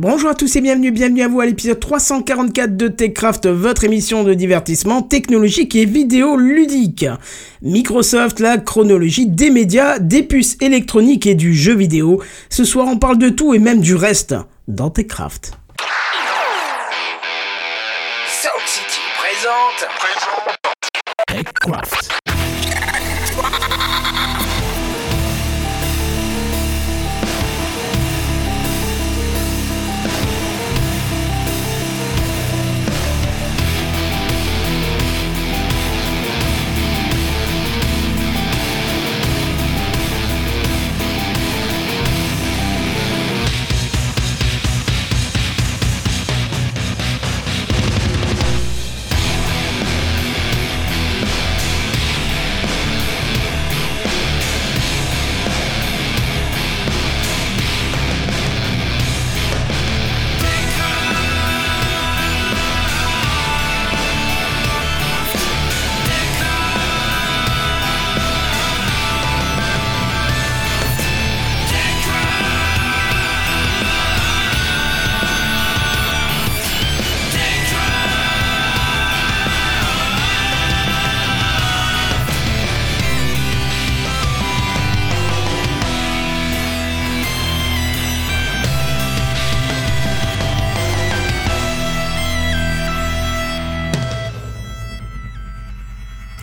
Bonjour à tous et bienvenue, bienvenue à vous à l'épisode 344 de TechCraft, votre émission de divertissement technologique et vidéo ludique. Microsoft, la chronologie des médias, des puces électroniques et du jeu vidéo. Ce soir on parle de tout et même du reste dans TechCraft. City présente. TechCraft.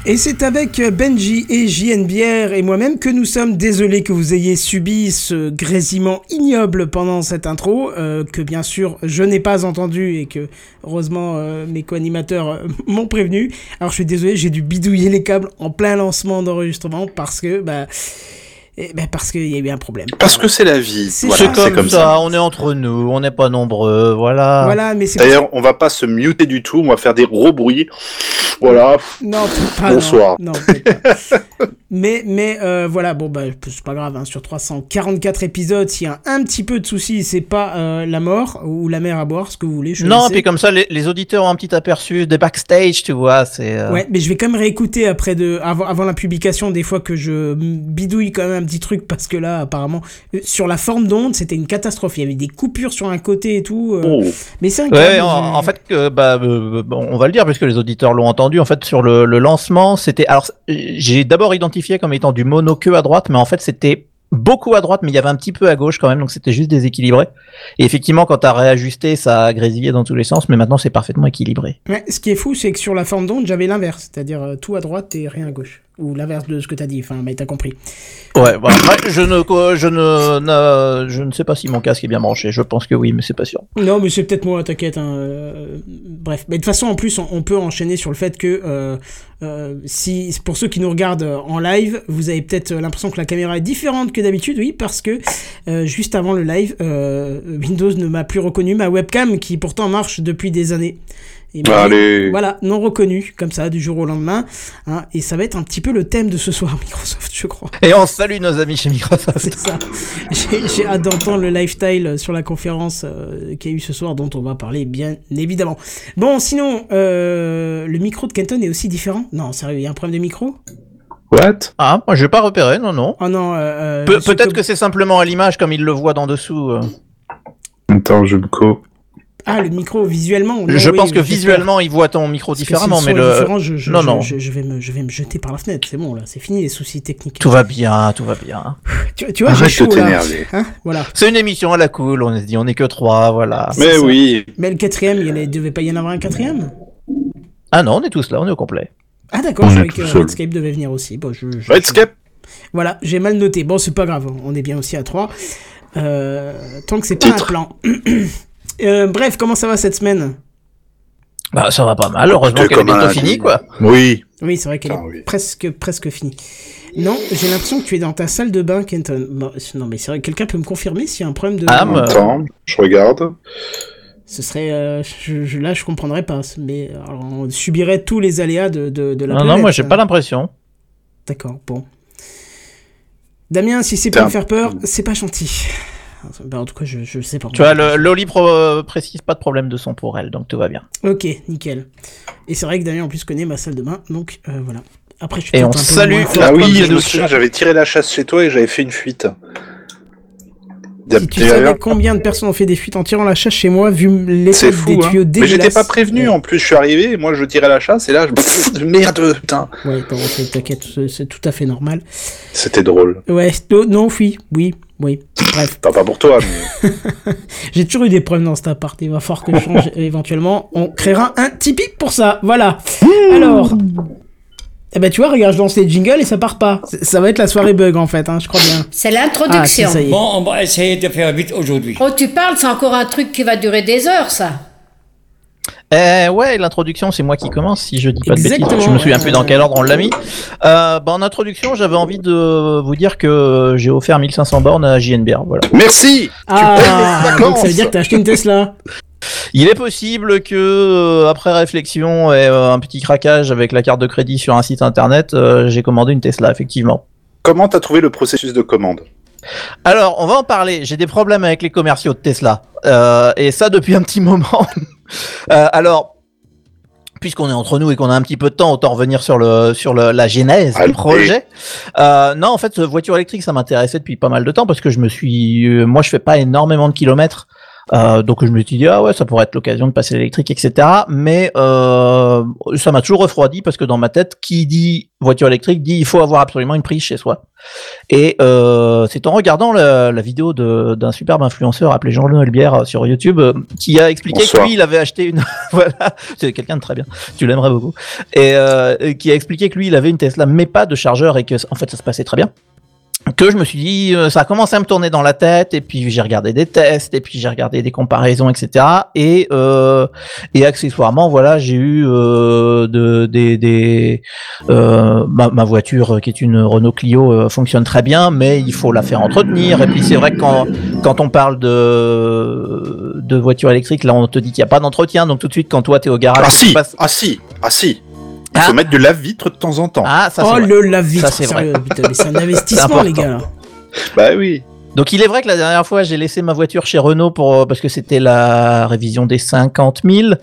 Et c'est avec Benji et JNBR et moi-même que nous sommes désolés que vous ayez subi ce grésillement ignoble pendant cette intro, euh, que bien sûr je n'ai pas entendu et que heureusement euh, mes co-animateurs euh, m'ont prévenu. Alors je suis désolé, j'ai dû bidouiller les câbles en plein lancement d'enregistrement parce que bah eh ben parce qu'il y a eu un problème. Parce que c'est la vie. C'est Voilà, ça. comme, ça. on est entre nous, on n'est pas nombreux, voilà. Voilà, mais D'ailleurs, on va pas se muter du tout, on va faire des gros bruits. Voilà. Non, pas. Bonsoir. Non, peut-être pas. mais mais euh, voilà, bon bah c'est pas grave. Hein, sur 344 épisodes, s'il y a un petit peu de soucis, c'est pas euh, la mort ou la mer à boire, ce que vous voulez. Je Non, puis comme ça, les, les auditeurs ont un petit aperçu des backstage, tu vois, c'est... euh, Ouais, mais je vais quand même réécouter après de avant, avant la publication des fois que je bidouille quand même un petit truc parce que là apparemment euh, sur la forme d'onde c'était une catastrophe. Il y avait des coupures sur un côté et tout. euh, Oh. Mais c'est un Ouais, en, en fait, bah, euh, bon, on va le dire puisque les auditeurs l'ont entendu. En fait, sur le, lancement, c'était. Alors, j'ai d'abord identifié comme étant du mono que à droite, mais en fait, c'était beaucoup à droite, mais il y avait un petit peu à gauche quand même, donc c'était juste déséquilibré. Et effectivement, quand t'as réajusté, ça a grésillé dans tous les sens, mais maintenant c'est parfaitement équilibré. Ouais, ce qui est fou, c'est que sur la forme d'onde, j'avais l'inverse, c'est-à-dire euh, tout à droite et rien à gauche. Ou l'inverse de ce que t'as dit, enfin, mais t'as compris. Ouais, voilà. Ouais, je ne, je ne, je ne sais pas si mon casque est bien branché. Je pense que oui, mais c'est pas sûr. Non, mais c'est peut-être moi, t'inquiète. Hein. euh, bref, mais de toute façon, en plus, on, on peut enchaîner sur le fait que euh, euh, si pour ceux qui nous regardent en live, vous avez peut-être l'impression que la caméra est différente que d'habitude, oui, parce que euh, juste avant le live, Windows ne m'a plus reconnu ma webcam qui pourtant marche depuis des années. Et dit- Allez. Voilà, non reconnu, comme ça, du jour au lendemain. Hein, et ça va être un petit peu le thème de ce soir, Microsoft, je crois. Et on salue nos amis chez Microsoft. C'est ça. J'ai j'ai hâte d'entendre le lifestyle sur la conférence euh, qu'il y a eu ce soir, dont on va parler bien évidemment. Bon, sinon, euh, le micro de Kenton est aussi différent Non, sérieux, il y a un problème de micro? What? Ah, moi je vais pas repérer, non, non. Oh non, euh, euh, Pe- Peut-être que c'est simplement à l'image comme il le voit d'en dessous. euh. Attends, je me co. Ah, le micro visuellement. non, je oui, pense que visuellement il voit ton micro différemment, mais le est différent, je, je- non, je- non. Je, je vais me, je vais me jeter par la fenêtre. C'est bon, là, c'est fini les soucis techniques. Tout va bien, tout va bien. Tu, tu vois, j'ai chaud là. Hein voilà. C'est une émission à la cool, on se dit on est que trois, voilà. Mais ça. oui. Mais le quatrième, il ne devait pas y en avoir un quatrième Ah non, on est tous là, on est au complet. Ah d'accord, je est que. Redscape devait venir aussi. Bon, je, je- Redscape Voilà, j'ai mal noté. Bon, c'est pas grave, on est bien aussi à 3. Euh, tant que c'est pas un plan. Euh, bref, comment ça va cette semaine Bah ça va pas mal, heureusement qu'elle est bientôt finie quoi. Oui. Oui, c'est vrai qu'elle est Ah oui. presque, presque finie. Non, j'ai l'impression que tu es dans ta salle de bain, Kenton. Non, mais c'est vrai, quelqu'un peut me confirmer s'il y a un problème de... Ah, mais- Attends, je regarde. Ce serait... euh, je, je- là, je comprendrais pas. Mais alors, on subirait tous les aléas de, de, de la Non, non, moi j'ai hein. pas l'impression. D'accord, bon. Damien, si c'est pour me faire peur, c'est pas gentil. Ben, en tout cas, je, je sais pas. Tu vois, le, Loli pro- précise pas de problème de son pour elle, donc tout va bien. Ok, nickel. Et c'est vrai que Damien en plus connaît ma salle de bain, donc euh, voilà. Après, je suis Et on un peu salue moins. Ah oui, j'avais tiré la chasse chez toi et j'avais fait une fuite. Si tu savais combien de personnes ont fait des fuites en tirant la chasse chez moi, vu l'état des hein. tuyaux Mais dégueulasses. j'étais pas prévenu, en plus je suis arrivé, et moi je tirais la chasse, et là, je... Pff, merde, putain. Ouais, c'est- t'inquiète, c'est- tout à fait normal. C'était drôle. Ouais, non, non, oui, oui, oui. Bref, pas pour toi, mais... j'ai toujours eu des problèmes dans cet appart. Il va falloir que je change éventuellement. On créera un Tipeee pour ça. Voilà. Alors. Eh ben tu vois, regarde, je lance les jingles et ça part pas. C'est- Ça va être la soirée bug en fait, hein, je crois bien. C'est Ah, si, l'introduction. est. Bon, on va essayer de faire vite aujourd'hui. oh, tu parles, c'est encore un truc qui va durer des heures, ça. Eh ouais, l'introduction, c'est moi qui commence, si je dis pas de bêtises. Je me souviens plus dans quel ordre on l'a mis. Euh, bah, en introduction, j'avais envie de vous dire que j'ai offert 1500 bornes à JNBR. Voilà. Merci Ah, payes les donc ça veut dire que t'as acheté une Tesla. Il est possible que, euh, après réflexion et euh, un petit craquage avec la carte de crédit sur un site internet, euh, j'ai commandé une Tesla, effectivement. Comment t'as trouvé le processus de commande? Alors, on va en parler. J'ai des problèmes avec les commerciaux de Tesla. Euh, et ça depuis un petit moment. Euh, alors, puisqu'on est entre nous et qu'on a un petit peu de temps, autant revenir sur, le, sur le, la genèse Allez. du projet. Euh, non, en fait, voiture électrique, ça m'intéressait depuis pas mal de temps parce que je me suis... euh, moi, je fais pas énormément de kilomètres. Euh, donc je me suis dit ah ouais ça pourrait être l'occasion de passer l'électrique etc mais euh, ça m'a toujours refroidi parce que dans ma tête qui dit voiture électrique dit il faut avoir absolument une prise chez soi. Et euh, c'est en regardant la, la vidéo d'un superbe influenceur appelé Jean-Noël Bière sur YouTube euh, qui a expliqué Bonsoir. que lui il avait acheté une voilà. C'est quelqu'un de très bien. Tu l'aimerais beaucoup. Et euh, qui a expliqué que lui il avait une Tesla mais pas de chargeur et que en fait ça se passait très bien que je me suis dit, euh, ça a commencé à me tourner dans la tête, et puis j'ai regardé des tests, et puis j'ai regardé des comparaisons, etc. Et, euh, et accessoirement, voilà, j'ai eu euh, de, des, des euh, ma, ma voiture, qui est une Renault Clio, euh, fonctionne très bien, mais il faut la faire entretenir. Et puis c'est vrai que quand, quand on parle de, de voiture électrique, là on te dit qu'il n'y a pas d'entretien, donc tout de suite quand toi t'es au garage, Ah si passes- Ah si Ah si Il faut Ah. mettre de lave-vitre de temps en temps. Ah, ça c'est oh vrai. le lave-vitre, Ça, c'est vrai. c'est un investissement les gars. Bah oui Donc il est vrai que la dernière fois j'ai laissé ma voiture chez Renault pour euh, parce que c'était la révision des 50 000.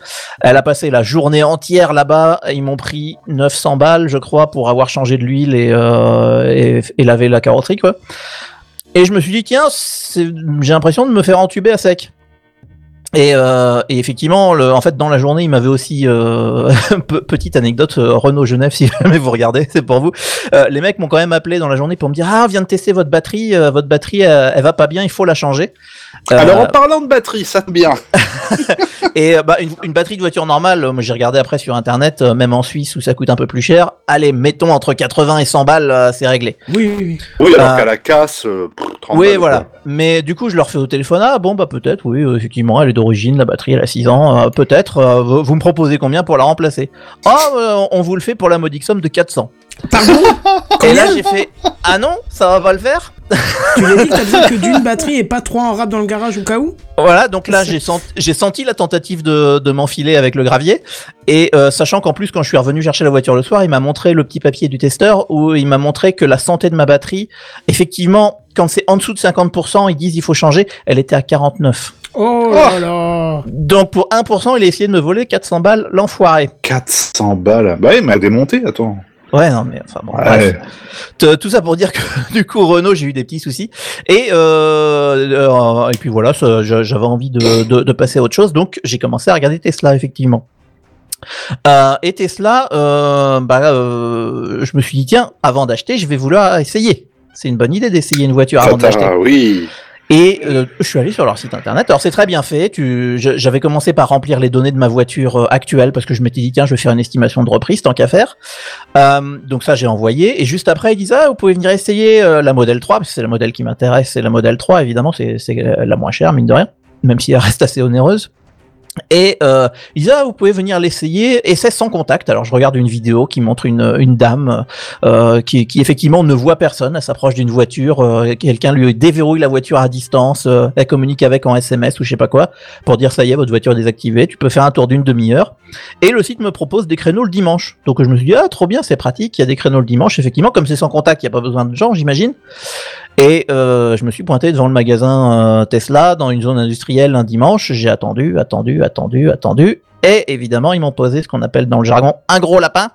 Elle a passé la journée entière là-bas. Ils m'ont pris 900 balles, je crois, pour avoir changé de l'huile et, euh, et, et lavé la carrosserie, quoi. Et je me suis dit tiens, j'ai l'impression de me faire entuber à sec. Et, euh, et effectivement, le, en fait, dans la journée, il m'avait aussi euh, pe- petite anecdote euh, Renault Genève, si jamais vous regardez, c'est pour vous. Euh, les mecs m'ont quand même appelé dans la journée pour me dire ah, on vient de tester votre batterie, euh, votre batterie, euh, elle va pas bien, il faut la changer. Euh, Alors en parlant de batterie, ça tombe bien et euh, bah, une, une batterie de voiture normale, euh, j'ai regardé après sur internet, euh, même en Suisse où ça coûte un peu plus cher. Allez, mettons entre 80 et 100 balles, euh, c'est réglé. Oui, oui, oui. Oui, alors qu'à la casse, euh, pff, 30 Oui, balles, voilà. quoi. Mais du coup, je leur fais au téléphone. Ah bon, bah peut-être, oui, effectivement, elle est d'origine, la batterie, elle a 6 ans. euh, peut-être. euh, vous, me proposez combien pour la remplacer? Ah, euh, on vous le fait pour la modique somme de 400. Pardon? Et là, j'ai fait Ah non, ça va pas le faire? Tu lui as dit que t'as besoin que d'une batterie et pas trois en rap dans le garage au cas où? Voilà, donc là, j'ai senti, la tentative de, de m'enfiler avec le gravier. Et euh, sachant qu'en plus, quand je suis revenu chercher la voiture le soir, il m'a montré le petit papier du testeur où il m'a montré que la santé de ma batterie, effectivement, quand c'est en dessous de 50%, ils disent il faut changer, elle était à 49. Oh là là Donc pour 1%, il a essayé de me voler 400 balles, l'enfoiré. 400 balles Bah oui, mais à démonter, attends Ouais, non, mais enfin bon. Ouais. bref. T- Tout ça pour dire que du coup Renault, j'ai eu des petits soucis. Et euh, euh, et puis voilà, j'avais envie de, de, de passer à autre chose, donc j'ai commencé à regarder Tesla effectivement. Euh, et Tesla, euh, bah, euh, je me suis dit tiens, avant d'acheter, je vais vouloir essayer. C'est une bonne idée d'essayer une voiture avant de l'acheter. Ah oui Et euh, je suis allé sur leur site internet. Alors c'est très bien fait. Tu, j'avais commencé par remplir les données de ma voiture euh, actuelle parce que je m'étais dit tiens je vais faire une estimation de reprise tant qu'à faire. Euh, donc ça j'ai envoyé et juste après ils disent ah vous pouvez venir essayer euh, la modèle 3 parce que c'est la modèle qui m'intéresse c'est la modèle 3 évidemment c'est c'est euh, la moins chère mine de rien même si elle reste assez onéreuse. Et euh, vous pouvez venir l'essayer et c'est sans contact. Alors je regarde une vidéo qui montre une, dame euh, qui, qui effectivement ne voit personne. Elle s'approche d'une voiture, euh, quelqu'un lui déverrouille la voiture à distance, euh, elle communique avec en SMS ou je sais pas quoi pour dire ça y est votre voiture est désactivée. Tu peux faire un tour d'une demi-heure. Et le site me propose des créneaux le dimanche. Donc je me suis dit ah trop bien c'est pratique. Il y a des créneaux le dimanche effectivement comme c'est sans contact il y a pas besoin de gens j'imagine. Et euh, je me suis pointé devant le magasin euh, Tesla dans une zone industrielle un dimanche. J'ai attendu, attendu, attendu, attendu. Et évidemment, ils m'ont posé ce qu'on appelle dans le jargon un gros lapin.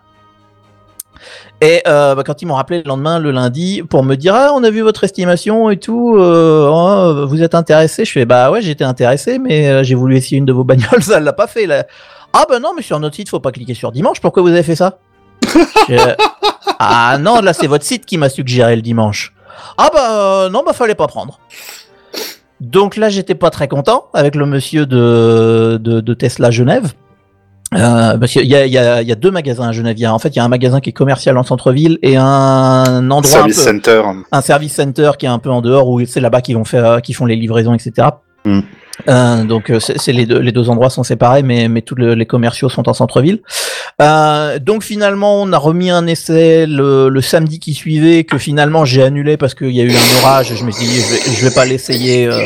Et euh, bah, quand ils m'ont rappelé le lendemain, le lundi, pour me dire ah on a vu votre estimation et tout, oh, vous êtes intéressé Je fais bah ouais j'étais intéressé, mais j'ai voulu essayer une de vos bagnoles, ça l'a pas fait. Ah bah non mais sur notre site faut pas cliquer sur dimanche. Pourquoi vous avez fait ça? Ah non là c'est votre site qui m'a suggéré le dimanche. Ah bah euh, non bah fallait pas prendre. Donc là j'étais pas très content avec le monsieur de de, de Tesla Genève. Euh, parce qu'il y y, a, il y a deux magasins à Genève. Il y a- en fait, il y a un magasin qui est commercial en centre-ville et un endroit, un, Service peu- Center. un service center qui est un peu en dehors où c'est là-bas qu'ils vont faire, qui font les livraisons, etc. Mm. Euh, donc euh, c'est les deux, les deux endroits sont séparés, mais mais tous le- les commerciaux sont en centre-ville. Euh, donc finalement, on a remis un essai le, samedi qui suivait que finalement j'ai annulé parce qu'il y a eu un orage. Je me suis dit je vais, vais pas l'essayer. euh,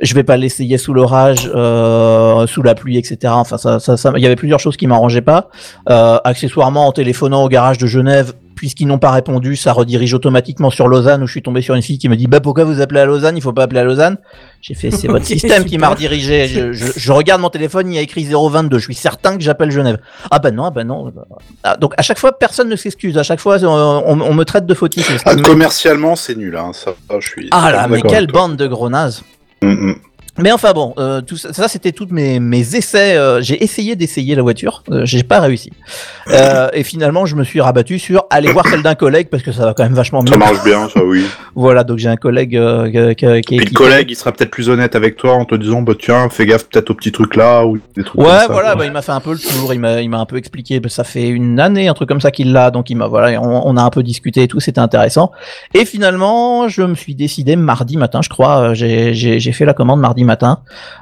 je vais pas l'essayer sous l'orage, euh, sous la pluie, etc. Enfin, ça, ça, ça- il y avait plusieurs choses qui m'arrangeaient pas. Accessoirement, en téléphonant au garage de Genève, puisqu'ils n'ont pas répondu, ça redirige automatiquement sur Lausanne, où je suis tombé sur une fille qui me dit, bah pourquoi vous appelez à Lausanne? Il faut pas appeler à Lausanne. J'ai fait, c'est votre système qui m'a redirigé. Je, je- je regarde mon téléphone, il y a écrit 022. Je suis certain que j'appelle Genève. Ah bah non, ah bah non. Ah, donc à chaque fois, personne ne s'excuse. À chaque fois, on, on- on me traite de fautif. Ah, commercialement, c'est nul, hein. ça, ça, je suis. Ah là, mais quelle bande de gros nazes. Mm. Mais enfin bon, euh, tout ça, ça, c'était toutes mes, mes essais. euh, j'ai essayé d'essayer la voiture, euh, j'ai pas réussi. Et finalement, je me suis rabattu sur aller voir celle d'un collègue parce que ça va quand même vachement mieux. Ça marche bien, ça, oui. Voilà, donc j'ai un collègue qui- est Puis le collègue, il sera peut-être plus honnête avec toi en te disant, bah tiens, fais gaffe peut-être aux petits trucs là ou des trucs comme Ouais, ça. voilà, bah, il m'a fait un peu le tour, il m'a, il m'a un peu expliqué, bah, ça fait une année, un truc comme ça qu'il l'a, donc il m'a, voilà, on, on a un peu discuté et tout, c'était intéressant. Et finalement, je me suis décidé mardi matin, je crois, j'ai, j'ai, j'ai fait la commande mardi matin,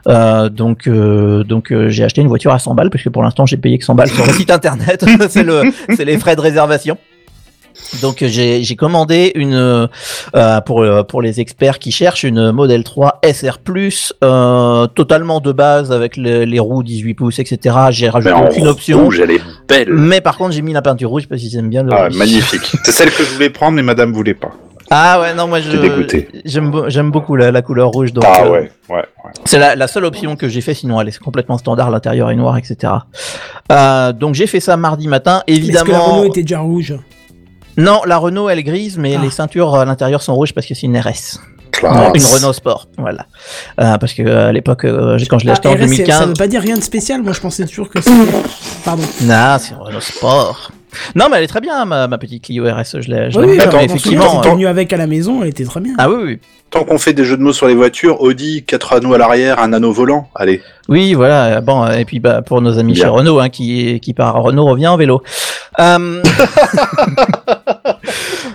euh, donc, euh, donc euh, j'ai acheté une voiture à 100 balles, parce que pour l'instant j'ai payé que 100 balles sur le site internet, c'est le, c'est les frais de réservation. Donc j'ai j'ai commandé une euh, pour pour les experts qui cherchent une Model 3 SR euh, totalement de base avec le- les roues 18 pouces etc. J'ai rajouté en aucune option. rouge, elle est belle. Mais par contre j'ai mis la peinture rouge parce qu'ils aiment bien le Ah, rouge. magnifique. C'est celle que je voulais prendre, mais madame voulait pas. Ah ouais non moi je j'aime beau- j'aime beaucoup la, la couleur rouge donc ah euh, ouais, ouais, ouais. c'est la, la seule option que j'ai fait sinon elle est complètement standard l'intérieur est noir etc. Euh, donc j'ai fait ça mardi matin Est-ce que la évidemment. Renault était déjà rouge? Non la Renault elle est grise mais Ah. les ceintures à l'intérieur sont rouges parce que c'est une RS. Classe. Une Renault Sport, voilà. Euh, parce que euh, à l'époque, euh, quand je l'ai acheté Ah, en RS, c'est- Ça 2015, veut pas dire rien de spécial, moi je pensais toujours que c'était. Pardon. non, c'est une Renault Sport. Non, mais elle est très bien, ma, ma petite Clio RS. Je l'ai, je Oui, oui, mais effectivement, effectivement. t'es euh, venu avec à la maison, elle était très bien. Ah oui, oui, Tant qu'on fait des jeux de mots sur les voitures, Audi, 4 anneaux à l'arrière, un anneau volant. Allez. oui, voilà. Bon, et puis bah, pour nos amis Bien. chez Renault, hein, qui qui part à Renault revient en vélo. Euh,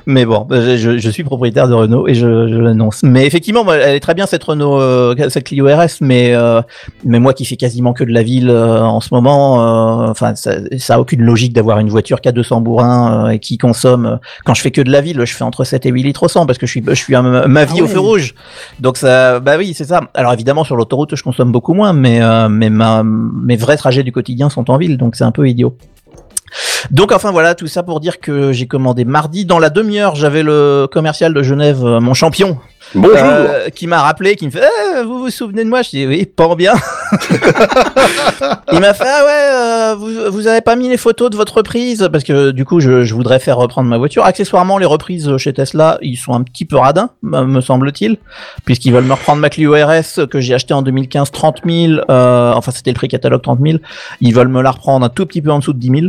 mais bon, je, je- suis propriétaire de Renault et je, je l'annonce. Mais effectivement, elle est très bien cette Renault, euh, cette Clio RS, mais euh, mais moi qui fais quasiment que de la ville euh, en ce moment, euh, enfin ça, ça a aucune logique d'avoir une voiture qui a 200 bourrins euh, et qui consomme. euh, quand je fais que de la ville, je fais entre 7 et 8 litres au 100 parce que je suis je suis ma vie Ah au feu rouge. Donc ça, bah oui, c'est ça. Alors évidemment sur l'autoroute, je consomme beaucoup moins, mais euh, mais ma, mes vrais trajets du quotidien sont en ville, donc c'est un peu idiot. Donc enfin voilà, tout ça pour dire que j'ai commandé mardi. Dans la demi-heure, j'avais le commercial de Genève, euh, mon champion, Bonjour. euh, qui m'a rappelé, qui me fait Eh, Vous vous souvenez de moi? Je dis Oui, pas en bien. Il m'a fait Ah ouais, euh, vous, vous avez pas mis les photos de votre reprise? Parce que du coup, je, je voudrais faire reprendre ma voiture. Accessoirement, les reprises chez Tesla, ils sont un petit peu radins, me me semble-t-il, puisqu'ils veulent me reprendre ma Clio RS que j'ai acheté en 2015 30 000. euh, enfin, c'était le prix catalogue 30 000. Ils veulent me la reprendre un tout petit peu en dessous de 10 000.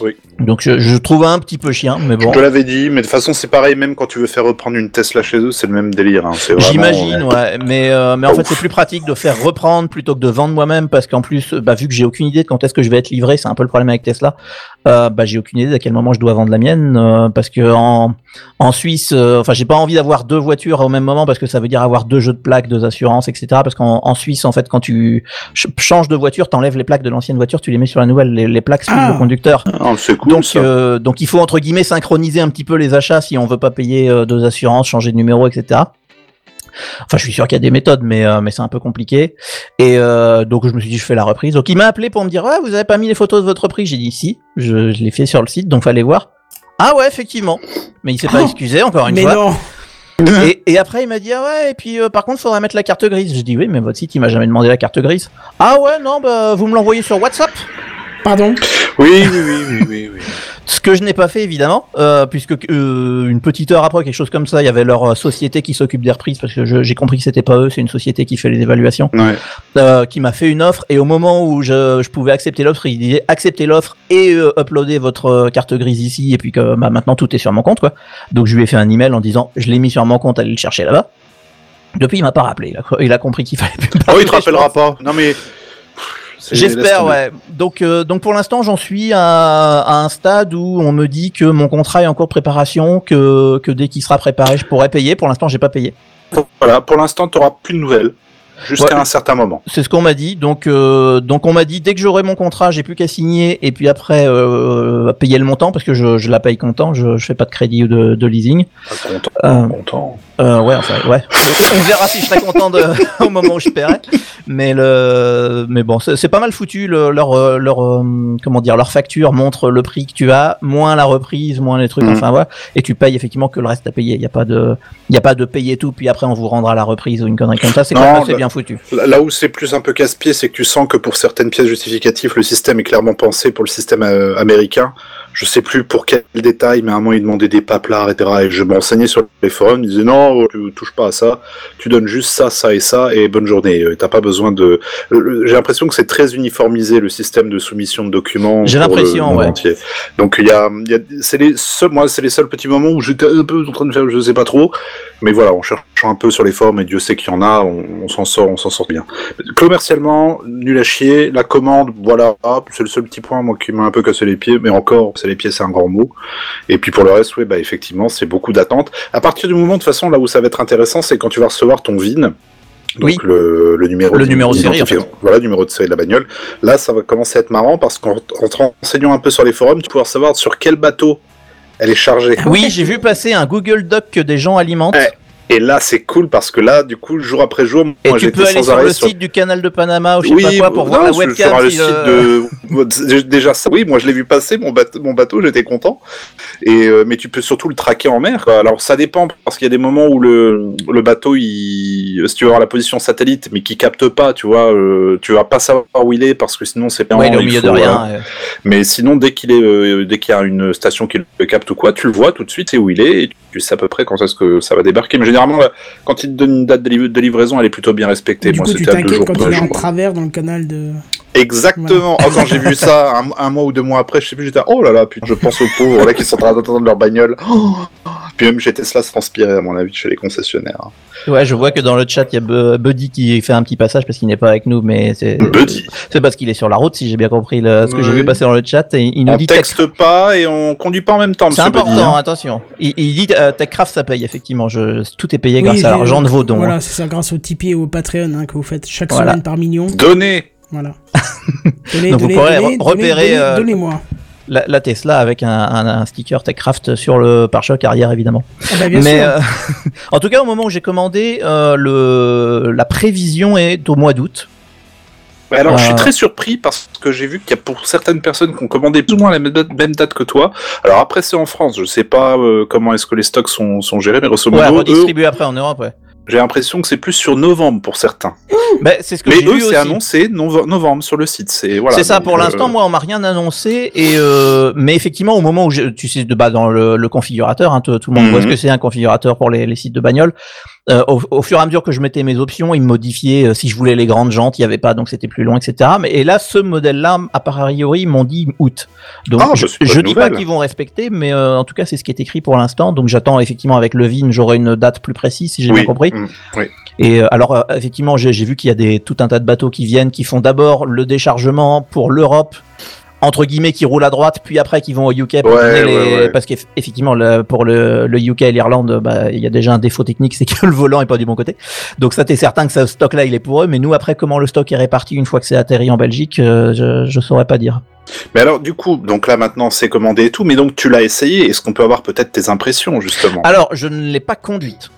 Oui. Donc je, je trouve un petit peu chien, mais bon. Je te l'avais dit, mais de toute façon, c'est pareil, même quand tu veux faire reprendre une Tesla chez eux, c'est le même délire. Hein. J'imagine, euh, ouais, mais euh, mais en fait c'est plus pratique de faire reprendre plutôt que de vendre moi-même parce qu'en plus, bah vu que j'ai aucune idée de quand est-ce que je vais être livré, c'est un peu le problème avec Tesla. Euh, bah j'ai aucune idée d'à quel moment je dois vendre la mienne euh, parce que en en Suisse, euh, enfin j'ai pas envie d'avoir deux voitures au même moment parce que ça veut dire avoir deux jeux de plaques, deux assurances, etc. Parce qu'en en Suisse en fait quand tu ch- changes de voiture, t'enlèves les plaques de l'ancienne voiture, tu les mets sur la nouvelle, les, les plaques suivent Ah. le conducteur. Ah, cool, Donc, euh, donc il faut entre guillemets synchroniser un petit peu les achats si on veut pas payer euh, deux assurances, changer de numéro, etc. Enfin, je suis sûr qu'il y a des méthodes, mais euh, mais c'est un peu compliqué. Et euh, donc je me suis dit je fais la reprise. Donc il m'a appelé pour me dire ouais vous avez pas mis les photos de votre reprise. J'ai dit si, je, je l'ai fait sur le site, donc fallait voir. Ah ouais effectivement, mais il s'est pas Oh. excusé encore une Mais fois. non Et, et après, il m'a dit, ah ouais, et puis euh, par contre, faudrait mettre la carte grise. Je dis, oui, mais votre site, il m'a jamais demandé la carte grise. Ah ouais, non, bah, vous me l'envoyez sur WhatsApp Pardon Oui, oui, oui, oui, oui. oui. Ce que je n'ai pas fait évidemment, euh, puisque euh, une petite heure après, quelque chose comme ça, il y avait leur euh, société qui s'occupe des reprises, parce que j'ai compris que c'était pas eux, c'est une société qui fait les évaluations, Ouais. euh, qui m'a fait une offre. Et au moment où je, je pouvais accepter l'offre, il disait acceptez l'offre et euh, uploader votre carte grise ici, et puis que bah, maintenant tout est sur mon compte, quoi. Donc je lui ai fait un email en disant je l'ai mis sur mon compte, allez le chercher là-bas. Depuis, il m'a pas rappelé. Il a, il a compris qu'il fallait plus me Oh, il te rappellera pas. Non, mais. J'espère, ouais. Donc, euh, donc pour l'instant, j'en suis à, à un stade où on me dit que mon contrat est en cours de préparation, que, que dès qu'il sera préparé, je pourrai payer. Pour l'instant, j'ai pas payé. Voilà, pour l'instant, tu n'auras plus de nouvelles. Jusqu'à Ouais. un certain moment. C'est ce qu'on m'a dit. Donc, euh, donc on m'a dit dès que j'aurai mon contrat, j'ai plus qu'à signer et puis après euh, payer le montant parce que je, je la paye comptant. Je, je fais pas de crédit ou de, de leasing. Pas content. Euh, content. Euh, ouais, enfin, ouais. On verra si je serai content de, au moment où je paierai. Mais le, mais bon, c'est pas mal foutu. le- leur, euh, leur, comment dire, leur facture montre le prix que tu as, moins la reprise, moins les trucs. Mhm. Enfin, voilà. Et tu payes effectivement que le reste à payer. Il y a pas de, il y a pas de payer tout puis après on vous rendra la reprise ou une connerie comme ça. C'est bah- foutu. Là là où c'est plus un peu casse-pied, c'est que tu sens que pour certaines pièces justificatives, le système est clairement pensé pour le système euh, américain. Je sais plus pour quel détail, mais à un moment, ils demandaient des paplards, etc. Et je m'enseignais sur les forums, ils disaient non, tu touches pas à ça, tu donnes juste ça, ça et ça, et bonne journée. Euh, T'as pas besoin de. J'ai l'impression que c'est très uniformisé le système de soumission de documents. J'ai l'impression, ouais. entier. Donc il y a, il y a c'est les seuls, moi, c'est les seuls petits moments où j'étais un peu en train de faire, je sais pas trop, mais voilà, en cherchant un peu sur les forums, et Dieu sait qu'il y en a, on, on s'en sort, on s'en sort bien. Commercialement, nul à chier. La commande, voilà, c'est le seul petit point moi qui m'a un peu cassé les pieds, mais encore, les pieds, c'est un grand mot. Et puis pour le reste, oui, bah effectivement, c'est beaucoup d'attente. À partir du moment, de toute façon, là où ça va être intéressant, c'est quand tu vas recevoir ton VIN. Donc Oui. le, le numéro Le numéro de série, en fait. Voilà, le numéro de série de la bagnole. Là, ça va commencer à être marrant parce qu'en en te renseignant un peu sur les forums, tu vas pouvoir savoir sur quel bateau elle est chargée. Oui, j'ai vu passer un Google Doc que des gens alimentent. Et là, c'est cool parce que là, du coup, jour après jour, Et moi tu j'étais peux aller sans sur arrêt le sur site du canal de Panama ou je sais oui, pas quoi pour non, voir la webcam. sur le si site le- de déjà ça. Oui, moi je l'ai vu passer mon bateau, mon bateau, j'étais content. Et euh, mais tu peux surtout le traquer en mer. quoi. Alors ça dépend parce qu'il y a des moments où le le bateau, il si tu veux avoir la position satellite, mais qui capte pas, tu vois, euh, tu vas pas savoir où il est parce que sinon c'est pas. Ouais, il est au milieu de rien. euh. Mais sinon, dès qu'il est, euh, dès qu'il y a une station qui le capte ou quoi, tu le vois tout de suite, c'est où il est, et tu sais à peu près quand est-ce que ça va débarquer. Mais généralement, là, quand il te donne une date de, liv- de livraison, elle est plutôt bien respectée. Du Moi, coup, tu t'inquiètes quand il est en travers dans le canal de. Exactement. Oh, quand j'ai vu ça un, un mois ou deux mois après, je sais plus, j'étais oh là là, putain, je pense aux pauvres là qui sont en train d'attendre leur bagnole. Oh. Puis même chez Tesla, ça transpirait à mon avis chez les concessionnaires. Ouais, je vois que dans le chat, il y a Bu- Buddy qui fait un petit passage parce qu'il n'est pas avec nous, mais c'est Buddy. c'est parce qu'il est sur la route, si j'ai bien compris le- ce que j'ai vu passer dans le chat. Et il nous On dit texte pas et on conduit pas en même temps, C'est monsieur Buddy, important, hein. attention. Il, il dit euh, TechCraft ça paye effectivement. Je, tout est payé Oui, grâce à l'argent de vos dons. Voilà, hein. c'est ça, grâce au Tipeee et au Patreon hein, que vous faites chaque Voilà. semaine par million. Donnez. Voilà. Donnez, Donc vous pourrez donnez, repérer, donnez, euh, Donnez-moi. La, la Tesla avec un, un, un sticker TechCraft sur le pare-choc arrière évidemment. Ah bah, bien Mais sûr. euh, en tout cas, au moment où j'ai commandé, euh, le la prévision est au mois d'août. Alors, je suis très surpris parce que j'ai vu qu'il y a pour certaines personnes qui ont commandé plus ou moins la même date, que toi. Alors après, c'est en France. Je sais pas euh, comment est-ce que les stocks sont, sont gérés, mais grosso Ouais, modo, eux, après en Europe. Ouais. J'ai l'impression que c'est plus sur novembre pour certains. Mais c'est ce que Mais eux, c'est annoncé nove- novembre sur le site. C'est voilà. c'est ça pour euh, l'instant. Moi, on m'a rien annoncé. Et euh, mais effectivement, au moment où je, tu sais de bas dans le, le configurateur, hein, tout, tout le monde Mhm. voit ce que c'est un configurateur pour les, les sites de bagnole. Euh, au, au fur et à mesure que je mettais mes options, il me modifiait euh, si je voulais les grandes jantes, il y avait pas, donc c'était plus long, etc. Mais et là, ce modèle-là, à priori, ils m'ont dit août. Donc Ah, bah, je, je bonne dis pas qu'ils vont respecter, mais euh, en tout cas, c'est ce qui est écrit pour l'instant. Donc j'attends effectivement avec le VIN, j'aurai une date plus précise si j'ai oui, bien compris. mm, oui. Et euh, alors euh, effectivement, j'ai j'ai vu qu'il y a des tout un tas de bateaux qui viennent, qui font d'abord le déchargement pour l'Europe entre guillemets qui roulent à droite, puis après qui vont au UK pour Ouais, les- ouais, ouais. parce qu'effectivement pour le, le UK et l'Irlande, bah, il y a déjà un défaut technique, c'est que le volant est pas du bon côté. Donc ça t'es certain que ce stock là il est pour eux, mais nous après comment le stock est réparti une fois que c'est atterri en Belgique, euh, je je saurais pas dire. Mais alors, du coup, donc là maintenant, c'est commandé et tout. Mais donc, tu l'as essayé. Est-ce qu'on peut avoir peut-être tes impressions justement? Alors je ne l'ai pas conduite.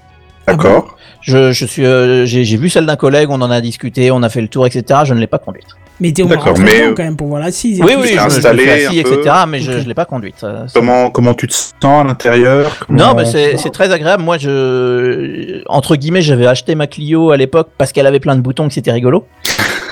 D'accord. Je, je suis, euh, j'ai vu celle d'un collègue, on en a discuté, on a fait le tour, etc. Je ne l'ai pas conduite. Mais t'es au moins D'accord, mais, euh, quand même pour voir l'assise. et Oui, oui, installé etc. Mais je, je l'ai pas conduite. ça- Comment comment tu te sens à l'intérieur? Comment- Non, mais c'est c'est très agréable. Moi, je entre guillemets, j'avais acheté ma Clio à l'époque parce qu'elle avait plein de boutons, que c'était rigolo.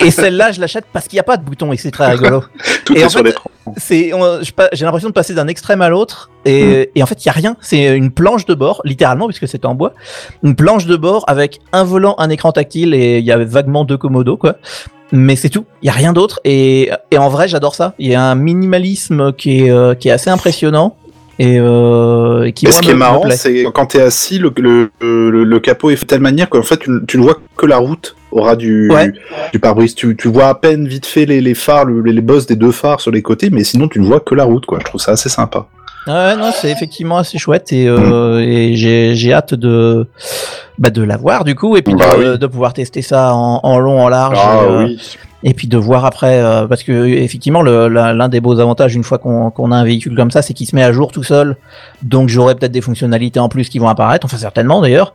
Et celle-là, je l'achète parce qu'il n'y a pas de boutons et que c'est très rigolo. Tout Et est en sur fait, c'est, on- j'ai l'impression de passer d'un extrême à l'autre et, et en fait il y a rien. C'est une planche de bord, littéralement puisque c'est en bois, une planche de bord avec un volant, un écran tactile et il y a vaguement deux commodos quoi. Mais c'est tout, il y a rien d'autre et, et en vrai j'adore ça. Il y a un minimalisme qui est, euh, qui est assez impressionnant et, euh, et qui Et moi, ce qui me- est marrant, c'est quand t'es assis, le, le, le, le capot est fait de telle manière qu'en fait, tu, ne- tu ne vois que la route au ras du, Ouais. du pare-brise. Tu, tu vois à peine vite fait les, les phares, le- les, les bosses des deux phares sur les côtés, mais sinon tu ne vois que la route, quoi. Je trouve ça assez sympa. Ouais, non, c'est effectivement assez chouette et, euh, et j'ai j'ai hâte de bah, de l'avoir du coup et puis Bah de, oui. de pouvoir tester ça en, en long, en large. et, euh, oui. Et puis de voir après, euh, parce que effectivement, l'un des beaux avantages une fois qu'on a un véhicule comme ça, c'est qu'il se met à jour tout seul. Donc j'aurai peut-être des fonctionnalités en plus qui vont apparaître, enfin certainement d'ailleurs.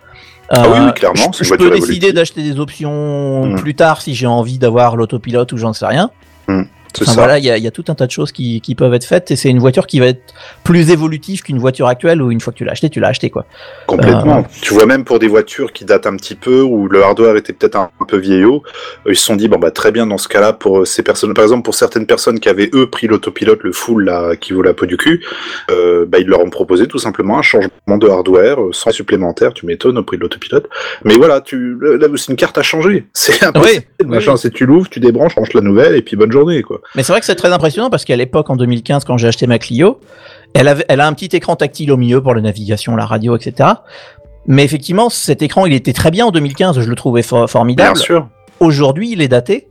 Ah oui, Euh, oui, clairement, c'est Je, je peux décider d'acheter des options Mm. plus tard si j'ai envie d'avoir l'autopilote ou j'en sais rien. C'est Enfin ça. voilà, il y a, il y a tout un tas de choses qui, qui peuvent être faites et c'est une voiture qui va être plus évolutive qu'une voiture actuelle où une fois que tu l'as acheté, tu l'as acheté quoi. Complètement. Euh, Tu vois même pour des voitures qui datent un petit peu, où le hardware était peut-être un, un peu vieillot, euh, ils se sont dit bon bah très bien dans ce cas-là pour euh, ces personnes, par exemple pour certaines personnes qui avaient eux pris l'autopilote, le full là qui vaut la peau du cul, euh, bah ils leur ont proposé tout simplement un changement de hardware sans supplémentaire. Tu m'étonnes au prix de l'autopilote, mais voilà, tu là c'est une carte à changer. C'est impossible. Oui, machin, oui. c'est tu l'ouvres, tu débranches, changes la nouvelle et puis bonne journée quoi. Mais c'est vrai que c'est très impressionnant parce qu'à l'époque, en 2015, quand j'ai acheté ma Clio, elle, avait, elle a un petit écran tactile au milieu pour la navigation, la radio, etc. Mais effectivement, cet écran, il était très bien en 2015, je le trouvais for- Bien formidable. sûr. Aujourd'hui, il est daté.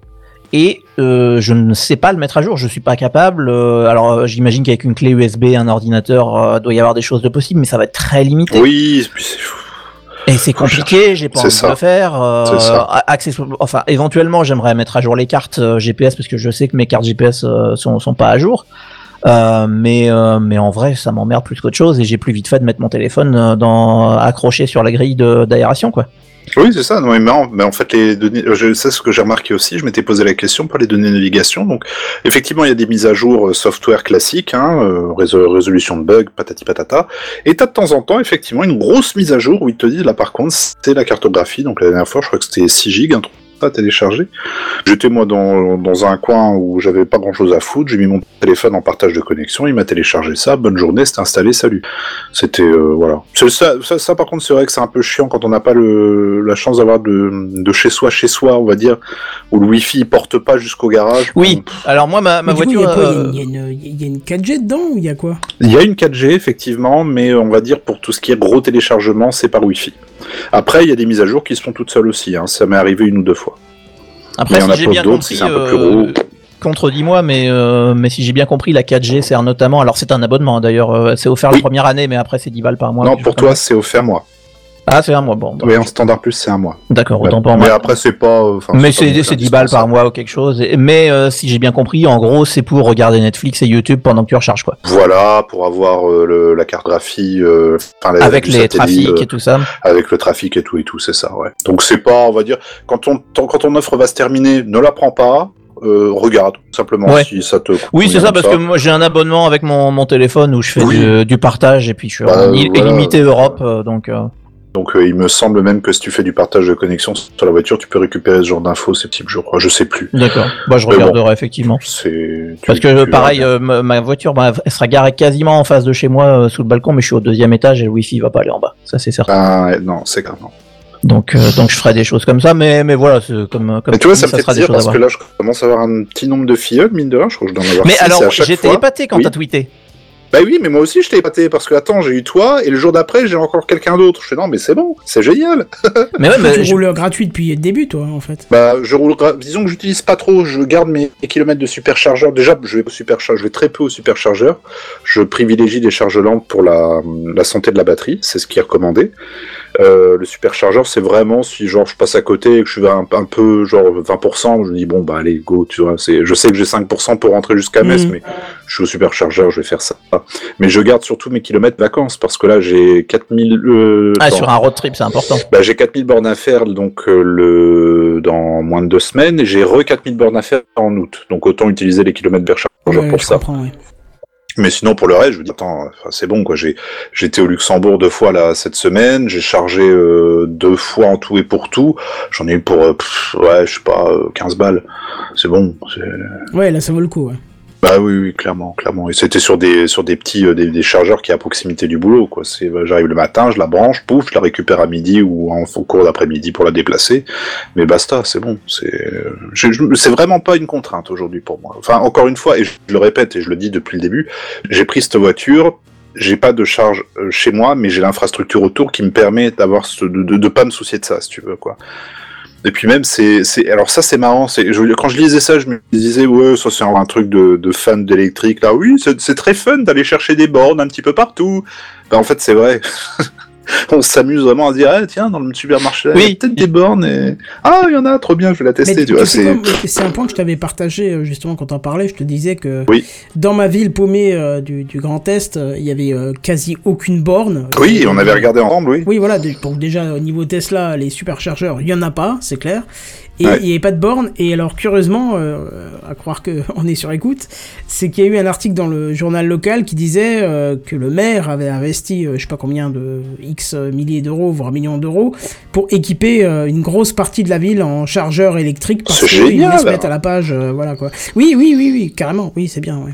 Et euh, je ne sais pas le mettre à jour, je suis pas capable. euh, alors euh, j'imagine qu'avec une clé USB, un ordinateur, euh, doit y avoir des choses de possibles, mais ça va être très limité. Oui, et c'est- compliqué, j'ai pas envie ça. de le faire. euh, enfin, éventuellement, j'aimerais mettre à jour les cartes euh, GPS parce que je sais que mes cartes GPS euh, sont, sont pas à jour. Euh, mais euh, mais en vrai, ça m'emmerde plus qu'autre chose et j'ai plus vite fait de mettre mon téléphone dans accroché sur la grille d'aération quoi. Oui, c'est ça. Non, mais, en, fait, les données, je sais ce que j'ai remarqué aussi. Je m'étais posé la question pour les données de navigation. Donc, effectivement, il y a des mises à jour euh, software classiques, hein, euh, résol- résolution de bugs, patati patata. Et t'as de temps en temps, effectivement, une grosse mise à jour où ils te disent, là, par contre, c'est la cartographie. Donc, la dernière fois, je crois que c'était 6 gigs, à télécharger. J'étais moi dans, dans un coin où j'avais pas grand chose à foutre, j'ai mis mon téléphone en partage de connexion, il m'a téléchargé ça, bonne journée, c'était installé, salut. C'était euh, voilà. C'est Ça, ça, ça, par contre c'est vrai que c'est un peu chiant quand on n'a pas le, la chance d'avoir de, de chez soi chez soi, on va dire, où le wifi il porte pas jusqu'au garage. Oui. Alors moi ma, ma voiture. il y a quoi? Euh, Il y, a une- il y a une 4G dedans ou il y a quoi? Il y a une 4G effectivement, mais on va dire pour tout ce qui est gros téléchargement, c'est par wifi. Après, il y a des mises à jour qui se font toutes seules aussi, hein. ça m'est arrivé une ou deux fois. Après, Mais si j'ai bien compris, euh, contredis-moi, mais euh, mais si j'ai bien compris, la 4G sert notamment. Alors c'est un abonnement hein, d'ailleurs, euh, c'est offert la première année, mais après c'est 10 balles par mois. non, pour toi c'est offert mois. Ah c'est un mois, bon. Oui, en standard plus c'est un mois. D'accord, autant pour Mais moi. après c'est pas. euh, Mais c'est non plus c'est 10 balles par mois ou quelque chose. Mais euh, si j'ai bien compris, en gros, c'est pour regarder Netflix et YouTube pendant que tu recharges quoi. Voilà, pour avoir euh, le, la cartographie, euh, la- Avec les trafics euh, et tout ça. avec le trafic et tout et tout, c'est ça, ouais. Donc c'est pas, on va dire, quand on quand ton offre va se terminer, ne la prends pas, euh, regarde simplement Ouais. si ça te. Oui, c'est ça, parce que moi j'ai un abonnement avec mon, mon téléphone où je fais Oui. du, du partage et puis je suis Bah, en voilà. illimité Europe, donc. euh, Donc euh, il me semble même que si tu fais du partage de connexion sur la voiture, tu peux récupérer ce genre d'infos, ces types, je crois, je sais plus. D'accord. Bah je Mais bon. regarderai effectivement. Tu- Parce que tu pareil, euh, ma, voiture, bah, elle sera garée quasiment en face de chez moi euh, sous le balcon, mais je suis au deuxième étage et le wifi va pas aller en bas. Ça c'est certain. Ah, non, c'est grave. non. Donc euh, donc je ferai des choses comme ça, mais mais voilà, c'est comme comme Mais tu vois, ça me fait plaisir choses à parce que là, je commence à avoir un petit nombre de filleuls, mine de rien, je crois que je dois en avoir Mais six, et alors, j'étais épaté quand Oui. t'as tweeté? Bah oui, mais moi aussi je t'ai épaté parce que attends, j'ai eu toi et le jour d'après j'ai encore quelqu'un d'autre. Je fais non, mais c'est bon, c'est génial. Mais ouais, mais Tu je- roules gratuit depuis le début, toi, en fait. Bah, je roule. gra- Disons que j'utilise pas trop. Je garde mes kilomètres de superchargeur. Déjà, je vais au superchargeur. Je vais très peu au superchargeur. Je privilégie des charges lentes pour la, la santé de la batterie. C'est ce qui est recommandé. Euh, le superchargeur, c'est vraiment si genre je passe à côté et que je suis un, un peu genre 20%, je me dis bon bah allez go, tu vois. C'est, je sais que j'ai 5% pour rentrer jusqu'à Metz, Mhm. mais je suis au superchargeur, je vais faire ça. Mais je garde surtout mes kilomètres vacances parce que là j'ai 4000. Euh, ah, dans- sur un road trip, c'est important. bah, j'ai 4000 bornes à faire donc euh, le dans moins de deux semaines et j'ai re 4000 bornes à faire en août. Donc autant utiliser les kilomètres vers chargeur pour ça. comprends. Mais sinon pour le reste, je vous dis attends, c'est bon quoi. J'ai j'étais au Luxembourg deux fois là cette semaine. J'ai chargé euh, deux fois en tout et pour tout. J'en ai eu pour euh, ouais je sais pas euh, 15 balles. C'est bon. Ouais, là, ça vaut le coup, ouais. Bah oui, clairement, clairement. Et c'était sur des petits euh, des, chargeurs qui à proximité du boulot, quoi. Bah, j'arrive le matin, je la branche, pouf, je la récupère à midi ou en cours d'après-midi pour la déplacer. Mais basta, c'est bon. C'est vraiment pas une contrainte aujourd'hui pour moi. Enfin, encore une fois, et je le répète et je le dis depuis le début, j'ai pris cette voiture. J'ai pas de charge euh, chez moi, mais j'ai l'infrastructure autour qui me permet d'avoir de, de, de pas me soucier de ça, si tu veux, quoi. Et puis même, c'est, alors ça c'est marrant. C'est, quand je lisais ça, je me disais ouais, ça c'est un truc de, de fan d'électrique. Là, oui, c'est, c'est très fun d'aller chercher des bornes un petit peu partout. Ben, en fait, c'est vrai. On s'amuse vraiment à se dire, ah, tiens, dans le supermarché, il y a Oui. peut-être des bornes et ah, il y en a, trop bien, je vais la tester. Mais tu vois, c'est, un point que je t'avais partagé euh, justement quand on parlait. Je te disais que Oui. dans ma ville paumée euh, du, du Grand Est, euh, il y avait euh, quasi aucune borne. oui, on avait regardé ensemble, oui. Oui, voilà. Donc déjà au niveau Tesla, les superchargeurs, il y en a pas, c'est clair. Et Ouais. il n'y avait pas de borne. Et alors curieusement, euh, à croire que on est sur écoute, c'est qu'il y a eu un article dans le journal local qui disait euh, que le maire avait investi, euh, je sais pas combien de x milliers d'euros, voire millions d'euros, pour équiper euh, une grosse partie de la ville en chargeurs électriques parce qu'ils voulaient se mettre à la page, voilà quoi. Oui, oui, oui, oui, carrément, oui, c'est bien. Ouais.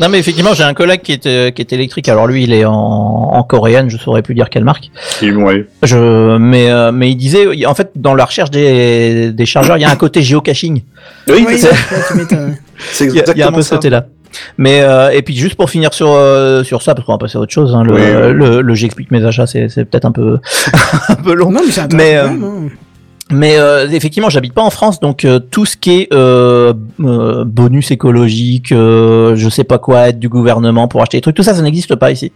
Non mais effectivement j'ai un collègue qui est, euh, qui est électrique. Alors lui il est en, en coréenne, je saurais plus dire quelle marque. Ouais. Je mais euh, mais il disait en fait dans la recherche des, des chargeurs il y a un côté géocaching. Oui, Oui, c'est, c'est Il y, a- un exactement peu ce ça. côté-là. Mais euh, et puis juste pour finir sur euh, sur ça parce qu'on va passer à autre chose. Hein, le, Oui, oui. le, le j'explique mes achats c'est c'est peut-être un peu un peu long. Non, mais euh, hein. Mais euh, effectivement, j'habite pas en France, donc euh, tout ce qui est euh, euh, bonus écologique, je sais pas quoi, aide du gouvernement pour acheter des trucs, tout ça, ça n'existe pas ici.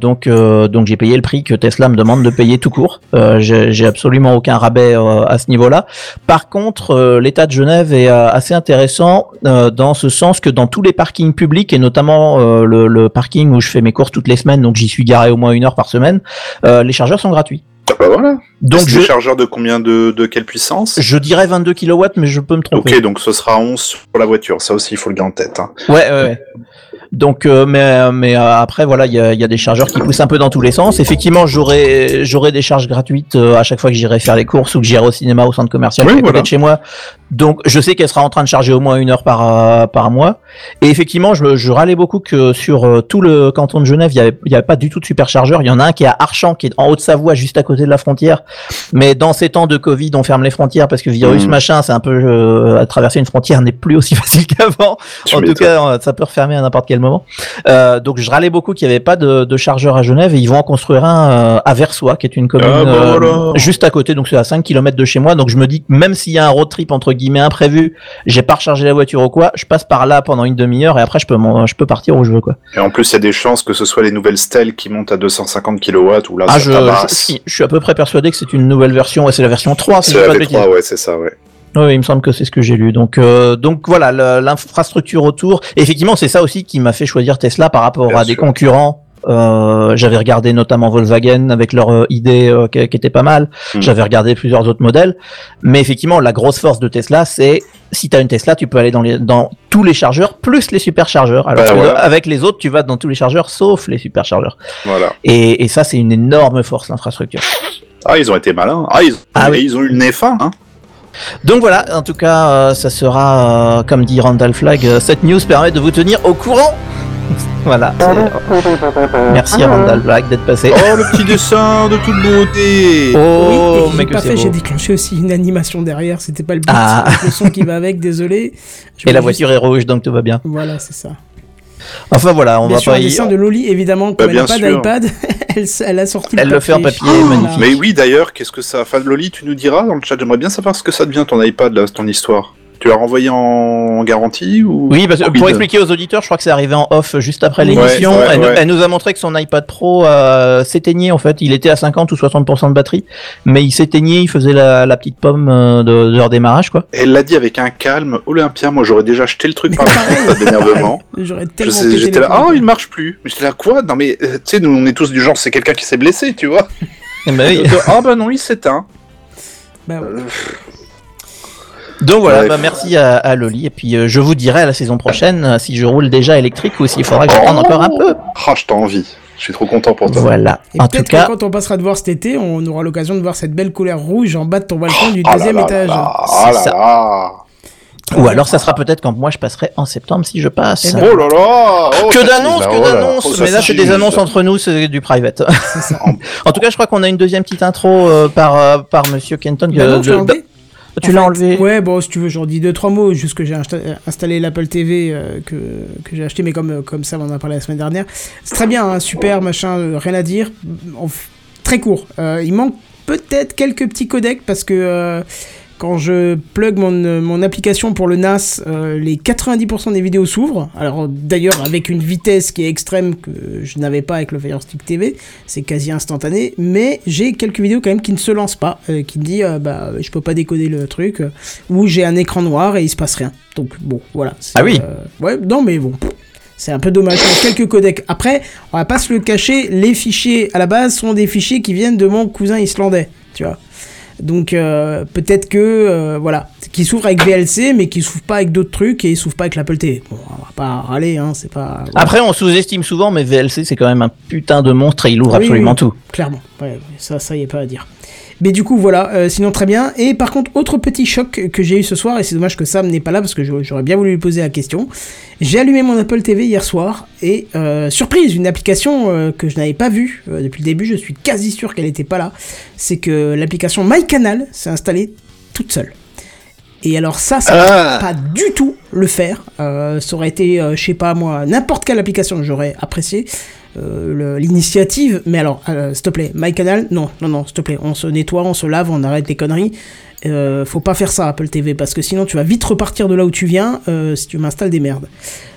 Donc, donc j'ai payé le prix que Tesla me demande de payer tout court. J'ai absolument aucun rabais à ce niveau-là. Par contre, l'État de Genève est assez intéressant dans ce sens que dans tous les parkings publics et notamment le, parking où je fais mes courses toutes les semaines, donc j'y suis garé au moins une heure par semaine, les chargeurs sont gratuits. Ah, bah voilà. Donc je, des chargeurs de combien de, de quelle puissance? Je dirais 22 kW, mais je peux me tromper. Ok, donc ce sera 11 sur la voiture. Ça aussi, il faut le garder en tête. Hein. Ouais, ouais, ouais. Donc, euh, mais mais euh, après voilà, il y a, y a des chargeurs qui poussent un peu dans tous les sens. Effectivement, j'aurai j'aurai des charges gratuites euh, à chaque fois que j'irai faire les courses ou que j'irai au cinéma au centre commercial Oui, qui est à côté voilà. de chez moi. Donc, je sais qu'elle sera en train de charger au moins une heure par euh, par mois. Et effectivement, je, je râlais beaucoup que sur euh, tout le canton de Genève, il y avait y avait pas du tout de superchargeur. Il y en a un qui est à Archamps, qui est en Haute-Savoie, juste à côté de la frontière. Mais dans ces temps de Covid, on ferme les frontières parce que virus Mhm. machin, c'est un peu euh, à traverser une frontière n'est plus aussi facile qu'avant. En tout cas, ça peut refermer à n'importe quel moment. Euh, donc, je râlais beaucoup qu'il n'y avait pas de, de chargeur à Genève et ils vont en construire un euh, à Versoix, qui est une commune Ah, bah euh, voilà. juste à côté. Donc, c'est à 5 km de chez moi. Donc, je me dis que même s'il y a un road trip entre guillemets imprévu, j'ai pas rechargé la voiture ou quoi, je passe par là pendant une demi-heure et après, je peux, je peux partir où je veux, quoi. Et en plus, il y a des chances que ce soit les nouvelles stèles qui montent à 250 kW ou là, Ah, ça je, je, tabasse. si, je suis à peu près persuadé que c'est une nouvelle version. Ouais, c'est la version 3, si C'est la pas de bêtises. V3, ouais, c'est ça, ouais. Oui, il me semble que c'est ce que j'ai lu. Donc, euh, donc voilà, l'infrastructure autour. Et effectivement, c'est ça aussi qui m'a fait choisir Tesla par rapport Bien à des concurrents. Euh, j'avais regardé notamment Volkswagen avec leur euh, idée euh, qui, qui était pas mal. Mhm. J'avais regardé plusieurs autres modèles. Mais effectivement, la grosse force de Tesla, c'est si tu as une Tesla, tu peux aller dans, les, dans tous les chargeurs plus les superchargeurs. Alors Bah, voilà. avec les autres, tu vas dans tous les chargeurs sauf les superchargeurs. Voilà. Et, et ça, c'est une énorme force, l'infrastructure. Ah, ils ont été malins. Ah, ils, Ah oui. ils ont eu le nez fin, hein. Donc voilà, en tout cas, euh, ça sera, euh, comme dit Randall Flagg, euh, cette news permet de vous tenir au courant. voilà. Merci Randall Flagg d'être passé. Oh, le petit dessin de toute beauté. Oh, oui, et mais j'ai que pas c'est j'ai déclenché aussi une animation derrière, c'était pas le but, Ah. le son qui va avec, désolé. Je Et la juste- voiture est rouge, donc tout va bien. Voilà, c'est ça. Enfin voilà, on Bien va sûr, pas un y... dessin de Loli, évidemment, Bah, comme elle bien n'a pas d'iPad, elle, elle a sorti Elle le fait en papier, Voilà. magnifique. Mais oui, d'ailleurs, qu'est-ce que ça. Enfin, Loli, tu nous diras dans le chat. J'aimerais bien savoir ce que ça devient ton iPad, là, ton histoire. Tu l'as renvoyé en garantie ou Oui, parce que pour expliquer aux auditeurs, je crois que c'est arrivé en off juste après l'émission. ouais, elle, nous- ouais. elle nous a montré que son iPad Pro euh, s'éteignait en fait. Il était à 50 ou 60% de batterie, mais il s'éteignait, il faisait la, la petite pomme euh, de, de leur démarrage quoi. Elle l'a dit avec un calme olympien. Moi, j'aurais déjà jeté le truc par la d'énervement. J'aurais tellement J'étais là, oh, plombs. il marche plus. Mais j'étais là, quoi? Non, mais euh, tu sais, nous, on est tous du genre, c'est quelqu'un qui s'est blessé, tu vois. Eh ben oui. Ah, bah non, il s'éteint. Bah ouais. Euh, Donc voilà, Ouais. bah, merci à, à Loli. Et puis euh, je vous dirai à la saison prochaine euh, si je roule déjà électrique ou s'il faudra que j'attende encore un peu. Ah, je t'ai envie. Je suis trop content pour toi. Voilà. Et En tout peut-être cas, que quand on passera de voir cet été, on aura l'occasion de voir cette belle couleur rouge en bas de ton balcon du Ah là deuxième là étage. là, Ah là ça. là. Ou alors ça sera peut-être quand moi je passerai en septembre si je passe. Eh ben, Oh là là oh, que d'annonces, que oh d'annonces. Oh, Mais là, c'est des annonces entre nous, c'est du private. Ça. en tout cas, je crois qu'on a une deuxième petite intro euh, par euh, par Monsieur Kenton. Bah non, de-. Tu En l'as fait, enlevé. Ouais, bon, si tu veux, j'en dis deux, trois mots. Juste que j'ai insta- installé l'Apple TV euh, que, que j'ai acheté, mais comme, comme ça, on en a parlé la semaine dernière. C'est très bien, hein, super, machin, euh, rien à dire. En f- très court. Euh, il manque peut-être quelques petits codecs parce que euh, quand je plug mon, euh, mon application pour le NAS, euh, les 90% des vidéos s'ouvrent. Alors, d'ailleurs, avec une vitesse qui est extrême que je n'avais pas avec le Fire Stick TV, c'est quasi instantané. Mais j'ai quelques vidéos quand même qui ne se lancent pas, euh, qui me dit euh, bah je peux pas décoder le truc, ou j'ai un écran noir et il se passe rien. Donc bon, voilà. Ah oui. ouais, non mais bon. C'est un peu dommage. Il y a quelques codecs. Après, on va pas se le cacher, les fichiers à la base sont des fichiers qui viennent de mon cousin islandais, tu vois. Donc euh, peut-être que euh, voilà, qui s'ouvre avec VLC, mais qui s'ouvre pas avec d'autres trucs et s'ouvre pas avec l'Apple TV. Bon, on va pas râler, hein, c'est pas. voilà. Après, on sous-estime souvent, mais VLC c'est quand même un putain de monstre et il ouvre Oui, absolument oui. tout. Clairement, ouais, ouais, ça, ça y est pas à dire. Mais du coup, voilà, euh, sinon très bien. Et par contre, autre petit choc que j'ai eu ce soir, et c'est dommage que Sam n'est pas là parce que j'aurais bien voulu lui poser la question. J'ai allumé mon Apple TV hier soir et euh, surprise, une application euh, que je n'avais pas vue depuis le début, je suis quasi sûr qu'elle n'était pas là. C'est que l'application MyCanal s'est installée toute seule. Et alors ça, ça Ah. pas du tout le faire. Ça aurait été, je sais pas moi, n'importe quelle application, j'aurais apprécié euh, l'initiative. Mais alors, euh, s'il te plaît, MyCanal, non, non, non, s'il te plaît, on se nettoie, on se lave, on arrête les conneries. Euh, faut pas faire ça Apple TV parce que sinon tu vas vite repartir de là où tu viens euh, si tu m'installes des merdes.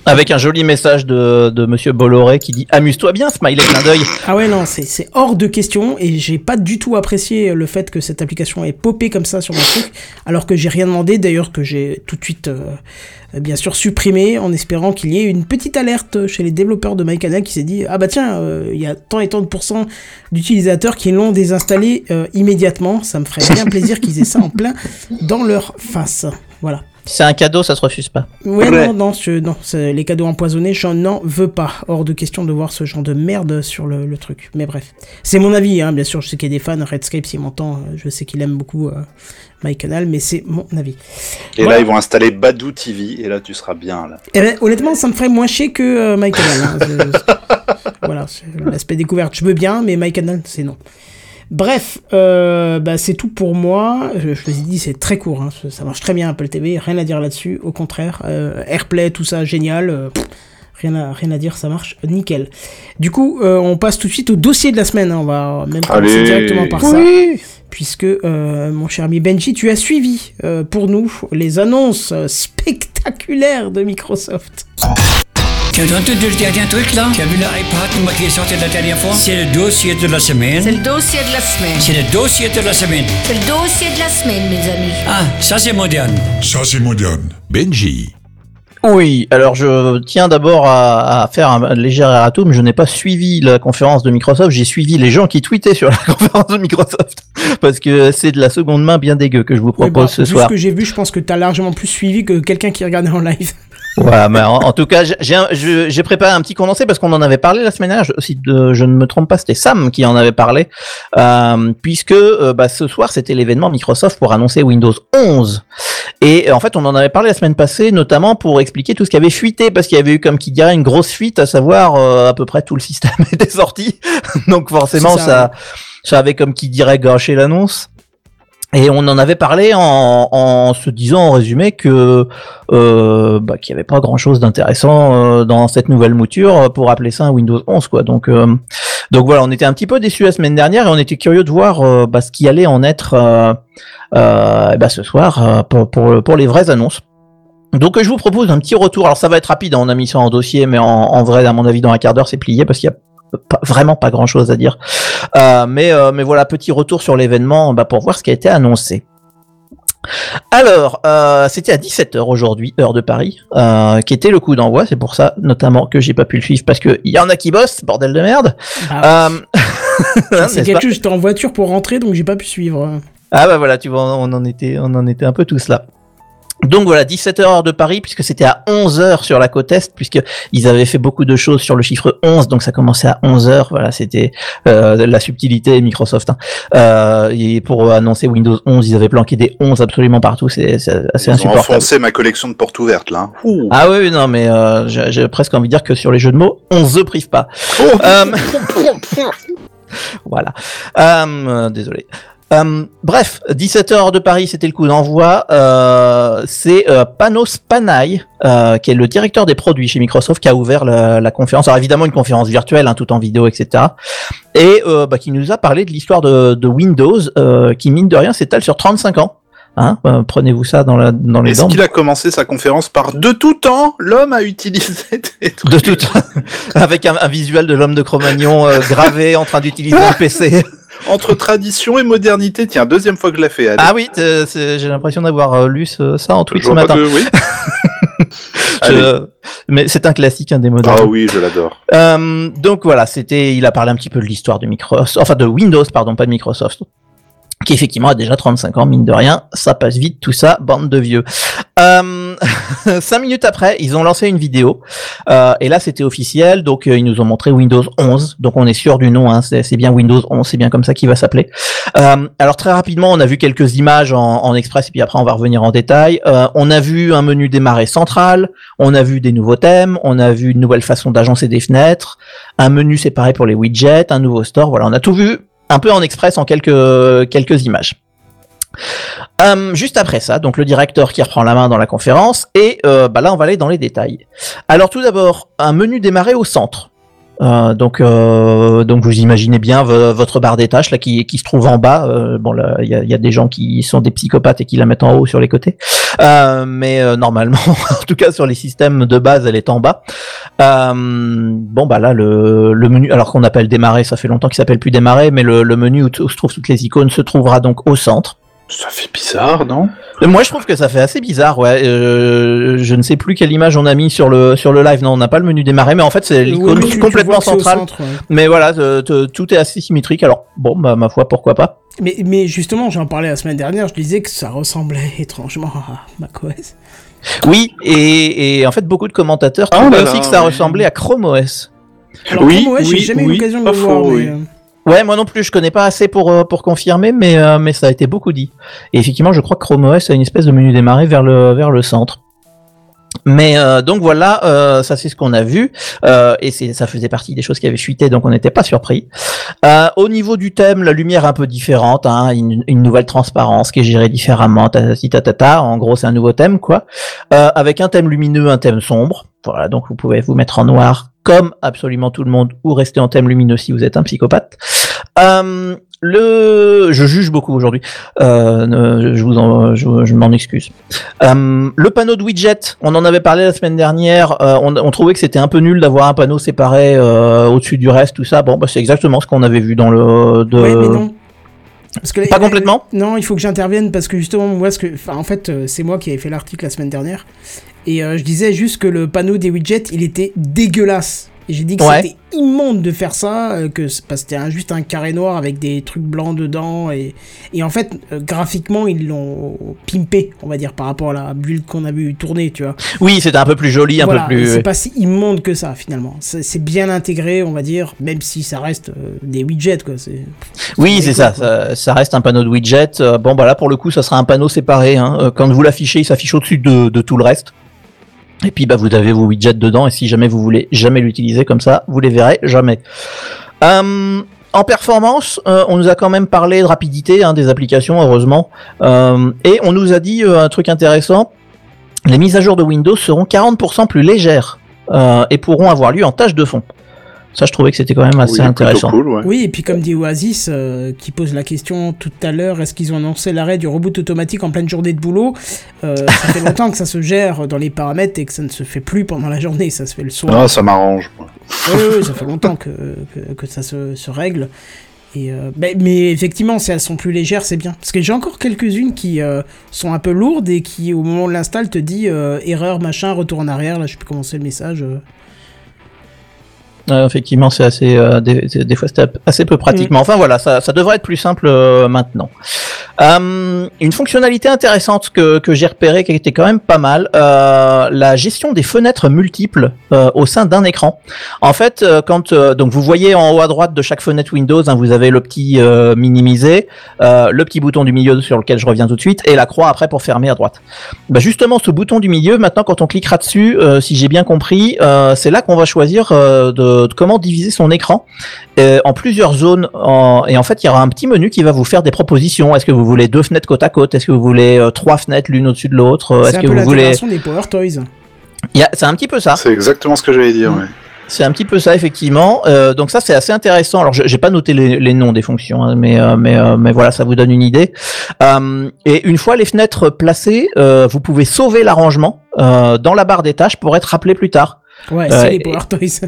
Avec un joli message de, de Monsieur Bolloré qui dit Amuse-toi bien, smiley clin d'œil. Ah ouais non c'est hors de question et j'ai pas du tout apprécié le fait que cette application ait popé comme ça sur mon truc alors que j'ai rien demandé d'ailleurs que j'ai tout de suite euh, bien sûr supprimé en espérant qu'il y ait une petite alerte chez les développeurs de MyCanal qui s'est dit ah bah tiens euh, il y a tant et tant de pourcents d'utilisateurs qui l'ont désinstallé euh, immédiatement. Ça me ferait bien plaisir qu'ils aient ça en plein dans leur face. Voilà C'est un cadeau, ça se refuse pas. Ouais, Ouais. non, non, je- non c'est- les cadeaux empoisonnés, j'en n'en veux pas. Hors de question de voir ce genre de merde sur le, le truc. Mais bref, c'est mon avis, hein, bien sûr. Je sais qu'il y a des fans, Redscape s'il m'entend, euh, je sais qu'il aime beaucoup euh, MyCanal, mais c'est mon avis. Et Voilà. là, ils vont installer Badou TV, et là, tu seras bien, là. Eh ben, honnêtement, ça me ferait moins chier que euh, MyCanal. hein. Je- voilà, c'est l'aspect découverte, je veux bien, mais MyCanal, c'est non. Bref, euh, bah, c'est tout pour moi. Je, je vous ai dit, c'est très court. hein. Ça marche très bien Apple TV, rien à dire là-dessus. Au contraire, euh, AirPlay, tout ça, génial. euh, pff, rien, à, rien à dire, ça marche nickel. Du coup, euh, on passe tout de suite au dossier de la semaine. hein. On va même commencer Allez. directement par ça. Puisque, euh, mon cher ami Benji, tu as suivi euh, pour nous les annonces spectaculaires de Microsoft. Tu as entendu le dernier truc là? Tu as vu l'iPad moi, qui est sorti la dernière fois? C'est le dossier de la C'est semaine. le dossier de la semaine. C'est le dossier de la semaine. C'est le dossier de la semaine, mes amis. Ah, ça c'est moderne. Ça, c'est moderne. Benji. Oui, alors je tiens d'abord à, à faire un léger erratum. Je n'ai pas suivi la conférence de Microsoft, j'ai suivi les gens qui tweetaient sur la conférence de Microsoft. Parce que c'est de la seconde main bien dégueu que je vous Oui, propose bah, ce soir. ce que j'ai vu, je pense que t'as largement plus suivi que quelqu'un qui regardait en live. Voilà, mais en, en tout cas, j'ai- préparé un petit condensé parce qu'on en avait parlé la semaine dernière. Je, si de- je ne me trompe pas, c'était Sam qui en avait parlé, euh, puisque euh, bah, ce soir c'était l'événement Microsoft pour annoncer Windows 11. Et en fait, on en avait parlé la semaine passée, notamment pour expliquer tout ce qui avait fuité, parce qu'il y avait eu comme qui dirait une grosse fuite, à savoir euh, à peu près tout le système était sorti. Donc forcément, ça, ça avait comme qui dirait gâché l'annonce. Et on en avait parlé en, en se disant en résumé que euh, bah, qu'il n'y avait pas grand chose d'intéressant euh, dans cette nouvelle mouture pour appeler ça un Windows 11 quoi. Donc euh, donc voilà, on était un petit peu déçus la semaine dernière et on était curieux de voir euh, bah, ce qui allait en être euh, euh, bah, ce soir pour, pour pour les vraies annonces. Donc je vous propose un petit retour. Alors ça va être rapide, hein, on a mis ça en dossier, mais en, en vrai, à mon avis, dans un quart d'heure, c'est plié parce qu'il y a pas- vraiment pas grand chose à dire. Euh, mais, euh, mais voilà, petit retour sur l'événement bah, pour voir ce qui a été annoncé. Alors, euh, c'était à 17h aujourd'hui, heure de Paris, euh, qui était le coup d'envoi. C'est pour ça, notamment, que j'ai pas pu le suivre parce que il y en a qui bossent, bordel de merde. Ah, Euh, c'est quelque chose, j'étais en voiture pour rentrer, donc j'ai pas pu suivre. Ah bah voilà, tu vois, on en était, on en était un peu tous là. Donc voilà, 17 heures de Paris, puisque c'était à 11 heures sur la côte Est, puisque ils avaient fait beaucoup de choses sur le chiffre 11, donc ça commençait à 11 heures. Voilà, c'était euh, la subtilité Microsoft. Hein. Euh, et pour annoncer Windows 11, ils avaient planqué des 11 absolument partout. C'est assez Ils insupportable. enfoncé ma collection de portes ouvertes là. Ouh. Ah oui, non, mais euh, j'ai presque envie de dire que sur les jeux de mots, on se prive pas. Euh, voilà. Euh, désolé. Euh, bref, 17h de Paris, c'était le coup d'envoi. Euh, c'est euh, Panos Panay, euh, qui est le directeur des produits chez Microsoft, qui a ouvert la, la conférence. Alors évidemment une conférence virtuelle, hein, tout en vidéo, etc. Et euh, bah, qui nous a parlé de l'histoire de, de Windows, euh, qui mine de rien s'étale sur 35 ans. Hein, Prenez-vous ça dans, la, dans les Est-ce dents. qu'il a commencé sa conférence par de tout temps l'homme a utilisé des trucs De tout, avec un, un visuel de l'homme de Cro-Magnon euh, gravé en train d'utiliser un PC. Entre tradition et modernité Tiens, deuxième fois que je l'ai fait. allez. Ah oui, euh, j'ai l'impression d'avoir euh, lu ce- ça en tweet Je ce matin. de- oui. Je-. Mais c'est un classique, un des modernes. Ah oui, je l'adore. Euh, donc voilà, c'était, il a parlé un petit peu de l'histoire de Microsoft, enfin de Windows, pardon, pas de Microsoft, qui effectivement a déjà 35 ans, mine de rien, ça passe vite tout ça, bande de vieux. Euh, cinq minutes après, ils ont lancé une vidéo, euh, et là c'était officiel, donc euh, ils nous ont montré Windows 11, donc on est sûr du nom, hein, c'est bien Windows 11, c'est bien comme ça qu'il va s'appeler. Alors très rapidement, on a vu quelques images en, en express, et puis après on va revenir en détail. On a vu un menu démarrer central, on a vu des nouveaux thèmes, on a vu une nouvelle façon d'agencer des fenêtres, un menu séparé pour les widgets, un nouveau store. Voilà, on a tout vu un peu en express en quelques quelques images. Euh, juste après ça, donc le directeur qui reprend la main dans la conférence et euh, bah là on va aller dans les détails. Alors tout d'abord un menu démarrer au centre. Euh, donc, donc vous imaginez bien vo- votre barre des tâches là qui, se trouve en bas. Bon, il y a, des gens qui sont des psychopathes et qui la mettent en haut sur les côtés, mais normalement, en tout cas sur les systèmes de base, elle est en bas. Bon, bah là, le, menu, alors qu'on appelle démarrer, ça fait longtemps qu'il s'appelle plus démarrer, mais le, menu où se trouvent toutes les icônes se trouvera donc au centre. Ça fait bizarre, non? Euh, Moi, je trouve que ça fait assez bizarre, ouais. Euh, je ne sais plus quelle image on a mis sur le sur le live. Non, on n'a pas le menu démarrer, mais en fait, c'est l'icône Oui, complètement centrale. centre, ouais. Mais voilà, te- te- tout est assez symétrique. Alors, bon, bah, ma foi, pourquoi pas? Mais, mais justement, j'en parlais la semaine dernière, je disais que ça ressemblait étrangement à macOS. Oui, et, et en fait, beaucoup de commentateurs Ah trouvaient aussi là, que ça oui. ressemblé à Chrome OS. Alors, Oui, Chrome OS, j'ai oui, jamais eu oui, l'occasion de pas le faux, voir, mais, oui. euh, Ouais, moi non plus, je connais pas assez pour euh, pour confirmer, mais euh, mais ça a été beaucoup dit. Et effectivement, je crois que Chrome OS a une espèce de menu démarrer vers le vers le centre. Mais euh, donc voilà, ça c'est ce qu'on a vu et c'est ça faisait partie des choses qui avaient fuité, donc on n'était pas surpris. Au niveau du thème, la lumière un peu différente, hein, une, nouvelle transparence qui est gérée différemment, tatati tatata. En gros, c'est un nouveau thème quoi, avec un thème lumineux, un thème sombre. Voilà, donc vous pouvez vous mettre en noir comme absolument tout le monde ou rester en thème lumineux si vous êtes un psychopathe. Euh, le, je juge beaucoup aujourd'hui. Euh, je vous en, je, je m'en excuse. Euh, le panneau de widget, on en avait parlé la semaine dernière. euh, on, on trouvait que c'était un peu nul d'avoir un panneau séparé au-dessus du reste, tout ça. Bon, bah, c'est exactement ce qu'on avait vu dans le. De... Ouais, mais non. Parce que Pas complètement Non, il faut que j'intervienne parce que justement, moi, ce que, en fait, c'est moi qui avais fait l'article la semaine dernière. Et je disais juste que le panneau des widgets, il était dégueulasse. Et j'ai dit que Ouais. c'était immonde de faire ça, euh, que c'est- parce que c'était juste un carré noir avec des trucs blancs dedans. Et, et en fait, euh, graphiquement, ils l'ont pimpé, on va dire, par rapport à la build qu'on a vu tourner, tu vois. Oui, c'était un peu plus joli, un Voilà, peu plus. C'est pas si immonde que ça, finalement. C'est bien intégré, on va dire, même si ça reste euh, des widgets, quoi. Oui, c'est ça, ça. Ça reste un panneau de widget. Euh, bon, bah là, pour le coup, ça sera un panneau séparé. Hein. Quand vous l'affichez, il s'affiche au-dessus de, de tout le reste. Et puis, bah, vous avez vos widgets dedans. Et si jamais vous voulez jamais l'utiliser comme ça, vous les verrez jamais. Euh, en performance, euh, on nous a quand même parlé de rapidité hein, des applications, heureusement. Euh, et on nous a dit un truc intéressant. Les mises à jour de Windows seront 40% plus légères et pourront avoir lieu en tâche de fond. Ça, je trouvais que c'était quand même assez Oui, intéressant. cool, ouais. Oui, et puis comme dit Oasis, euh, qui pose la question tout à l'heure, est-ce qu'ils ont annoncé l'arrêt du reboot automatique en pleine journée de boulot Euh, Ça fait longtemps que ça se gère dans les paramètres et que ça ne se fait plus pendant la journée, ça se fait le soir. Non, ça m'arrange. moi. Oui, oui, ça fait longtemps que, que, que ça se, se règle. Et euh, mais, mais effectivement, si elles sont plus légères, c'est bien. Parce que j'ai encore quelques-unes qui euh, sont un peu lourdes et qui, au moment de l'install, te dit euh, erreur, machin, retour en arrière. Là, je sais plus comment c'est le message. Euh. Effectivement, c'est assez, euh, des, fois, c'était assez peu pratique. Mm. Mais enfin, voilà, ça, ça devrait être plus simple euh, maintenant. Euh, une fonctionnalité intéressante que, que j'ai repérée qui était quand même pas mal, euh, la gestion des fenêtres multiples euh, au sein d'un écran. En fait, euh, quand euh, donc vous voyez en haut à droite de chaque fenêtre Windows, hein, vous avez le petit minimisé, euh, le petit bouton du milieu sur lequel je reviens tout de suite, et la croix après pour fermer à droite. Bah justement, ce bouton du milieu, maintenant quand on cliquera dessus, si j'ai bien compris, c'est là qu'on va choisir de, de comment diviser son écran en plusieurs zones. En- et en fait, il y aura un petit menu qui va vous faire des propositions. Est-ce que voulez deux fenêtres côte à côte? Est-ce que vous voulez euh, trois fenêtres l'une au-dessus de l'autre? Euh, C'est Est-ce un que peu vous voulez l'intégration des Power Toys. Il y a- C'est un petit peu ça. C'est exactement ce que j'allais dire. Mm. ouais. C'est un petit peu ça effectivement. Euh, donc ça c'est assez intéressant. Alors je- j'ai pas noté les, les noms des fonctions, hein, mais euh, mais euh, mais voilà, ça vous donne une idée. Euh, et une fois les fenêtres placées, euh, vous pouvez sauver l'arrangement euh, dans la barre des tâches pour être rappelé plus tard. Ouais, Euh, c'est les Power Toys.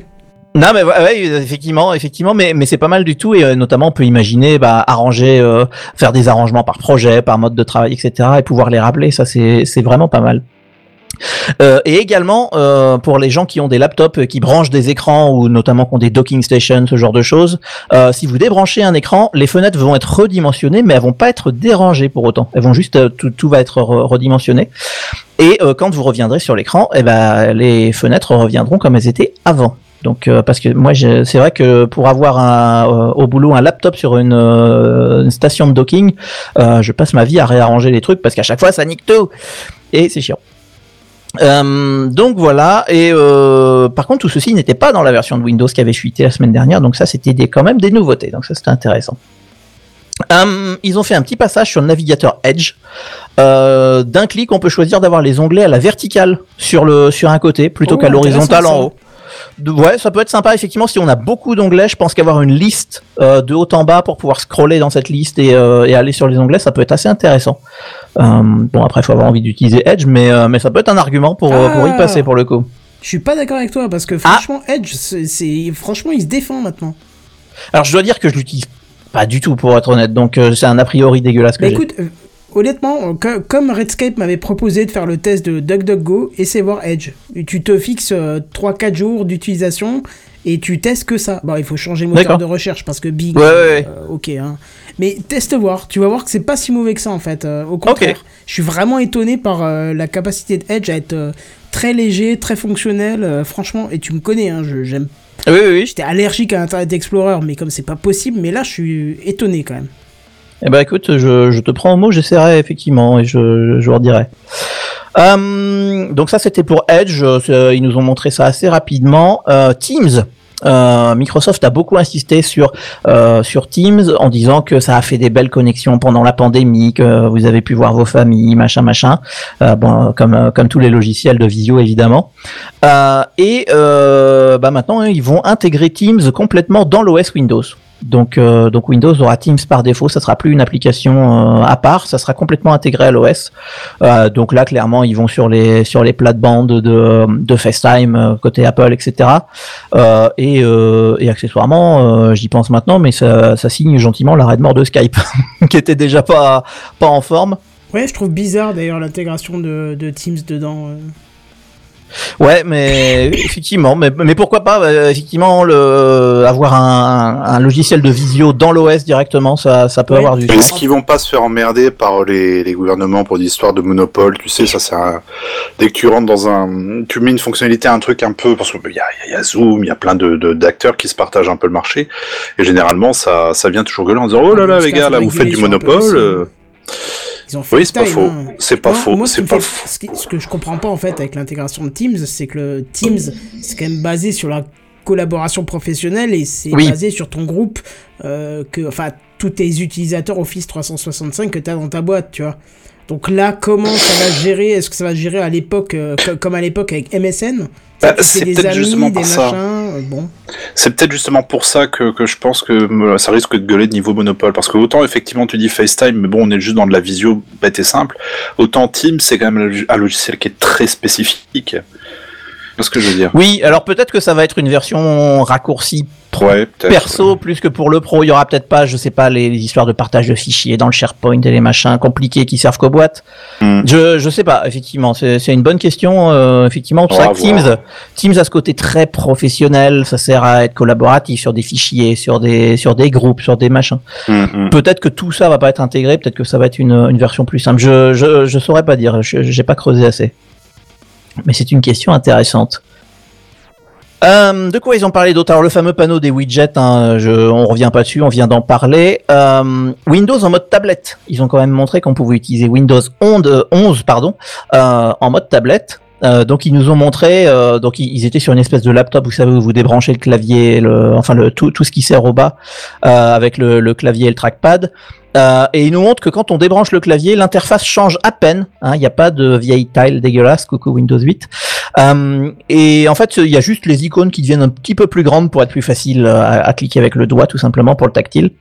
Non mais ouais, effectivement, effectivement, mais mais c'est pas mal du tout et euh, notamment on peut imaginer bah, arranger, euh, faire des arrangements par projet, par mode de travail, etc. et pouvoir les rappeler. Ça c'est c'est vraiment pas mal. Euh, et également pour les gens qui ont des laptops qui branchent des écrans ou notamment qui ont des docking stations, ce genre de choses, si vous débranchez un écran, les fenêtres vont être redimensionnées, mais elles vont pas être dérangées pour autant. Elles vont juste tout, tout va être re- redimensionné. Et quand vous reviendrez sur l'écran, eh ben les fenêtres reviendront comme elles étaient avant. Donc euh, parce que moi c'est vrai que pour avoir un, euh, au boulot un laptop sur une, euh, une station de docking, je passe ma vie à réarranger les trucs parce qu'à chaque fois ça nique tout et c'est chiant. Donc voilà, et euh, par contre tout ceci n'était pas dans la version de Windows qui avait fuité la semaine dernière, donc ça c'était quand même des nouveautés, donc ça c'était intéressant. Ils ont fait un petit passage sur le navigateur Edge. Euh, D'un clic, on peut choisir d'avoir les onglets à la verticale sur le sur un côté plutôt Oh, qu'à l'horizontale en haut. Ouais, ça peut être sympa effectivement si on a beaucoup d'onglets. Je pense qu'avoir une liste euh, de haut en bas pour pouvoir scroller dans cette liste et, euh, et aller sur les onglets, ça peut être assez intéressant. Euh, bon après, il faut avoir envie d'utiliser Edge, mais mais ça peut être un argument pour pour y Ah. passer pour le coup. Je suis pas d'accord avec toi parce que Ah. franchement, Edge, c'est franchement, il se défend maintenant. Alors je dois dire que je l'utilise pas du tout pour être honnête, donc c'est un a priori dégueulasse que Mais j'ai. écoute, honnêtement, euh, co- comme Redscape m'avait proposé de faire le test de DuckDuckGo, essaie voir Edge. Tu te fixes 3-4 jours d'utilisation et tu testes que ça. Bon, il faut changer le moteur de recherche parce que Bing, Ouais, ouais, ouais. euh, ok. Hein. Mais teste voir, tu vas voir que c'est pas si mauvais que ça en fait. euh, au contraire, je suis vraiment étonné par euh, la capacité de Edge à être euh, très léger, très fonctionnel. euh, franchement, et tu me connais, hein, je- j'aime. Oui oui oui. J'étais allergique à Internet Explorer, mais comme c'est pas possible, mais là je suis étonné quand même. Eh ben écoute, je, te prends au mot, j'essaierai effectivement et je, vous redirai. Euh, donc ça c'était pour Edge, euh, ils nous ont montré ça assez rapidement. Euh, Teams. Microsoft a beaucoup insisté sur sur Teams en disant que ça a fait des belles connexions pendant la pandémie, que vous avez pu voir vos familles, machin machin, comme comme tous les logiciels de visio évidemment. Et bah maintenant hein, ils vont intégrer Teams complètement dans l'OS Windows. Donc, euh, donc Windows aura Teams par défaut, ça sera plus une application euh, à part, ça sera complètement intégré à l'OS. Euh, donc là, clairement, ils vont sur les sur les plates-bandes de, de FaceTime euh, côté Apple, etc. Euh, et, euh, et accessoirement, euh, j'y pense maintenant, mais ça, ça signe gentiment l'arrêt de mort de Skype, qui était déjà pas pas en forme. Ouais, je trouve bizarre d'ailleurs l'intégration de, de Teams dedans. Euh. Ouais, mais effectivement, mais, mais pourquoi pas euh, effectivement le avoir un, un logiciel de visio dans l'OS directement, ça ça peut Ouais. avoir du est-ce qu'ils vont pas se faire emmerder par les, les gouvernements pour des histoires de monopole Tu sais, ça c'est un... dès que tu rentres dans un, tu mets une fonctionnalité, un truc un peu parce qu'il y a, il y a Zoom, il y a plein de d'acteurs qui se partagent un peu le marché, et généralement ça ça vient toujours gueuler en disant oh là là Parce les gars là vous faites du réguler sur un peu monopole. Aussi. Ils ont fait Oui, c'est pas faux. hein. C'est pas Moi- faux. moi, ce C'est qui pas me fait- faux. ce, qui- ce que je comprends pas en fait avec l'intégration de Teams, c'est que le Teams, c'est quand même basé sur la collaboration professionnelle et c'est Oui. basé sur ton groupe, euh, que, enfin, tous tes utilisateurs Office 365 que tu as dans ta boîte, tu vois. Donc là, comment ça va gérer? Est-ce que ça va gérer à l'époque, euh, co- comme à l'époque avec MSN Bah, c'est peut-être justement pour ça. euh, bon. C'est peut-être justement pour ça que, que je pense que ça risque de gueuler de niveau monopole. Parce que autant effectivement tu dis FaceTime, mais bon on est juste dans de la visio bête et simple. Autant Teams c'est quand même un logiciel qui est très spécifique. C'est ce que je veux dire. Oui, alors peut-être que ça va être une version raccourcie Ouais, perso plus que pour le pro. Il y aura peut-être pas, je sais pas, les, les histoires de partage de fichiers dans le SharePoint et les machins compliqués qui servent qu'aux boîtes. Hmm. Je, je sais pas, effectivement, c'est une bonne question. euh, effectivement, On ça, Teams, voir. Teams a ce côté très professionnel. Ça sert à être collaboratif sur des fichiers, sur des sur des groupes, sur des machins. Hum, hum. Peut-être que tout ça va pas être intégré. Peut-être que ça va être une, une version plus simple. Je je je saurais pas dire. Je j'ai pas creusé assez. Mais c'est une question intéressante. Euh, de quoi ils ont parlé d'autre? Alors le fameux panneau des widgets, hein, on revient pas dessus, on vient d'en parler. Euh, Windows en mode tablette. Ils ont quand même montré qu'on pouvait utiliser Windows 11, 11 pardon, euh, en mode tablette. Euh, donc ils nous ont montré, euh, donc ils, étaient sur une espèce de laptop, vous savez où vous débranchez le clavier, le, enfin le tout, tout ce qui sert au bas euh, avec le, le clavier et le trackpad. Euh, et ils nous montrent que quand on débranche le clavier, l'interface change à peine. hein, Il n'y a pas de vieille tile dégueulasse, coucou Windows 8. Euh, et en fait, il y a juste les icônes qui deviennent un petit peu plus grandes pour être plus facile à, à cliquer avec le doigt, tout simplement pour le tactile.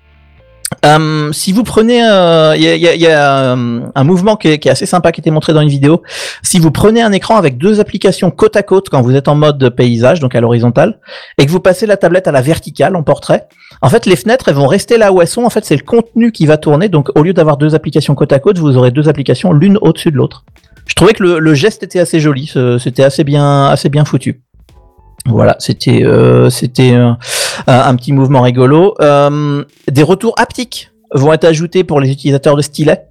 Euh, si vous prenez, euh, il y a, y a- y a, euh, un mouvement qui est, qui est assez sympa qui été montré dans une vidéo. Si vous prenez un écran avec deux applications côte à côte quand vous êtes en mode paysage, donc à l'horizontale, et que vous passez la tablette à la verticale en portrait, en fait les fenêtres elles vont rester là où elles sont. En fait c'est le contenu qui va tourner. Donc au lieu d'avoir deux applications côte à côte, vous aurez deux applications l'une au-dessus de l'autre. Je trouvais que le, le geste était assez joli, c'était assez bien, assez bien foutu. Voilà, c'était euh, c'était un, un petit mouvement rigolo. Euh, des retours haptiques vont être ajoutés pour les utilisateurs de stylet.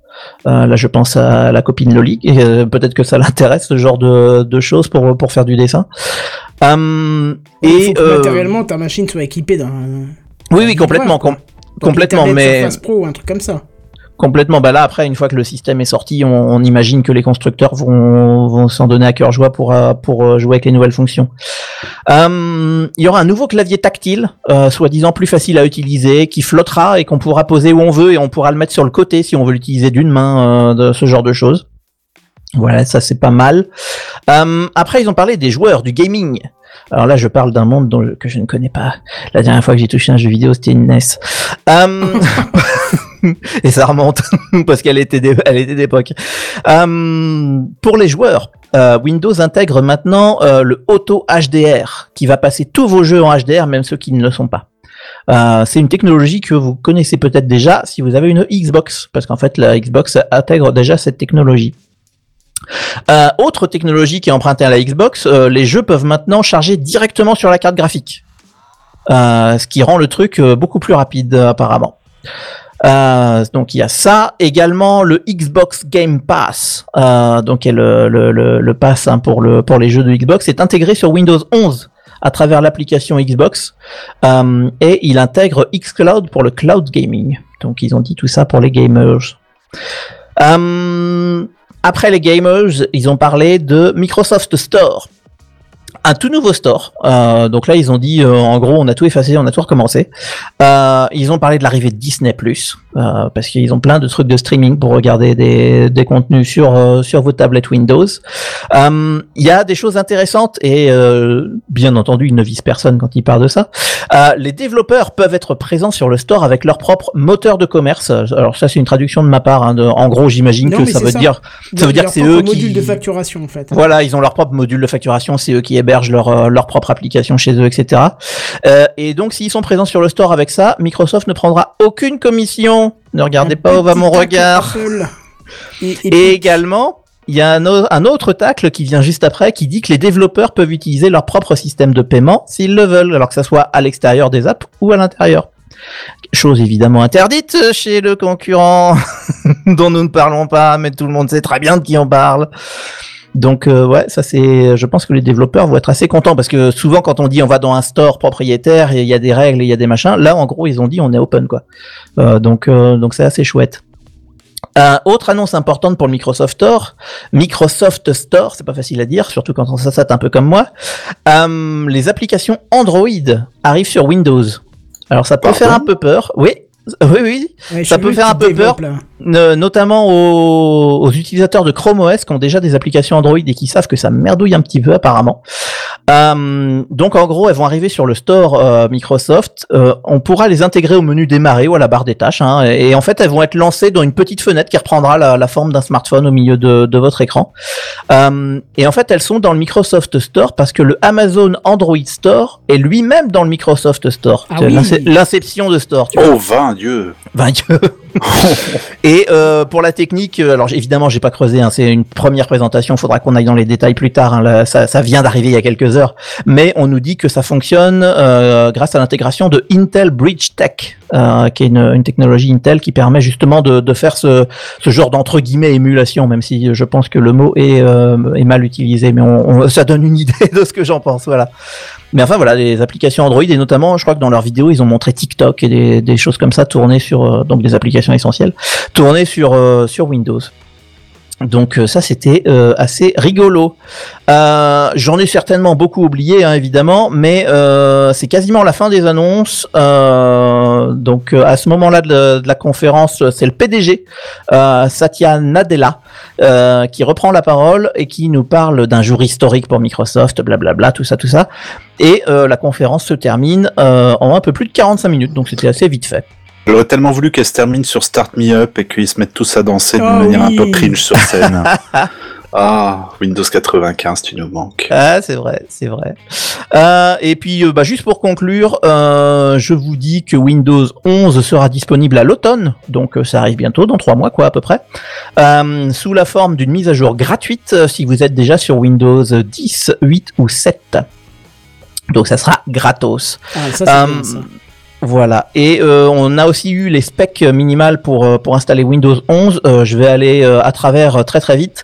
Euh, là, je pense à la copine Loli. et, Peut-être que ça l'intéresse ce genre de, de choses pour pour faire du dessin. Euh, Il et faut que matériellement ta machine soit équipée d'un. oui, oui, complètement, com- complètement, mais Pro, un truc comme ça. Complètement. Bah là, après, une fois que le système est sorti, on, on imagine que les constructeurs vont, vont s'en donner à cœur joie pour, euh, pour euh, jouer avec les nouvelles fonctions. Euh, Il y aura un nouveau clavier tactile, euh, soi-disant plus facile à utiliser, qui flottera et qu'on pourra poser où on veut et on pourra le mettre sur le côté si on veut l'utiliser d'une main, euh, de ce genre de choses. Voilà, ça c'est pas mal. Euh, après, ils ont parlé des joueurs, du gaming. Alors là, je parle d'un monde dont je- que je ne connais pas. La dernière fois que j'ai touché un jeu vidéo, c'était une NES. Euh, et ça remonte parce qu'elle était d'époque. Euh, pour les joueurs, euh, Windows intègre maintenant euh, le Auto HDR qui va passer tous vos jeux en HDR, même ceux qui ne le sont pas. C'est une technologie que vous connaissez peut-être déjà si vous avez une Xbox, parce qu'en fait la Xbox intègre déjà cette technologie. Autre technologie qui est empruntée à la Xbox, les jeux peuvent maintenant charger directement sur la carte graphique, ce qui rend le truc beaucoup plus rapide apparemment. Euh, donc il y a ça, également le Xbox Game Pass, euh, donc le, le, pass hein, pour le pour les jeux de Xbox, est intégré sur Windows 11 à travers l'application Xbox euh, et il intègre xCloud pour le cloud gaming. Donc ils ont dit tout ça pour les gamers. Après les gamers, ils ont parlé de Microsoft Store. Un tout nouveau store. Euh, donc là, ils ont dit, euh, en gros, on a tout effacé, on a tout recommencé. Euh, ils ont parlé de l'arrivée de Disney euh, parce qu'ils ont plein de trucs de streaming pour regarder des, des contenus sur euh, sur vos tablettes Windows. Euh, Il y a des choses intéressantes et euh, bien entendu, ils ne visent personne quand ils parlent de ça. Euh, les développeurs peuvent être présents sur le store avec leur propre moteur de commerce. Alors ça, c'est une traduction de ma part. hein, de- en gros, j'imagine que ça veut ça. dire ça veut dire que c'est eux qui module de facturation en fait. voilà, ils ont leur propre module de facturation, c'est eux qui hébergent leur, euh, leur propre application chez eux, etc. Euh, et donc, s'ils sont présents sur le store avec ça, Microsoft ne prendra aucune commission. Ne regardez Un pas où va mon regard. Et, et Et puis- également, il y a un, un autre tacle qui vient juste après qui dit que les développeurs peuvent utiliser leur propre système de paiement s'ils le veulent, alors que ça soit à l'extérieur des apps ou à l'intérieur. Chose évidemment interdite chez le concurrent dont nous ne parlons pas, mais tout le monde sait très bien de qui on parle. Donc euh, ouais, ça c'est, je pense que les développeurs vont être assez contents parce que souvent quand on dit on va dans un store propriétaire et il y a des règles et il y a des machins, là en gros ils ont dit on est open quoi. Euh, donc euh, donc c'est assez chouette. Euh, autre annonce importante pour le Microsoft Store, Microsoft Store, c'est pas facile à dire, surtout quand on s'assate un peu comme moi. Euh, les applications Android arrivent sur Windows. Alors ça peut Pardon? faire un peu peur, oui, oui, oui, Ouais, ça peut faire un peu peur. là. Notamment aux, aux utilisateurs de Chrome OS qui ont déjà des applications Android et qui savent que ça merdouille un petit peu apparemment. Euh, donc en gros, elles vont arriver sur le store euh, Microsoft. Euh, on pourra les intégrer au menu démarrer ou à la barre des tâches. Hein, et, en fait, elles vont être lancées dans une petite fenêtre qui reprendra la, la forme d'un smartphone au milieu de, de votre écran. Euh, et en fait, elles sont dans le Microsoft Store parce que le Amazon Android Store est lui-même dans le Microsoft Store. Ah oui. L'inception de Store. Tu vois. Oh, 20, Dieu Ben, Dieu. Et euh, pour la technique, alors évidemment, j'ai pas creusé. Hein, c'est une première présentation. Faudra qu'on aille dans les détails plus tard. hein, là, ça, ça vient d'arriver il y a quelques mais on nous dit que ça fonctionne euh, grâce à l'intégration de Intel Bridge Tech, euh, qui est une, technologie Intel qui permet justement de, faire ce, genre d'entre guillemets émulation, même si je pense que le mot est, euh, mal utilisé, mais ça donne une idée de ce que j'en pense. Voilà. Mais enfin voilà, les applications Android et notamment, je crois que dans leurs vidéos, ils ont montré TikTok et des, choses comme ça tournées sur donc des applications essentielles tournées sur Windows. Donc euh, ça c'était euh, assez rigolo. Euh, J'en ai certainement beaucoup oublié hein, évidemment, mais c'est quasiment la fin des annonces. Donc à ce moment-là de, la- conférence, c'est le PDG Satya Nadella qui reprend la parole et qui nous parle d'un jour historique pour Microsoft, blablabla, tout ça, tout ça. Et la conférence se termine en un peu plus de 45 minutes, donc c'était assez vite fait. J'aurais tellement voulu qu'elle se termine sur Start Me Up et qu'ils se mettent tous à danser d'une Oh manière oui. un peu cringe sur scène. ah, Windows 95, tu nous manques. Ah, c'est vrai, c'est vrai. Euh, et puis, euh, bah, juste pour conclure, euh, je vous dis que Windows 11 sera disponible à l'automne, donc euh, ça arrive bientôt, dans trois mois, quoi, à peu près, euh, sous la forme d'une mise à jour gratuite si vous êtes déjà sur Windows 10, 8 ou 7. Donc ça sera gratos. Ah, ça, Voilà. Et euh, on a aussi eu les specs minimales pour euh, pour installer Windows 11. Euh, je vais aller euh, à travers euh, très très vite.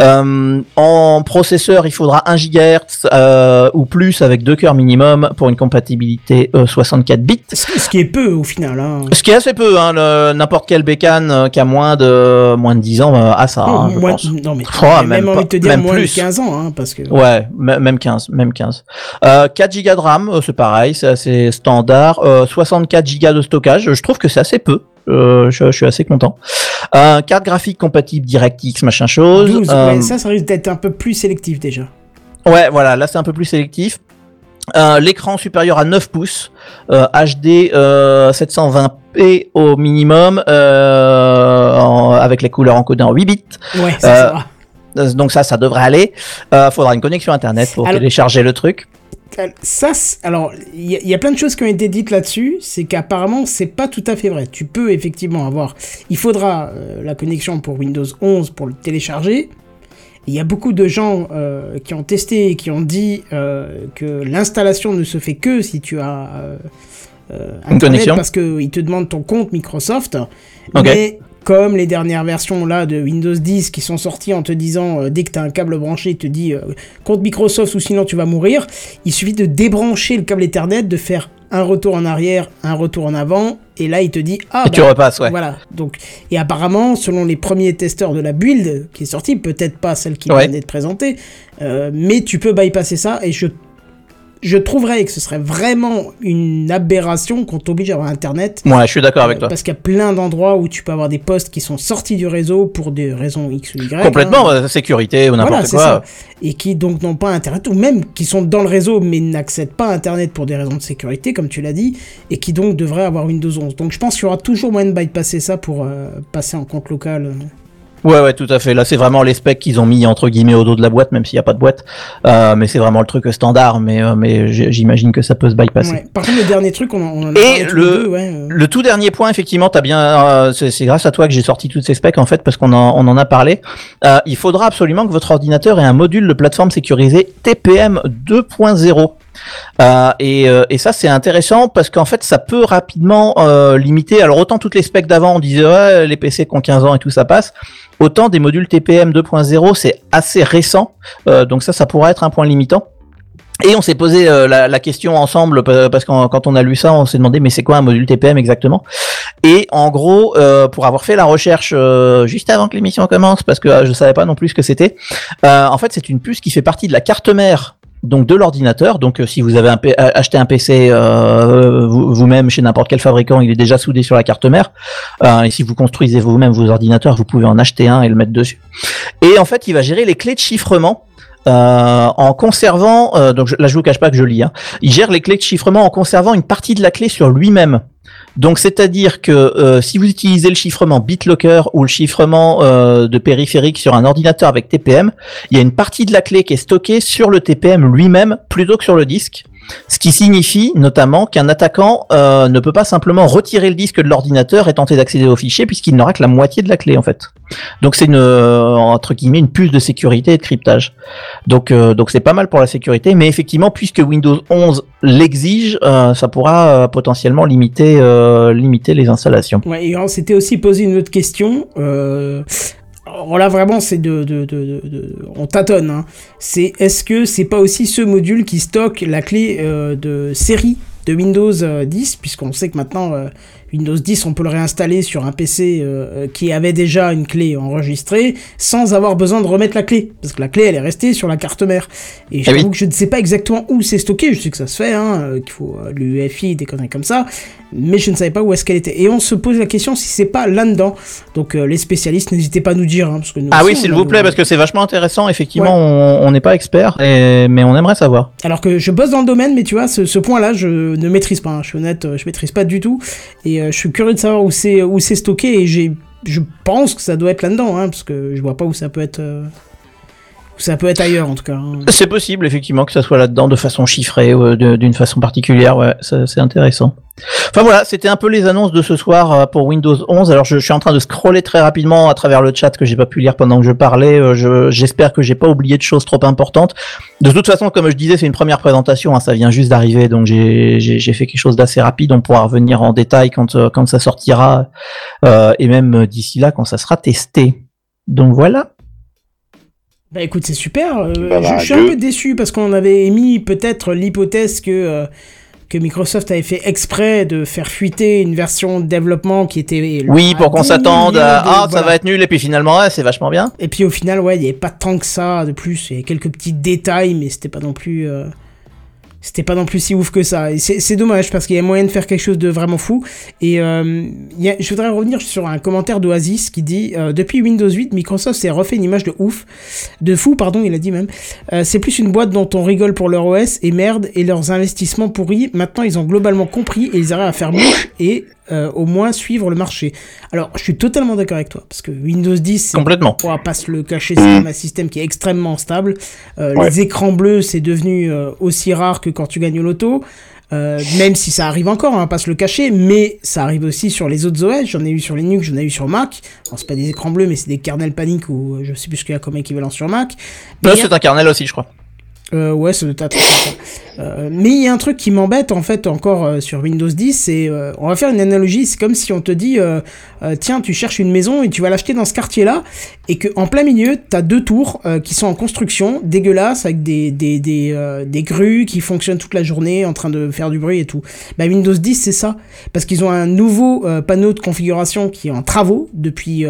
Euh, en processeur, il faudra 1 GHz euh, ou plus avec deux cœurs minimum pour une compatibilité euh, 64 bits. Ce, qui est peu au final. Hein. Ce qui est assez peu. Hein, N'importe quel bécane qui a moins de moins de 10 ans euh, a ça. hein, je Moins- pense. non, mais Oh, même envie de te dire moins plus. de 15 ans, hein, parce que. Ouais, même 15, même 15. Euh, 4 Go de RAM, c'est pareil, c'est assez standard. 64 Go de stockage, je trouve que c'est assez peu. Euh, je, je suis assez content. Euh, carte graphique compatible DirectX, machin chose. 12, Euh, ouais, ça, ça risque d'être un peu plus sélectif déjà. ouais, voilà, là c'est un peu plus sélectif. Euh, L'écran supérieur à 9 pouces, euh, HD euh, 720p au minimum, en- avec les couleurs encodées en 8 bits. Ouais, ça, ça va. Donc ça, ça devrait aller. Faudra une connexion internet pour Alors- télécharger le truc. Ça, alors, il y, a- il y a plein de choses qui ont été dites là-dessus. C'est qu'apparemment, c'est pas tout à fait vrai. Tu peux effectivement avoir. Il faudra euh, la connexion pour Windows 11 pour le télécharger. Il y a beaucoup de gens euh, qui ont testé et qui ont dit euh, que l'installation ne se fait que si tu as Une connexion. parce qu'ils te demandent ton compte Microsoft. Ok. Mais comme les dernières versions là de Windows 10 qui sont sorties en te disant euh, dès que tu as un câble branché, il te dit euh, compte Microsoft ou sinon tu vas mourir, il suffit de débrancher le câble Ethernet, de faire un retour en arrière, un retour en avant, et là il te dit ah Et tu repasses, ouais. voilà. Donc et apparemment selon les premiers testeurs de la build qui est sortie, peut-être pas celle qui Ouais. vient d'être présentée, euh, mais tu peux bypasser ça et je je trouverais que ce serait vraiment une aberration qu'on t'oblige à avoir internet Ouais, je suis d'accord avec euh, toi. Parce qu'il y a plein d'endroits où tu peux avoir des postes qui sont sortis du réseau pour des raisons X ou Y. Complètement, hein. euh, sécurité ou n'importe quoi. ça. Et qui donc n'ont pas Internet, ou même qui sont dans le réseau mais n'accèdent pas à Internet pour des raisons de sécurité, comme tu l'as dit, et qui donc devraient avoir Windows 11. Donc je pense qu'il y aura toujours moyen de bypasser ça pour euh, passer en compte local. Ouais, ouais, tout à fait. Là, c'est vraiment les specs qu'ils ont mis entre guillemets au dos de la boîte, même s'il n'y a pas de boîte. Euh, mais c'est vraiment le truc standard. Mais, euh, mais j'imagine que ça peut se bypasser. Ouais. Par contre, le dernier truc, on en, a Et le- deux, ouais, euh. Le tout dernier point, effectivement, t'as bien, euh, c'est grâce à toi que j'ai sorti toutes ces specs en fait, parce qu'on en, on en a parlé. Euh, il faudra absolument que votre ordinateur ait un module de plateforme sécurisé TPM 2.0. Euh, et, euh, et ça c'est intéressant parce qu'en fait ça peut rapidement euh, limiter. Alors autant toutes les specs d'avant on disait ouais les PC qui ont 15 ans et tout ça passe, autant des modules TPM 2.0 c'est assez récent. Euh, donc ça ça pourrait être un point limitant. Et on s'est posé euh, la, la question ensemble pa- parce que quand on a lu ça, on s'est demandé mais c'est quoi un module TPM exactement? Et en gros, euh, pour avoir fait la recherche euh, juste avant que l'émission commence, parce que euh, je savais pas non plus ce que c'était, euh, en fait c'est une puce qui fait partie de la carte mère donc de l'ordinateur. Donc euh, si vous avez euh, acheté un PC euh, vous- vous-même chez n'importe quel fabricant, il est déjà soudé sur la carte mère. Et si vous construisez vous-même vos ordinateurs, vous pouvez en acheter un et le mettre dessus. Et en fait, il va gérer les clés de chiffrement en conservant, donc là je vous cache pas que je lis, hein, il gère les clés de chiffrement en conservant une partie de la clé sur lui-même. Donc c'est-à-dire que euh, si vous utilisez le chiffrement BitLocker ou le chiffrement euh, de périphérique sur un ordinateur avec TPM, il y a une partie de la clé qui est stockée sur le TPM lui-même plutôt que sur le disque. Ce qui signifie notamment qu'un attaquant euh, ne peut pas simplement retirer le disque de l'ordinateur et tenter d'accéder au fichier puisqu'il n'aura que la moitié de la clé en fait. Donc c'est une euh, entre guillemets une puce de sécurité et de cryptage. Donc euh, donc c'est pas mal pour la sécurité, mais effectivement puisque Windows 11 l'exige, euh, ça pourra euh, potentiellement limiter limiter les installations. Ouais, et on s'était aussi posé une autre question. Alors là, vraiment, c'est de, de, de, de- de- On tâtonne. Hein. C'est est-ce que c'est pas aussi ce module qui stocke la clé euh, de série de Windows euh, 10 Puisqu'on sait que maintenant, euh, Windows 10, on peut le réinstaller sur un PC euh, qui avait déjà une clé enregistrée sans avoir besoin de remettre la clé. Parce que la clé, elle est restée sur la carte mère. Et je Eh oui. que je ne sais pas exactement où c'est stocké. Je sais que ça se fait, hein, euh, qu'il faut euh, l'UEFI, des conneries comme ça. Mais je ne savais pas où est-ce qu'elle était. Et on se pose la question si c'est pas là-dedans. Donc euh, les spécialistes, n'hésitez pas à nous dire. hein, parce que nous Ah aussi, oui, s'il vous plaît, parce que c'est vachement intéressant. Effectivement, on on n'est pas expert, et- mais on aimerait savoir. Alors que je bosse dans le domaine, mais tu vois, ce, ce point-là, je ne maîtrise pas. hein, je suis honnête, euh, je maîtrise pas du tout. Et euh, je suis curieux de savoir où c'est stocké. Et je pense que ça doit être là-dedans, hein, parce que je vois pas où ça peut être. Euh, ça peut être ailleurs, en tout cas. hein. C'est possible, effectivement, que ça soit là-dedans de façon chiffrée ou de- d'une façon particulière. Ouais, c'est intéressant. Enfin voilà, c'était un peu les annonces de ce soir euh, pour Windows 11. Alors je, je suis en train de scroller très rapidement à travers le chat que j'ai pas pu lire pendant que je parlais. Euh, je- J'espère que j'ai pas oublié de choses trop importantes. De toute façon, comme je disais, c'est une première présentation. hein, ça vient juste d'arriver, donc j'ai fait quelque chose d'assez rapide. On pourra revenir en détail quand euh, quand ça sortira euh, et même euh, d'ici là quand ça sera testé. Donc voilà. Bah écoute, c'est super. euh, Bah, je, bah, je suis un peu déçu parce qu'on avait émis peut-être l'hypothèse que, euh, que Microsoft avait fait exprès de faire fuiter une version de développement qui était. Oui, pour qu'on 10 s'attende à ah ça va être nul et puis finalement ouais, c'est vachement bien. Et puis au final, ouais, il n'y avait pas tant que ça de plus. Il y avait quelques petits détails, mais c'était pas non plus. euh, C'était pas non plus si ouf que ça. C'est dommage parce qu'il y a moyen de faire quelque chose de vraiment fou. Et euh, je voudrais revenir sur un commentaire d'Oasis qui dit euh, Depuis Windows 8, Microsoft s'est refait une image de ouf. De fou, pardon, il a dit même. Euh, c'est plus une boîte dont on rigole pour leur OS et merde et leurs investissements pourris. Maintenant, ils ont globalement compris et ils arrivent à faire mouche et euh, au moins suivre le marché. Alors, je suis totalement d'accord avec toi parce que Windows 10, c'est Complètement. on va pas se le cacher, c'est quand même un système qui est extrêmement stable. Euh, Ouais. Les écrans bleus, c'est devenu euh, aussi rare que quand tu gagnes au loto. Même si ça arrive encore, on va pas se le cacher, mais ça arrive aussi sur les autres OS. J'en ai eu sur Linux, j'en ai eu sur Mac. Bon, c'est pas des écrans bleus, mais c'est des kernels panic ou je sais plus ce qu'il y a comme équivalent sur Mac. A- c'est un kernel aussi, je crois. Euh, ouais, ça doit être. Euh, mais il y a un truc qui m'embête en fait encore euh, sur Windows 10, c'est euh, on va faire une analogie, c'est comme si on te dit euh, euh, tiens tu cherches une maison et tu vas l'acheter dans ce quartier-là et que en plein milieu t'as deux tours qui sont en construction, dégueulasses avec des des des, des grues qui fonctionnent toute la journée en train de faire du bruit et tout. Bah Windows 10 c'est ça parce qu'ils ont un nouveau panneau de configuration qui est en travaux depuis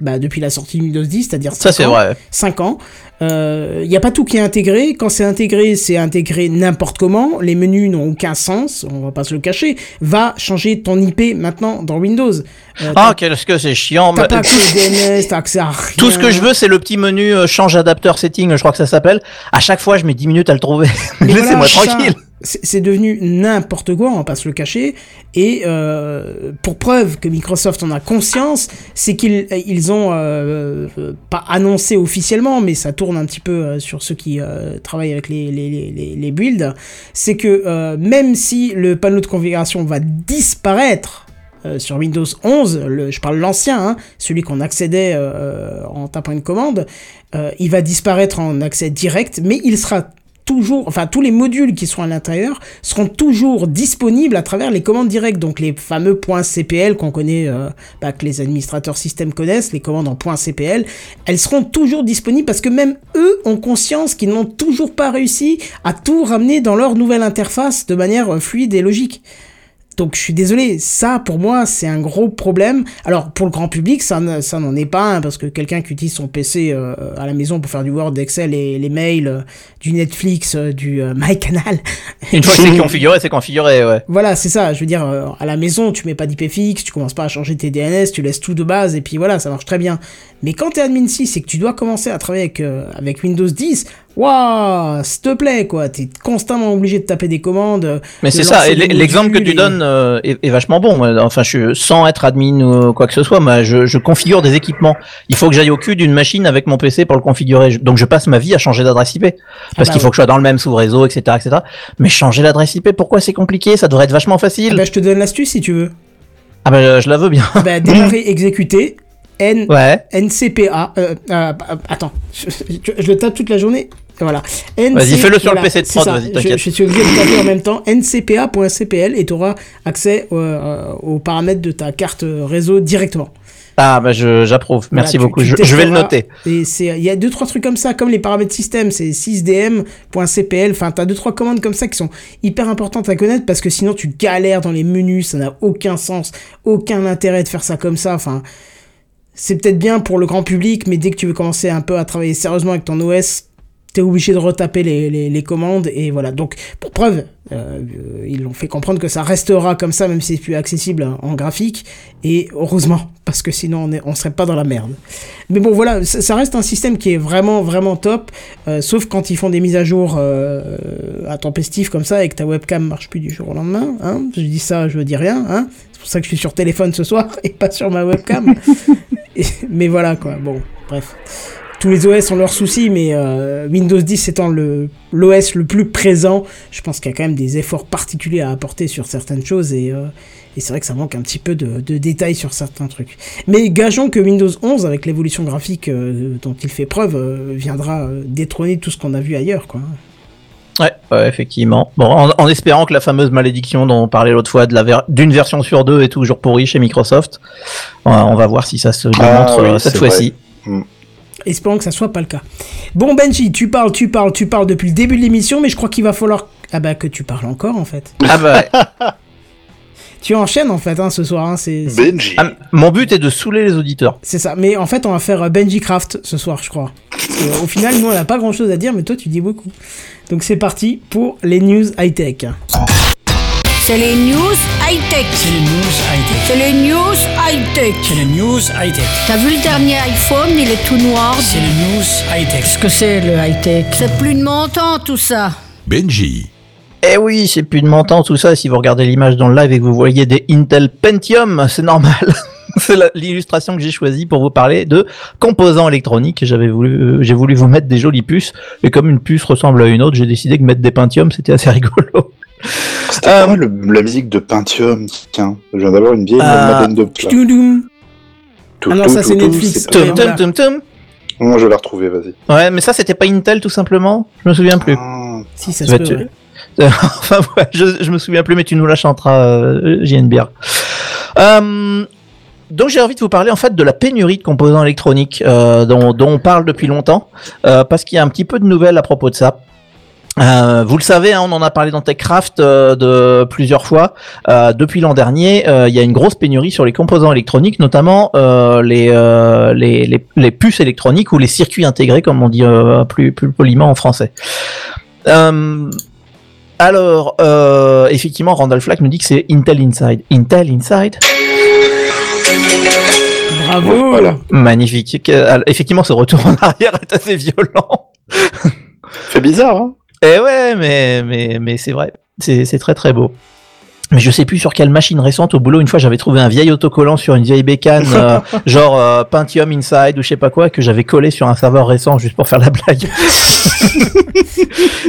bah, depuis la sortie de Windows 10, c'est-à-dire Ça, 5 c'est ans. vrai. 5 ans. Il n'y a pas tout qui est intégré. Quand c'est intégré, c'est intégré n'importe comment. Les menus n'ont aucun sens, on va pas se le cacher. Va changer ton IP maintenant dans Windows. Euh, Ah, qu'est-ce que c'est chiant. T'as pas accès au DNS, t'as accès à rien. Tout ce que je veux, c'est le petit menu euh, change adapteur setting, je crois que ça s'appelle. À chaque fois, je mets 10 minutes à le trouver. Laissez-moi voilà, tranquille. C'est devenu n'importe quoi, on va pas se le cacher. Et euh, pour preuve que Microsoft en a conscience, c'est qu'ils ils ont euh, euh, pas annoncé officiellement, mais ça tourne un petit peu euh, sur ceux qui euh, travaillent avec les, les, les, les- builds, c'est que euh, même si le panneau de configuration va disparaître euh, sur Windows 11, le, je parle l'ancien, hein, celui qu'on accédait euh, en tapant une commande, euh, il va disparaître en accès direct, mais il sera toujours, enfin tous les modules qui sont à l'intérieur seront toujours disponibles à travers les commandes directes, donc les fameux .cpl qu'on connaît, euh, bah, que les administrateurs système connaissent, les commandes en .cpl, elles seront toujours disponibles parce que même eux ont conscience qu'ils n'ont toujours pas réussi à tout ramener dans leur nouvelle interface de manière euh, fluide et logique. Donc je suis désolé, ça pour moi c'est un gros problème. Alors pour le grand public ça, ça n'en est pas un parce que quelqu'un qui utilise son PC euh, à la maison pour faire du Word, Excel et les mails, euh, du Netflix, euh, du MyCanal. Une fois que c'est configuré, c'est configuré, ouais. Voilà, c'est ça. Je veux dire, à la maison tu mets pas d'IP fixe, tu commences pas à changer tes DNS, tu laisses tout de base et puis voilà, ça marche très bien. Mais quand t'es admin 6 et que tu dois commencer à travailler avec, avec Windows 10, waouh, s'il te plaît quoi, t'es constamment obligé de taper des commandes. Mais de c'est ça, l'exemple que tu et- donnes euh, est, est vachement bon. Enfin, je, sans être admin ou quoi que ce soit, moi, je, je configure des équipements. Il faut que j'aille au cul d'une machine avec mon PC pour le configurer. Donc, je passe ma vie à changer d'adresse IP parce bah qu'il faut ouais. que je sois dans le même sous-réseau, etc., etc. Mais changer l'adresse IP, pourquoi c'est compliqué? Ça devrait être vachement Ah facile. bah, je te donne l'astuce si tu veux. Ah ben, je la veux bien. Ah bah, démarrer, exécuter, N, Ouais. NCPA. Euh, euh, attends, je, je- je le tape toute la journée. Voilà. Vas-y, fais-le sur le PC de prod, vas-y, Je, t'inquiète. je suis obligé de taper en même temps ncpa.cpl et tu auras accès euh, aux paramètres de ta carte réseau directement. Ah bah, je- j'approuve. Merci Voilà, beaucoup. tu je, je vais le noter. Et c'est, il y a deux trois trucs comme ça, comme les paramètres système, c'est 6dm.cpl. Enfin, t'as deux trois commandes comme ça qui sont hyper importantes à connaître parce que sinon tu galères dans les menus, ça n'a aucun sens, aucun intérêt de faire ça comme ça. Enfin, c'est peut-être bien pour le grand public, mais dès que tu veux commencer un peu à travailler sérieusement avec ton OS, t'es obligé de retaper les, les, les commandes et voilà. Donc, pour preuve, euh, ils l'ont fait comprendre que ça restera comme ça, même si c'est plus accessible en graphique. Et heureusement, parce que sinon on, est, on serait pas dans la merde. Mais bon, voilà, ça, ça reste un système qui est vraiment, vraiment top. euh, sauf quand ils font des mises à jour euh, intempestives comme ça et que ta webcam marche plus du jour au lendemain. Hein je dis ça, je dis rien. Hein c'est pour ça que je suis sur téléphone ce soir et pas sur ma webcam. Et- mais voilà quoi, bon, bref. Tous les OS ont leurs soucis, mais euh, Windows 10 étant le l'OS le plus présent, je pense qu'il y a quand même des efforts particuliers à apporter sur certaines choses et, euh, et c'est vrai que ça manque un petit peu de, de détails sur certains trucs. Mais gageons que Windows 11, avec l'évolution graphique euh, dont il fait preuve, euh, viendra détrôner tout ce qu'on a vu ailleurs, quoi. Ouais, ouais, effectivement. Bon, en, en espérant que la fameuse malédiction dont on parlait l'autre fois de la ver- d'une version sur deux est toujours pourrie chez Microsoft. On va voir si ça se démontre oui, euh, cette fois-ci. Espérons que ça soit pas le cas. Bon Benji, tu parles, tu parles, tu parles depuis le début de l'émission, mais je crois qu'il va falloir ah bah que tu parles encore en fait. Ah bah, ouais. Tu enchaînes en fait hein, ce soir, hein, c'est Benji. Ah, mon but est de saouler les auditeurs. c'est ça. Mais en fait, on va faire euh, Benji Craft ce soir, je crois. Parce que, au final, nous on n'a pas grand chose à dire, mais toi tu dis beaucoup. Donc c'est parti pour les news high tech. C'est les news high-tech. C'est les news high-tech. C'est les news high-tech. C'est les news high-tech. T'as vu le dernier iPhone, il est tout noir. C'est les news high-tech. Qu'est-ce que c'est le high-tech? C'est plus de mon temps tout ça. Benji. Eh oui, c'est plus de montant tout ça. Si vous regardez l'image dans le live et que vous voyez des Intel Pentium, c'est normal. c'est l'illustration que j'ai choisie pour vous parler de composants électroniques. J'avais voulu, euh, j'ai voulu vous mettre des jolies puces. Et comme une puce ressemble à une autre, j'ai décidé que mettre des Pentium, c'était assez rigolo. C'était Euh, pas mal le- la musique de Pentium. Tiens, je viens d'avoir une vieille Euh, de Pla. Ah non, tout, ça, c'est Netflix. Tum, tum, tum, tum. Moi, je vais la retrouver, vas-y. Ouais, mais ça, c'était pas Intel tout simplement. Je me souviens plus. Ah, Si ça se peut. enfin, ouais, je, je me souviens plus, mais tu nous la chanteras, euh, JNBR. Euh, donc j'ai envie de vous parler en fait de la pénurie de composants électroniques euh, dont, dont on parle depuis longtemps, euh, parce qu'il y a un petit peu de nouvelles à propos de ça. Euh, vous le savez, hein, on en a parlé dans TechCraft euh, de plusieurs fois. Euh, depuis l'an dernier, euh, il y a une grosse pénurie sur les composants électroniques, notamment euh, les, euh, les, les, les puces électroniques ou les circuits intégrés, comme on dit euh, plus, plus poliment en français. Euh, alors, euh, effectivement, Randall Flack nous dit que c'est Intel Inside. Intel Inside Bravo. Voilà. Magnifique. Effectivement, ce retour en arrière est assez violent. C'est bizarre, hein Et ouais, mais, mais, mais c'est vrai. C'est c'est très très beau. Mais je sais plus sur quelle machine récente au boulot. Une fois, j'avais trouvé un vieil autocollant sur une vieille bécane, euh, genre euh, Pentium Inside ou je sais pas quoi, que j'avais collé sur un serveur récent juste pour faire la blague.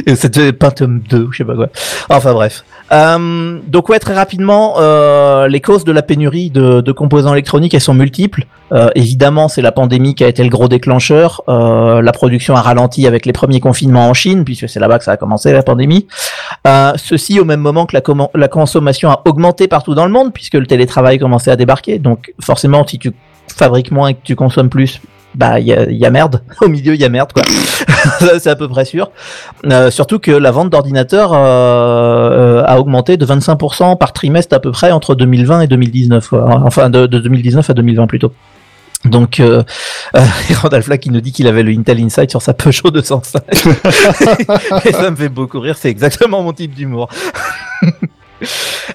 C'était Pentium 2 ou je sais pas quoi. Enfin bref. Euh, donc ouais, très rapidement, euh, les causes de la pénurie de, de composants électroniques, elles sont multiples. Euh, évidemment, c'est la pandémie qui a été le gros déclencheur. Euh, la production a ralenti avec les premiers confinements en Chine, puisque c'est là-bas que ça a commencé la pandémie. Euh, ceci au même moment que la, la consommation a augmenté partout dans le monde, puisque le télétravail commençait à débarquer. Donc forcément, si tu fabriques moins et que tu consommes plus, bah il y a, y a merde. Au milieu, il y a merde quoi. C'est à peu près sûr. Euh, surtout que la vente d'ordinateurs euh, euh, a augmenté de 25% par trimestre à peu près entre 2020 et 2019. quoi. Enfin, de, de 2019 à 2020 plutôt. Donc, euh, euh, Randall qui nous dit qu'il avait le Intel Insight sur sa Peugeot 205. et ça me fait beaucoup rire, c'est exactement mon type d'humour.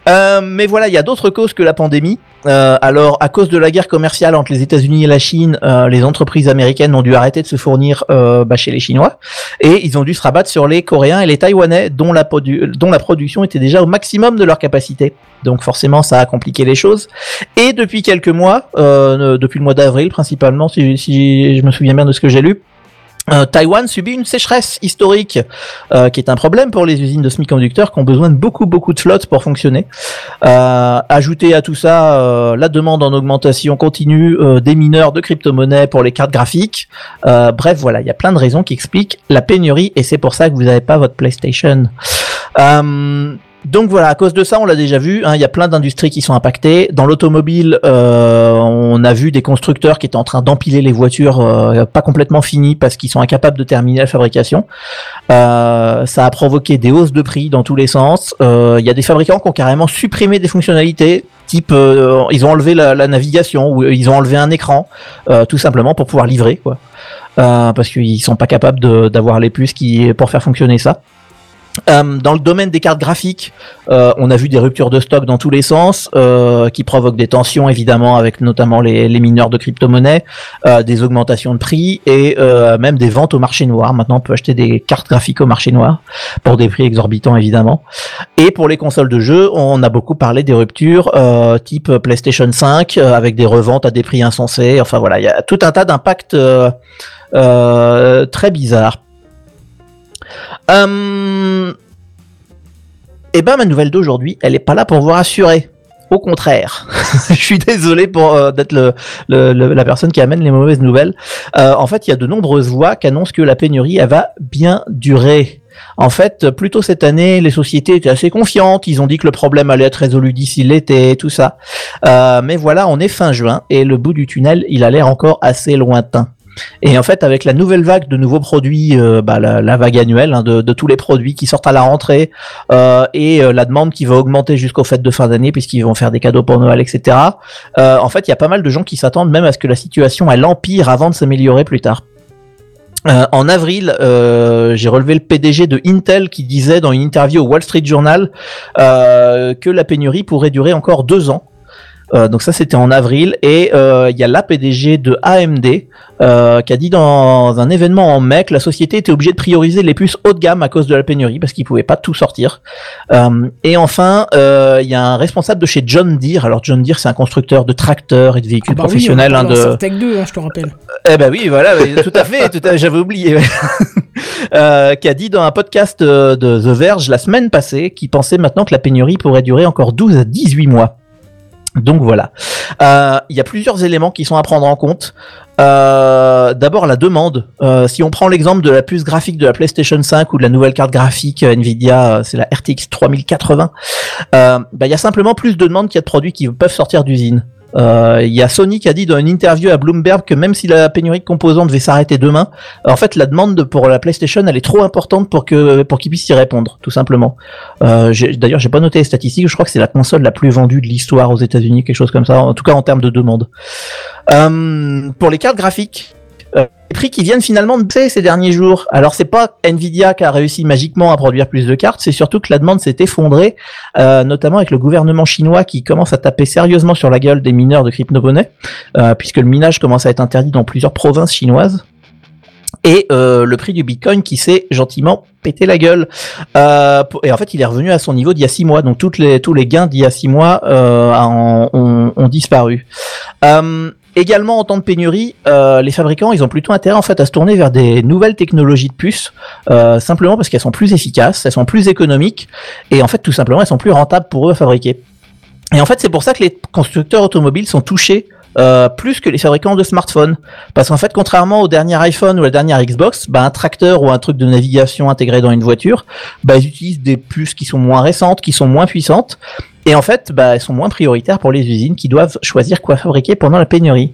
Euh, mais voilà, il y a d'autres causes que la pandémie. Euh, alors, à cause de la guerre commerciale entre les États-Unis et la Chine, euh, les entreprises américaines ont dû arrêter de se fournir euh, bah, chez les Chinois et ils ont dû se rabattre sur les Coréens et les Taïwanais, dont la, production était déjà au maximum de leur capacité. Donc forcément, ça a compliqué les choses. Et depuis quelques mois, euh, depuis le mois d'avril principalement, si je me souviens bien de ce que j'ai lu, euh, Taïwan subit une sécheresse historique, euh, qui est un problème pour les usines de semi-conducteurs qui ont besoin de beaucoup beaucoup de flotte pour fonctionner. Euh, ajouter à tout ça euh, la demande en augmentation continue euh, des mineurs de crypto-monnaies pour les cartes graphiques. Bref, voilà, il y a plein de raisons qui expliquent la pénurie et c'est pour ça que vous n'avez pas votre PlayStation. Donc voilà, à cause de ça, on l'a déjà vu, hein, il y a plein d'industries qui sont impactées. Dans l'automobile, euh, on a vu des constructeurs qui étaient en train d'empiler les voitures euh, pas complètement finies parce qu'ils sont incapables de terminer la fabrication. Euh, ça a provoqué des hausses de prix dans tous les sens. Euh, Il y a des fabricants qui ont carrément supprimé des fonctionnalités, type euh, ils ont enlevé la, la navigation ou ils ont enlevé un écran, euh, tout simplement pour pouvoir livrer, quoi. Parce qu'ils sont pas capables d'avoir les puces qui pour faire fonctionner ça. Euh, dans le domaine des cartes graphiques, euh, on a vu des ruptures de stock dans tous les sens, euh, qui provoquent des tensions évidemment avec notamment les, les mineurs de crypto-monnaies, des augmentations de prix et même des ventes au marché noir. Maintenant, on peut acheter des cartes graphiques au marché noir pour des prix exorbitants évidemment. Et pour les consoles de jeux, on a beaucoup parlé des ruptures type PlayStation 5 euh, avec des reventes à des prix insensés. Enfin voilà, il y a tout un tas d'impacts très bizarres. Euh... Eh ben, ma nouvelle d'aujourd'hui, elle est pas là pour vous rassurer. Au contraire, je suis désolé euh, d'être la personne qui amène les mauvaises nouvelles. Euh, en fait, il y a de nombreuses voix qui annoncent que la pénurie, elle va bien durer. En fait, plutôt cette année, les sociétés étaient assez confiantes. Ils ont dit que le problème allait être résolu d'ici l'été, tout ça. Mais voilà, on est fin juin et le bout du tunnel, il a l'air encore assez lointain. Et en fait, avec la nouvelle vague de nouveaux produits, euh, bah, la, vague annuelle hein, de, tous les produits qui sortent à la rentrée, euh, et euh, la demande qui va augmenter jusqu'aux fêtes de fin d'année puisqu'ils vont faire des cadeaux pour Noël, etc. En fait, il y a pas mal de gens qui s'attendent même à ce que la situation elle empire avant de s'améliorer plus tard. En avril, j'ai relevé le PDG de Intel qui disait dans une interview au Wall Street Journal que la pénurie pourrait durer encore deux ans. Euh, donc ça c'était en avril et euh, il y a la PDG de AMD euh, qui a dit dans un événement en mai que la société était obligée de prioriser les puces haut de gamme à cause de la pénurie parce qu'ils pouvaient pas tout sortir. Euh, et enfin euh, il y a un responsable de chez John Deere. Alors John Deere c'est un constructeur de tracteurs et de véhicules Ah bah oui, professionnels. on hein, de... Tech 2, hein, je te rappelle. Eh ben oui, voilà, oui, tout à fait, tout à- j'avais oublié. Euh, qui a dit dans un podcast euh, de The Verge la semaine passée qu'il pensait maintenant que la pénurie pourrait durer encore 12 à 18 mois. Donc voilà. Euh, Il y a plusieurs éléments qui sont à prendre en compte. Euh, D'abord la demande. Euh, si on prend l'exemple de la puce graphique de la PlayStation 5 ou de la nouvelle carte graphique Nvidia, c'est la RTX 3080, euh, bah, il y a simplement plus de demandes qu'il y a de produits qui peuvent sortir d'usine. Euh, Il y a Sony qui a dit dans une interview à Bloomberg que même si la pénurie de composants devait s'arrêter demain, en fait la demande de- pour la PlayStation elle est trop importante pour que pour qu'ils puissent y répondre, tout simplement. Euh, D'ailleurs j'ai pas noté les statistiques, je crois que c'est la console la plus vendue de l'histoire aux États-Unis, quelque chose comme ça, en tout cas en termes de demande. Euh, pour les cartes graphiques, euh, les prix qui viennent finalement de baisser ces derniers jours. Alors c'est pas Nvidia qui a réussi magiquement à produire plus de cartes, c'est surtout que la demande s'est effondrée, euh, notamment avec le gouvernement chinois qui commence à taper sérieusement sur la gueule des mineurs de crypto-monnaies, euh, puisque le minage commence à être interdit dans plusieurs provinces chinoises. Et euh, le prix du Bitcoin qui s'est gentiment pété la gueule. Euh, et en fait, il est revenu à son niveau d'il y a six mois. Donc toutes les, tous les gains d'il y a six mois euh, ont, ont disparu. Euh, également en temps de pénurie, euh, les fabricants, ils ont plutôt intérêt en fait à se tourner vers des nouvelles technologies de puces, euh, simplement parce qu'elles sont plus efficaces, elles sont plus économiques, et en fait tout simplement elles sont plus rentables pour eux à fabriquer. Et en fait c'est pour ça que les constructeurs automobiles sont touchés euh, plus que les fabricants de smartphones. Parce qu'en fait, contrairement au dernier iPhone ou à la dernière Xbox, bah, un tracteur ou un truc de navigation intégré dans une voiture, bah, ils utilisent des puces qui sont moins récentes, qui sont moins puissantes. Et en fait, bah, elles sont moins prioritaires pour les usines qui doivent choisir quoi fabriquer pendant la pénurie.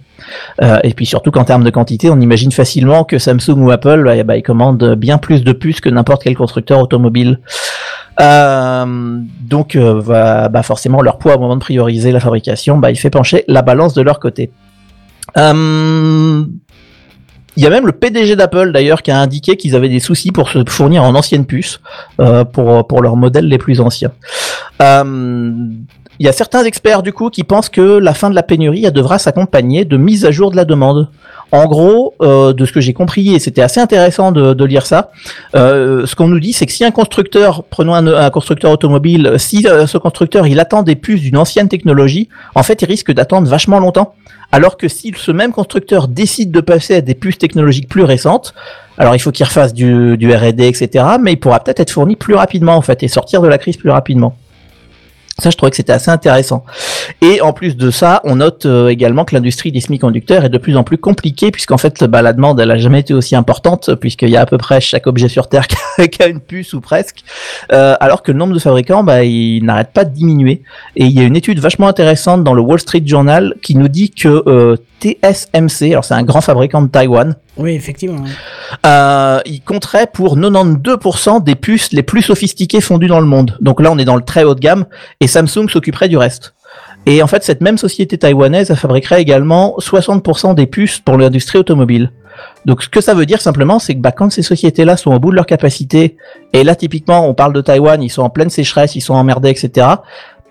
Euh, et puis surtout qu'en termes de quantité, on imagine facilement que Samsung ou Apple, bah, bah, ils commandent bien plus de puces que n'importe quel constructeur automobile. Euh, donc, bah, bah, forcément, leur poids au moment de prioriser la fabrication, bah, il fait pencher la balance de leur côté. Euh, il y a même le PDG d'Apple d'ailleurs qui a indiqué qu'ils avaient des soucis pour se fournir en anciennes puces euh, pour, leurs modèles les plus anciens. Euh, il y a certains experts du coup qui pensent que la fin de la pénurie devra s'accompagner de mise à jour de la demande. En gros, euh, de ce que j'ai compris, et c'était assez intéressant de, lire ça, euh, ce qu'on nous dit, c'est que si un constructeur, prenons un, un constructeur automobile, si euh, ce constructeur il attend des puces d'une ancienne technologie, en fait, il risque d'attendre vachement longtemps. Alors que si ce même constructeur décide de passer à des puces technologiques plus récentes, alors il faut qu'il refasse du, du R&D, etc., mais il pourra peut-être être fourni plus rapidement en fait et sortir de la crise plus rapidement. Ça, je trouvais que c'était assez intéressant. Et en plus de ça, on note euh, également que l'industrie des semi-conducteurs est de plus en plus compliquée, puisqu'en fait, bah, la demande, elle a jamais été aussi importante, puisqu'il y a à peu près chaque objet sur Terre qui a une puce ou presque, euh, alors que le nombre de fabricants, bah, il n'arrête pas de diminuer. Et il y a une étude vachement intéressante dans le Wall Street Journal qui nous dit que euh, TSMC, alors c'est un grand fabricant de Taïwan, Oui, effectivement. euh, il compterait pour 92% des puces les plus sophistiquées fondues dans le monde. Donc là, on est dans le très haut de gamme et Samsung s'occuperait du reste. Et en fait, cette même société taïwanaise fabriquerait également 60% des puces pour l'industrie automobile. Donc ce que ça veut dire simplement, c'est que bah, quand ces sociétés-là sont au bout de leur capacité, et là typiquement on parle de Taïwan, ils sont en pleine sécheresse, ils sont emmerdés, etc.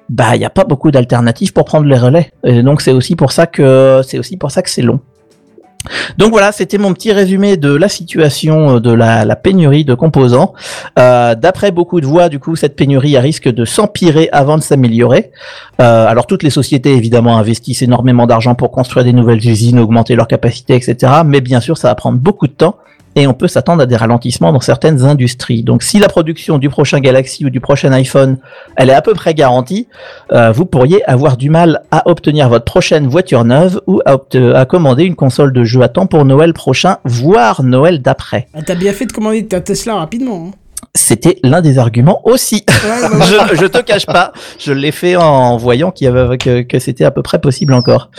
Bah il n'y a pas beaucoup d'alternatives pour prendre les relais. Et donc c'est aussi pour ça que c'est aussi pour ça que c'est long. Donc voilà, c'était mon petit résumé de la situation euh, de la, pénurie de composants. Euh, D'après beaucoup de voix, du coup, cette pénurie risque de s'empirer avant de s'améliorer. Euh, alors toutes les sociétés, évidemment, investissent énormément d'argent pour construire des nouvelles usines, augmenter leur capacité, etc. Mais bien sûr, ça va prendre beaucoup de temps et on peut s'attendre à des ralentissements dans certaines industries. Donc si la production du prochain Galaxy ou du prochain iPhone, elle est à peu près garantie, euh, vous pourriez avoir du mal à obtenir votre prochaine voiture neuve ou à, commander une console de jeu à temps pour Noël prochain, voire Noël d'après. Ah, T'as bien fait de commander ta Tesla rapidement. hein. C'était l'un des arguments aussi. Ouais, je, je te cache pas, je l'ai fait en voyant qu'il y avait que, que c'était à peu près possible encore.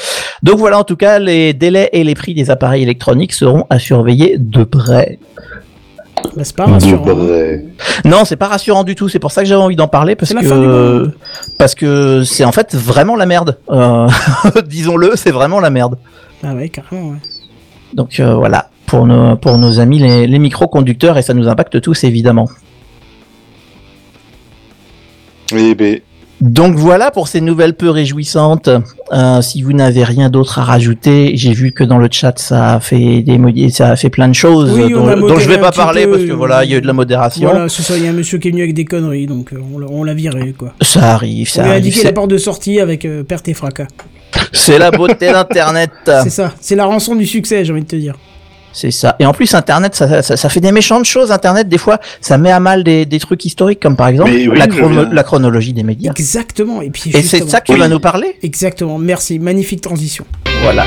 Donc voilà, en tout cas, les délais et les prix des appareils électroniques seront à surveiller de près. bah, c'est pas rassurant. Ouais. Non, c'est pas rassurant du tout. C'est pour ça que j'avais envie d'en parler parce que parce que c'est en fait vraiment la merde. Euh, Disons-le, c'est vraiment la merde. Ah ouais, carrément, ouais. Donc euh, voilà pour nos pour nos amis les, les microconducteurs et ça nous impacte tous évidemment. Eh ben, Donc voilà pour ces nouvelles peu réjouissantes. Euh, si vous n'avez rien d'autre à rajouter, j'ai vu que dans le chat ça a fait des ça a fait plein de choses Oui, on dont, dont je vais pas parler peu, parce que voilà, il y a eu de la modération. Voilà, c'est ça, il y a un monsieur qui est venu avec des conneries, donc euh, on l'a- on viré, quoi. Ça arrive, On ça lui a arrive. indiqué la porte de sortie avec euh, perte et fracas. C'est la beauté d'internet. C'est ça, c'est la rançon du succès, j'ai envie de te dire. C'est ça. Et en plus, Internet, ça, ça, ça fait des méchantes choses. Internet, des fois, ça met à mal des, des trucs historiques, comme par exemple oui, la, chrono- chronologie des médias. Exactement, et puis Et c'est ça que tu Oui. vas nous parler? Exactement, merci, magnifique transition. Voilà.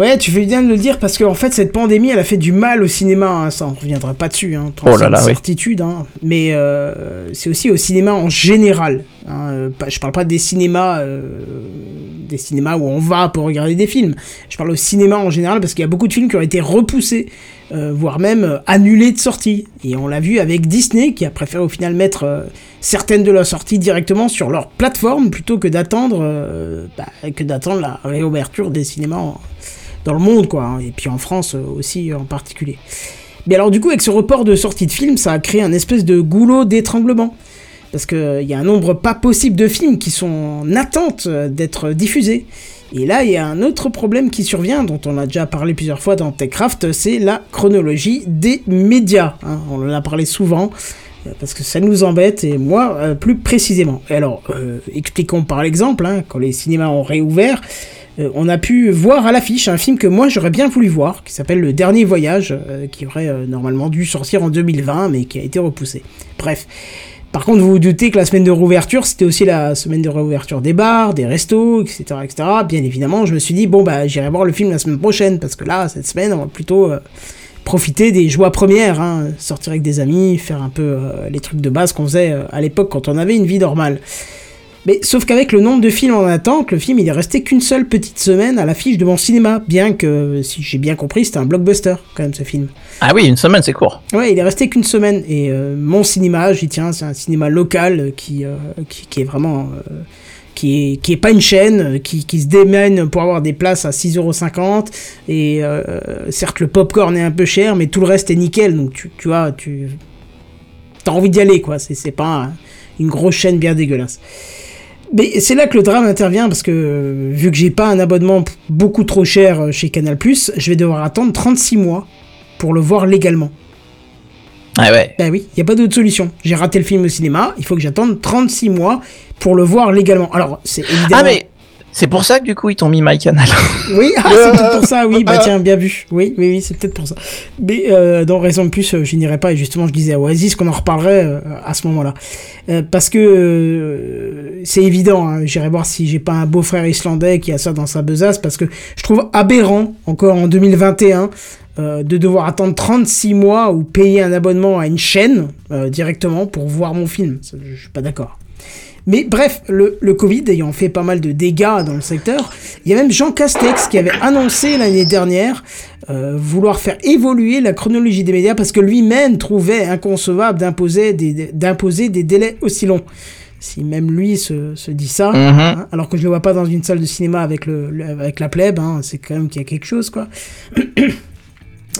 Ouais, tu fais bien de le dire parce qu'en fait, cette pandémie, elle a fait du mal au cinéma. hein, ça, on reviendra pas dessus. Hein, Oh là là, c'est une oui. certitude. Hein, mais euh, c'est aussi au cinéma en général. Hein, euh, je parle pas des cinémas, euh, des cinémas où on va pour regarder des films. Je parle au cinéma en général parce qu'il y a beaucoup de films qui ont été repoussés, euh, voire même annulés de sortie. Et on l'a vu avec Disney qui a préféré au final mettre certaines de leurs sorties directement sur leur plateforme plutôt que d'attendre, bah, que d'attendre la réouverture des cinémas. en- dans le monde, quoi, hein, et puis en France euh, aussi en particulier. Mais alors du coup, avec ce report de sortie de films, ça a créé un espèce de goulot d'étranglement. Parce qu'il y a un nombre pas possible de films qui sont en attente euh, d'être diffusés. Et là, il y a un autre problème qui survient, dont on a déjà parlé plusieurs fois dans TechCraft, c'est la chronologie des médias. hein. On en a parlé souvent, euh, parce que ça nous embête, et moi, euh, plus précisément. Et alors, euh, expliquons par l'exemple, hein, quand les cinémas ont réouvert, euh, on a pu voir à l'affiche un film que moi j'aurais bien voulu voir, qui s'appelle Le Dernier Voyage, euh, qui aurait euh, normalement dû sortir en 2020, mais qui a été repoussé. Bref. Par contre, vous vous doutez que la semaine de réouverture, c'était aussi la semaine de réouverture des bars, des restos, etc., etc. Bien évidemment, je me suis dit, bon, bah, j'irai voir le film la semaine prochaine, parce que là, cette semaine, on va plutôt profiter des joies premières, hein, sortir avec des amis, faire un peu les trucs de base qu'on faisait à l'époque quand on avait une vie normale. Mais sauf qu'avec le nombre de films en attente, le film il est resté qu'une seule petite semaine à l'affiche de mon cinéma, bien que, si j'ai bien compris, c'était un blockbuster quand même ce film. Ah oui, une semaine, c'est court. Ouais, il est resté qu'une semaine. Et euh, mon cinéma, j'y tiens, c'est un cinéma local qui, euh, qui, qui est vraiment. euh, qui est, qui est pas une chaîne, qui, qui se démène pour avoir des places à 6,50€. Et euh, certes, le popcorn est un peu cher, mais tout le reste est nickel. Donc tu, tu vois, tu. T'as envie d'y aller, quoi. C'est c'est pas un- une grosse chaîne bien dégueulasse. Mais c'est là que le drame intervient parce que euh, vu que j'ai pas un abonnement beaucoup trop cher euh, chez Canal+, je vais devoir attendre 36 mois pour le voir légalement. Ah ouais. Ben oui, il n'y a pas d'autre solution. J'ai raté le film au cinéma, il faut que j'attende 36 mois pour le voir légalement. Alors, c'est évidemment... Ah mais c'est pour ça que du coup ils t'ont mis MyCanal. Oui, ah, c'est peut-être pour ça, oui, bah tiens, bien vu. Oui, oui, oui, c'est peut-être pour ça. Mais euh, dans Raison de plus, euh, je n'irai pas, et justement, je disais à Oasis qu'on en reparlerait euh, à ce moment-là. Parce que c'est évident, hein, j'irai voir si j'ai pas un beau-frère islandais qui a ça dans sa besace, parce que je trouve aberrant, encore en 2021, euh, de devoir attendre 36 mois ou payer un abonnement à une chaîne euh, directement pour voir mon film. Je suis pas d'accord. Mais bref, le, Covid ayant fait pas mal de dégâts dans le secteur, il y a même Jean Castex qui avait annoncé l'année dernière euh, vouloir faire évoluer la chronologie des médias parce que lui-même trouvait inconcevable d'imposer des délais aussi longs. Si même lui se, se dit ça, Mhm. hein, alors que je le vois pas dans une salle de cinéma avec, le, le- avec la plèbe, hein, c'est quand même qu'il y a quelque chose, quoi.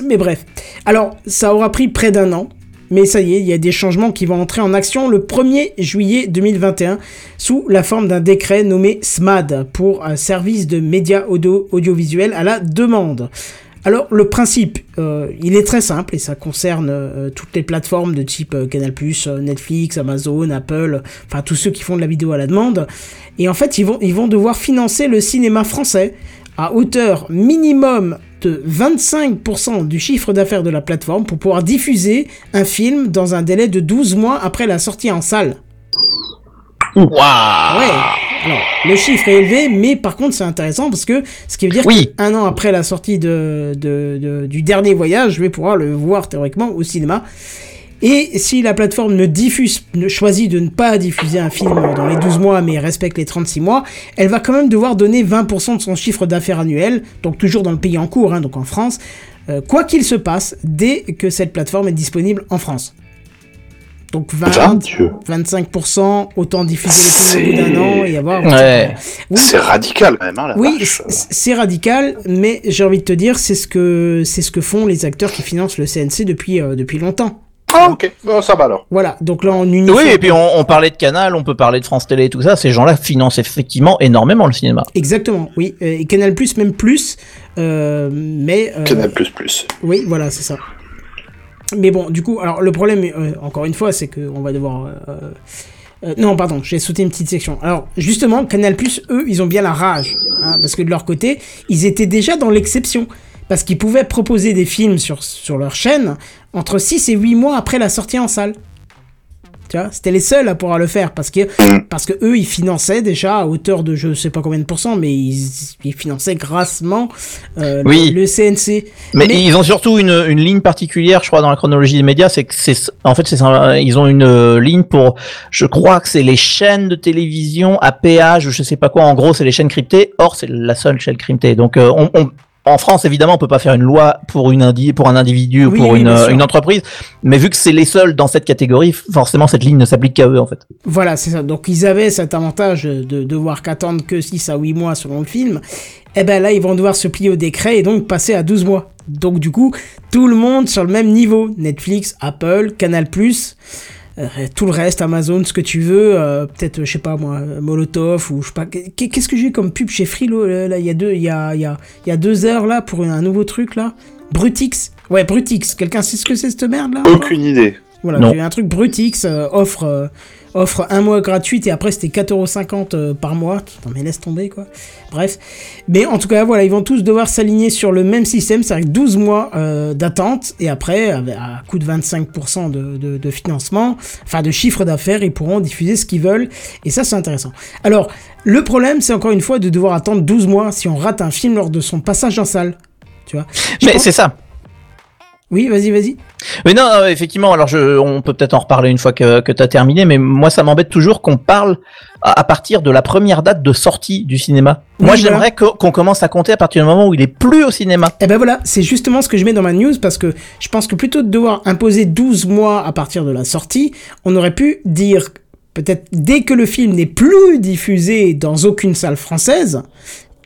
Mais bref. Alors, ça aura pris près d'un an. Mais ça y est, il y a des changements qui vont entrer en action le 1er juillet 2021 sous la forme d'un décret nommé SMAD pour un service de médias audio audiovisuels à la demande. Alors le principe, euh, il est très simple et ça concerne euh, toutes les plateformes de type euh, Canal+, euh, Netflix, Amazon, Apple, enfin tous ceux qui font de la vidéo à la demande. Et en fait, ils vont, ils vont devoir financer le cinéma français à hauteur minimum de 25% du chiffre d'affaires de la plateforme pour pouvoir diffuser un film dans un délai de 12 mois après la sortie en salle. Waouh. Ouais. Alors, le chiffre est élevé, mais par contre, c'est intéressant parce que ce qui veut dire Oui. qu'un an après la sortie de, de- de- du dernier voyage, je vais pouvoir le voir théoriquement au cinéma. Et si la plateforme ne diffuse, ne choisit de ne pas diffuser un film dans les 12 mois, mais respecte les 36 mois, elle va quand même devoir donner 20% de son chiffre d'affaires annuel, donc toujours dans le pays en cours, hein, donc en France, euh, quoi qu'il se passe, dès que cette plateforme est disponible en France. Donc 20, Dieu. 25%, autant diffuser les films au bout d'un an et avoir... Ouais. Oui, C'est radical quand même, hein, la oui, c- c'est radical, mais j'ai envie de te dire, c'est ce que c'est ce que font les acteurs qui financent le CNC depuis euh, depuis longtemps. Ah, ok, Bon, ça va alors. Voilà, donc là on unifie. Oui, et puis on, on parlait de Canal, on peut parler de France Télé et tout ça. Ces gens-là financent effectivement énormément le cinéma. Exactement, oui, euh, et Canal Plus même plus, euh, mais euh, Canal plus plus. oui, voilà, c'est ça. Mais bon, du coup, alors le problème, euh, encore une fois, c'est que on va devoir. euh, euh, non, pardon, j'ai sauté une petite section. Alors, justement, Canal eux, ils ont bien la rage. hein, parce que de leur côté, ils étaient déjà dans l'exception. Parce qu'ils pouvaient proposer des films sur, sur leur chaîne entre 6 et 8 mois après la sortie en salle. Tu vois, c'était les seuls à pouvoir le faire. Parce que, parce que eux, ils finançaient déjà à hauteur de je sais pas combien de pourcents, mais ils, ils finançaient grassement euh, Oui. le, le CNC. Mais, Mais- ils ont surtout une, une ligne particulière, je crois, dans la chronologie des médias, c'est que c'est, en fait, c'est ils ont une euh, ligne pour, je crois que c'est les chaînes de télévision à péage, ou je sais pas quoi. En gros, c'est les chaînes cryptées. Or, c'est la seule chaîne cryptée. Donc, euh, on, on- en France, évidemment, on peut pas faire une loi pour une indi pour un individu ou Oui, pour oui, une, une entreprise. Mais vu que c'est les seuls dans cette catégorie, forcément, cette ligne ne s'applique qu'à eux, en fait. Voilà, c'est ça. Donc ils avaient cet avantage de devoir qu'attendre que 6 à 8 mois selon le film. Et ben là, ils vont devoir se plier au décret et donc passer à 12 mois. Donc du coup, tout le monde sur le même niveau. Netflix, Apple, Canal+, tout le reste, Amazon, ce que tu veux, euh, peut-être, je sais pas moi, euh, Molotov ou je sais pas. Qu'est- Qu'est-ce que j'ai eu comme pub chez Frilo euh, là, il y a deux, il y a, il y a, il y a deux heures là pour un nouveau truc là? Brutix. Ouais, Brutix. Quelqu'un sait ce que c'est cette merde là? Aucune idée. voilà, j'ai eu un truc Brutix, euh, offre, euh, offre un mois gratuit et après c'était 4,50€ euh, par mois. Putain, mais laisse tomber quoi. Bref. Mais en tout cas, voilà, ils vont tous devoir s'aligner sur le même système, c'est-à-dire 12 mois euh, d'attente et après, avec- à coût de 25% de, de, de financement, enfin de chiffre d'affaires, ils pourront diffuser ce qu'ils veulent et ça c'est intéressant. Alors, le problème c'est encore une fois de devoir attendre 12 mois si on rate un film lors de son passage en salle. Tu vois? Je Mais pense- c'est ça. Oui, vas-y, vas-y. Mais non, euh, effectivement, alors je, on peut peut-être en reparler une fois que, que tu as terminé, mais moi ça m'embête toujours qu'on parle à, à partir de la première date de sortie du cinéma. Oui, moi voilà. j'aimerais qu'on commence à compter à partir du moment où il est plus au cinéma. Eh ben voilà, c'est justement ce que je mets dans ma news parce que je pense que plutôt de devoir imposer 12 mois à partir de la sortie, on aurait pu dire peut-être dès que le film n'est plus diffusé dans aucune salle française.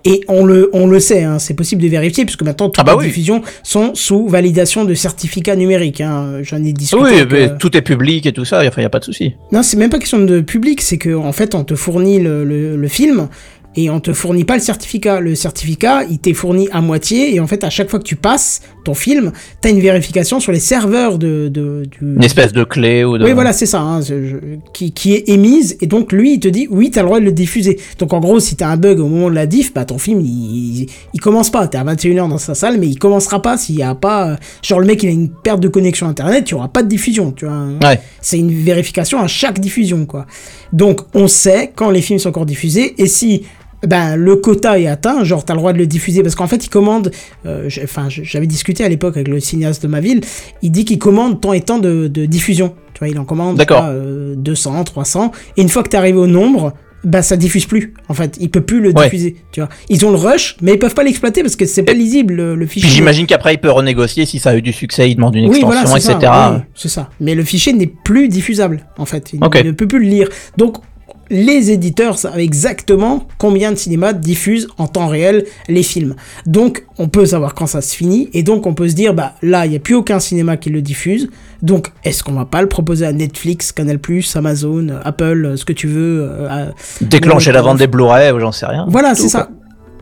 Et on le, on le sait, hein, c'est possible de vérifier puisque maintenant toutes Ah bah les oui. diffusions sont sous validation de certificat numérique. Hein. J'en ai discuté. Oui, avec, mais euh, tout est public et tout ça, enfin y a pas de souci. Non, c'est même pas question de public, c'est que en fait, on te fournit le, le, le film et on te fournit pas le certificat. Le certificat, il t'est fourni à moitié et en fait, à chaque fois que tu passes ton film, t'as une vérification sur les serveurs de, de du. Une espèce de clé ou de. Oui, voilà, c'est ça, hein, qui, qui est émise, et donc lui, il te dit, oui, t'as le droit de le diffuser. Donc en gros, si t'as un bug au moment de la diff, bah ton film, il, il, il commence pas. T'es à 21h dans sa salle, mais il commencera pas s'il y a pas... euh, Genre le mec, il a une perte de connexion Internet, tu auras pas de diffusion, tu vois. Ouais. C'est une vérification à chaque diffusion, quoi. Donc on sait quand les films sont encore diffusés, et si... Ben, le quota est atteint, genre t'as le droit de le diffuser parce qu'en fait il commande, euh, enfin j'avais discuté à l'époque avec le cinéaste de ma ville, il dit qu'il commande tant et tant de, de diffusion, tu vois, il en commande D'accord. je sais pas, euh, 200, 300, et une fois que t'es arrivé au nombre, bah ça diffuse plus, en fait, il peut plus le Ouais. diffuser, tu vois. Ils ont le rush, mais ils peuvent pas l'exploiter parce que c'est pas lisible le, le fichier. J'imagine qu'après il peut renégocier si ça a eu du succès, il demande une Oui, extension, voilà, etc. c'est ça. Mais le fichier n'est plus diffusable, en fait. Il ne peut plus le lire. Donc, les éditeurs savent exactement combien de cinémas diffusent en temps réel les films. Donc, on peut savoir quand ça se finit. Et donc, on peut se dire, bah là, il n'y a plus aucun cinéma qui le diffuse. Donc, est-ce qu'on va pas le proposer à Netflix, Canal+, Amazon, Apple, ce que tu veux euh, à- Déclencher la vente des Blu-ray ou j'en sais rien. voilà, c'est ça. quoi.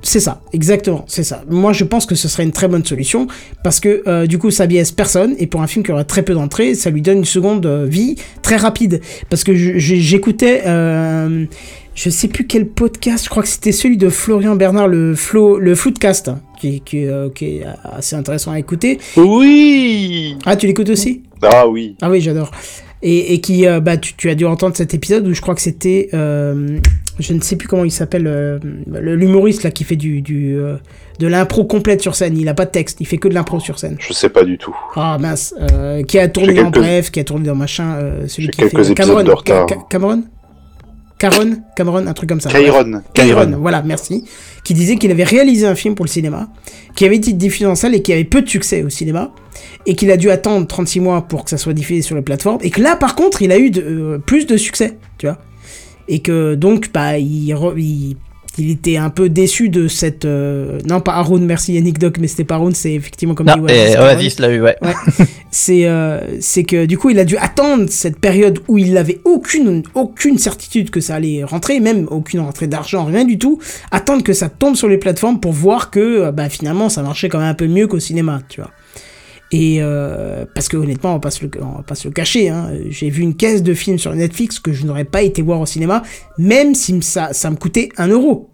C'est ça, exactement, c'est ça. Moi, je pense que ce serait une très bonne solution parce que euh, du coup, ça biaise personne et pour un film qui aurait très peu d'entrées, ça lui donne une seconde euh, vie très rapide. Parce que j'écoutais, euh, je sais plus quel podcast, je crois que c'était celui de Florian Bernard, le Flo, le Floodcast, hein, qui, qui, euh, qui est assez intéressant à écouter. Oui Ah, tu l'écoutes aussi? Ah oui. ah oui, j'adore. Et, et qui, euh, bah, tu, tu as dû entendre cet épisode où je crois que c'était, euh, je ne sais plus comment il s'appelle, euh, l'humoriste là qui fait du, du euh, de l'impro complète sur scène. Il a pas de texte, il fait que de l'impro sur scène. Je sais pas du tout. Ah mince, euh, qui a tourné dans quelques- Bref, qui a tourné dans machin, euh, celui qui quelques fait épisodes Cameron, de retard. Ca- Ca- Cameron, Cameron, Cameron, un truc comme ça. Kyron. Kyron, voilà, merci. Qui disait qu'il avait réalisé un film pour le cinéma, qui avait été diffusé en salle et qui avait peu de succès au cinéma, et qu'il a dû attendre 36 mois pour que ça soit diffusé sur les plateformes, et que là, par contre, il a eu de- euh, plus de succès, tu vois. Et que donc, bah, il, re- il, il était un peu déçu de cette. euh, non, pas Haroun, merci Yannick Doc, mais c'était pas Haroun, c'est effectivement comme Non, dit Oasis Oasis l'a eu, ouais. c'est euh, c'est que du coup il a dû attendre cette période où il n'avait aucune aucune certitude que ça allait rentrer même aucune rentrée d'argent rien du tout attendre que ça tombe sur les plateformes pour voir que euh, bah finalement ça marchait quand même un peu mieux qu'au cinéma tu vois et euh, parce que honnêtement on va pas se le, on va pas se le cacher hein, j'ai vu une caisse de films sur Netflix que je n'aurais pas été voir au cinéma même si ça ça me coûtait un euro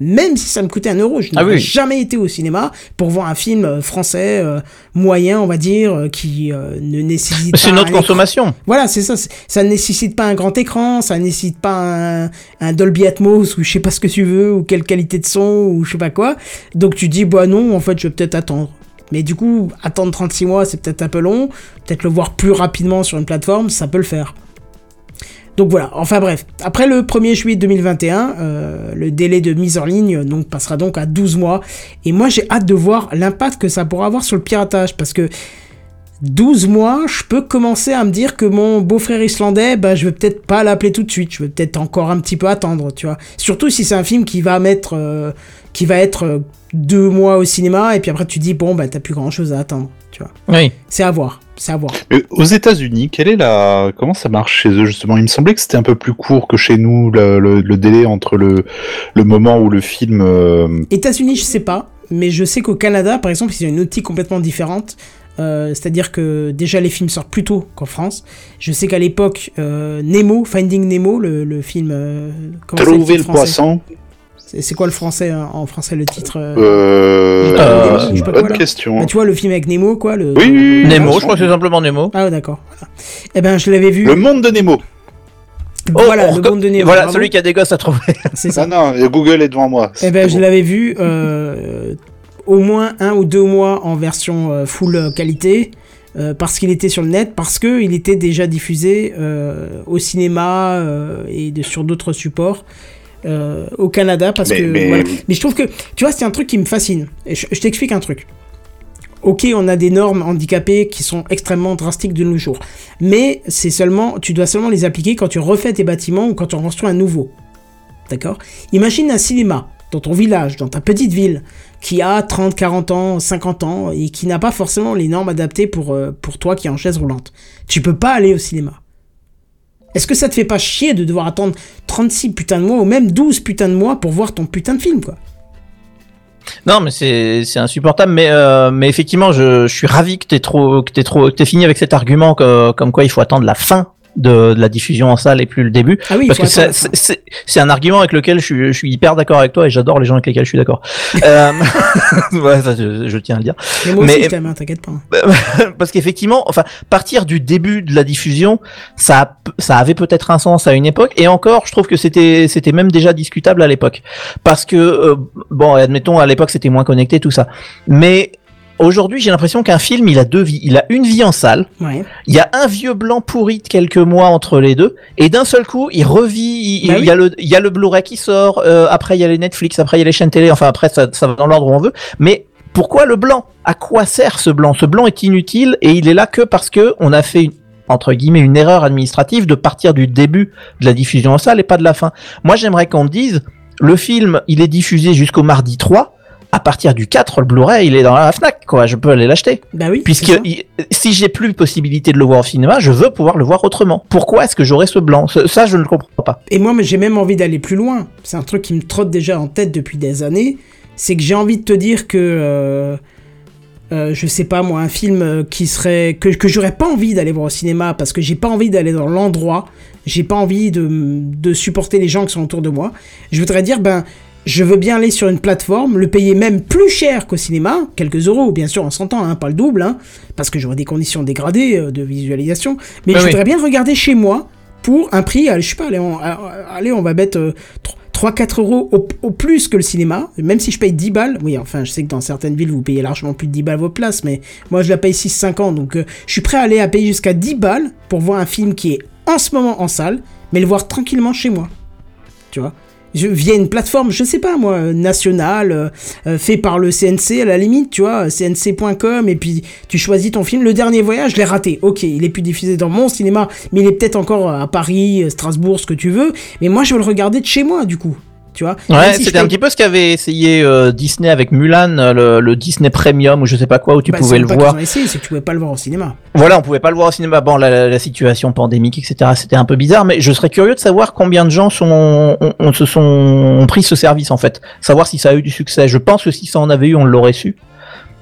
même si ça me coûtait un euro, je Ah n'aurais oui. jamais été au cinéma pour voir un film euh, français euh, moyen, on va dire, euh, qui euh, ne nécessite C'est pas un écran- consommation. Voilà, c'est ça. c'est- Ça ne nécessite pas un grand écran, ça ne nécessite pas un, un Dolby Atmos ou je sais pas ce que tu veux ou quelle qualité de son ou je sais pas quoi. Donc tu dis bah non, en fait, je vais peut-être attendre. Mais du coup, attendre 36 mois, c'est peut-être un peu long. Peut-être le voir plus rapidement sur une plateforme, ça peut le faire. Donc voilà, enfin bref. Après le 1er juillet 2021, euh, le délai de mise en ligne passera donc à 12 mois. Et moi j'ai hâte de voir l'impact que ça pourra avoir sur le piratage. Parce que 12 mois, je peux commencer à me dire que mon beau-frère islandais, bah, je vais peut-être pas l'appeler tout de suite. Je vais peut-être encore un petit peu attendre, tu vois. Surtout si c'est un film qui va mettre, euh, qui va être euh, deux mois au cinéma et puis après tu dis bon bah t'as plus grand chose à attendre, tu vois. Oui. C'est à voir, c'est à voir. Mais aux États-Unis, quelle est la comment ça marche chez eux justement? Il me semblait que c'était un peu plus court que chez nous le, le- le délai entre le le moment où le film. euh, États-Unis, je sais pas, mais je sais qu'au Canada, par exemple, ils ont une optique complètement différente. Euh, C'est-à-dire que déjà les films sortent plus tôt qu'en France. Je sais qu'à l'époque, euh, Nemo, Finding Nemo, le, le film. euh, Trouver le poisson. C'est quoi le français hein, en français le titre euh, Euh, Euh, bonne quoi, là. question. bah, Tu vois le film avec Nemo, quoi le, Oui, oui, oui. Nemo, je crois que c'est simplement Nemo. Ah ouais, d'accord. Voilà. Eh ben, je l'avais vu. Le monde de Nemo. Voilà, Oh, le monde de Nemo. Voilà, bravo. celui qui a des gosses à trouver. C'est ça. Ah non, Google est devant moi. Eh ben, je l'avais vu euh, au moins un ou deux mois en version euh, full euh, qualité. euh, parce qu'il était sur le net, parce qu'il était déjà diffusé au cinéma et de- sur d'autres supports euh, au Canada. Parce Mais- que, mais- voilà. mais je trouve que, tu vois, c'est un truc qui me fascine. Et je, je t'explique un truc. Ok, on a des normes handicapées qui sont extrêmement drastiques de nos jours. Mais c'est seulement, tu dois seulement les appliquer quand tu refais tes bâtiments ou quand tu en construis un nouveau. D'accord? Imagine un cinéma dans ton village, dans ta petite ville, qui a 30, 40 ans, 50 ans et qui n'a pas forcément les normes adaptées pour, euh, pour toi qui es en chaise roulante. Tu peux pas aller au cinéma. Est-ce que ça te fait pas chier de devoir attendre 36 putains de mois ou même 12 putains de mois pour voir ton putain de film, quoi? Non, mais c'est c'est insupportable. Mais euh, mais effectivement, je, je suis ravi que t'aies trop que t'aies trop que t'aies fini avec cet argument que, comme quoi il faut attendre la fin de, de la diffusion en salle et plus le début. Ah oui, Parce que c'est- un argument avec lequel je suis, je suis hyper d'accord avec toi et j'adore les gens avec lesquels je suis d'accord. euh, ouais, ça, je, je tiens à le dire. Mais moi aussi, hein, t'inquiète pas. Parce qu'effectivement, enfin, partir du début de la diffusion, ça, ça avait peut-être un sens à une époque, et encore, je trouve que c'était, c'était même déjà discutable à l'époque, parce que euh, bon, admettons, à l'époque, c'était moins connecté tout ça, mais aujourd'hui, j'ai l'impression qu'un film, il a deux vies, il a une vie en salle, Ouais. il y a un vieux blanc pourri de quelques mois entre les deux, et d'un seul coup, il revit, il, Bah il oui. y a le, il y a le Blu-ray qui sort, euh, après il y a les Netflix, après il y a les chaînes télé, enfin après ça, ça va dans l'ordre où on veut, mais pourquoi le blanc? À quoi sert ce blanc? Ce blanc est inutile et il est là que parce que on a fait une, entre guillemets une erreur administrative de partir du début de la diffusion en salle et pas de la fin. Moi, j'aimerais qu'on me dise le film, il est diffusé jusqu'au mardi 3. À partir du 4, le Blu-ray, il est dans la Fnac, quoi. Je peux aller l'acheter. Bah oui. Puisque il- si j'ai plus possibilité de le voir au cinéma, je veux pouvoir le voir autrement. Pourquoi est-ce que j'aurais ce blanc? Ça, je ne le comprends pas. Et moi, j'ai même envie d'aller plus loin. C'est un truc qui me trotte déjà en tête depuis des années. C'est que j'ai envie de te dire que, euh, euh, je sais pas moi, un film euh, qui serait que que j'aurais pas envie d'aller voir au cinéma parce que j'ai pas envie d'aller dans l'endroit, j'ai pas envie de de supporter les gens qui sont autour de moi. Je voudrais dire ben je veux bien aller sur une plateforme, le payer même plus cher qu'au cinéma, quelques euros, bien sûr, on s'entend, hein, pas le double, hein, parce que j'aurai des conditions dégradées euh, de visualisation, mais Ah je oui. voudrais bien le regarder chez moi pour un prix, allez, je sais pas, allez, on, euh, allez, on va mettre euh, 3-4 euros au, au plus que le cinéma, même si je paye 10 balles, oui, enfin, je sais que dans certaines villes, vous payez largement plus de 10 balles vos places, mais moi, je la paye 6-50, donc euh, je suis prêt à aller à payer jusqu'à 10 balles pour voir un film qui est en ce moment en salle, mais le voir tranquillement chez moi, tu vois? Je, via une plateforme, je sais pas moi, nationale, euh, euh, fait par le CNC à la limite, tu vois, cnc.com, et puis tu choisis ton film. Le dernier voyage, je l'ai raté. Ok, il est plus diffusé dans mon cinéma, mais il est peut-être encore à Paris, euh, Strasbourg, ce que tu veux. Mais moi, je veux le regarder de chez moi, du coup. Tu vois Même Ouais, si c'était un petit peu ce qu'avait essayé euh, Disney avec Mulan, euh, le, le Disney Premium ou je sais pas quoi où tu Bah, pouvais le pas voir. essayé, c'est que tu pouvais pas le voir au cinéma. Voilà, on pouvait pas le voir au cinéma. Bon, la, la- la situation pandémique, etc., c'était un peu bizarre, mais je serais curieux de savoir combien de gens sont, ont, ont- se sont ont pris ce service en fait, savoir si ça a eu du succès. Je pense que si ça en avait eu, on l'aurait su,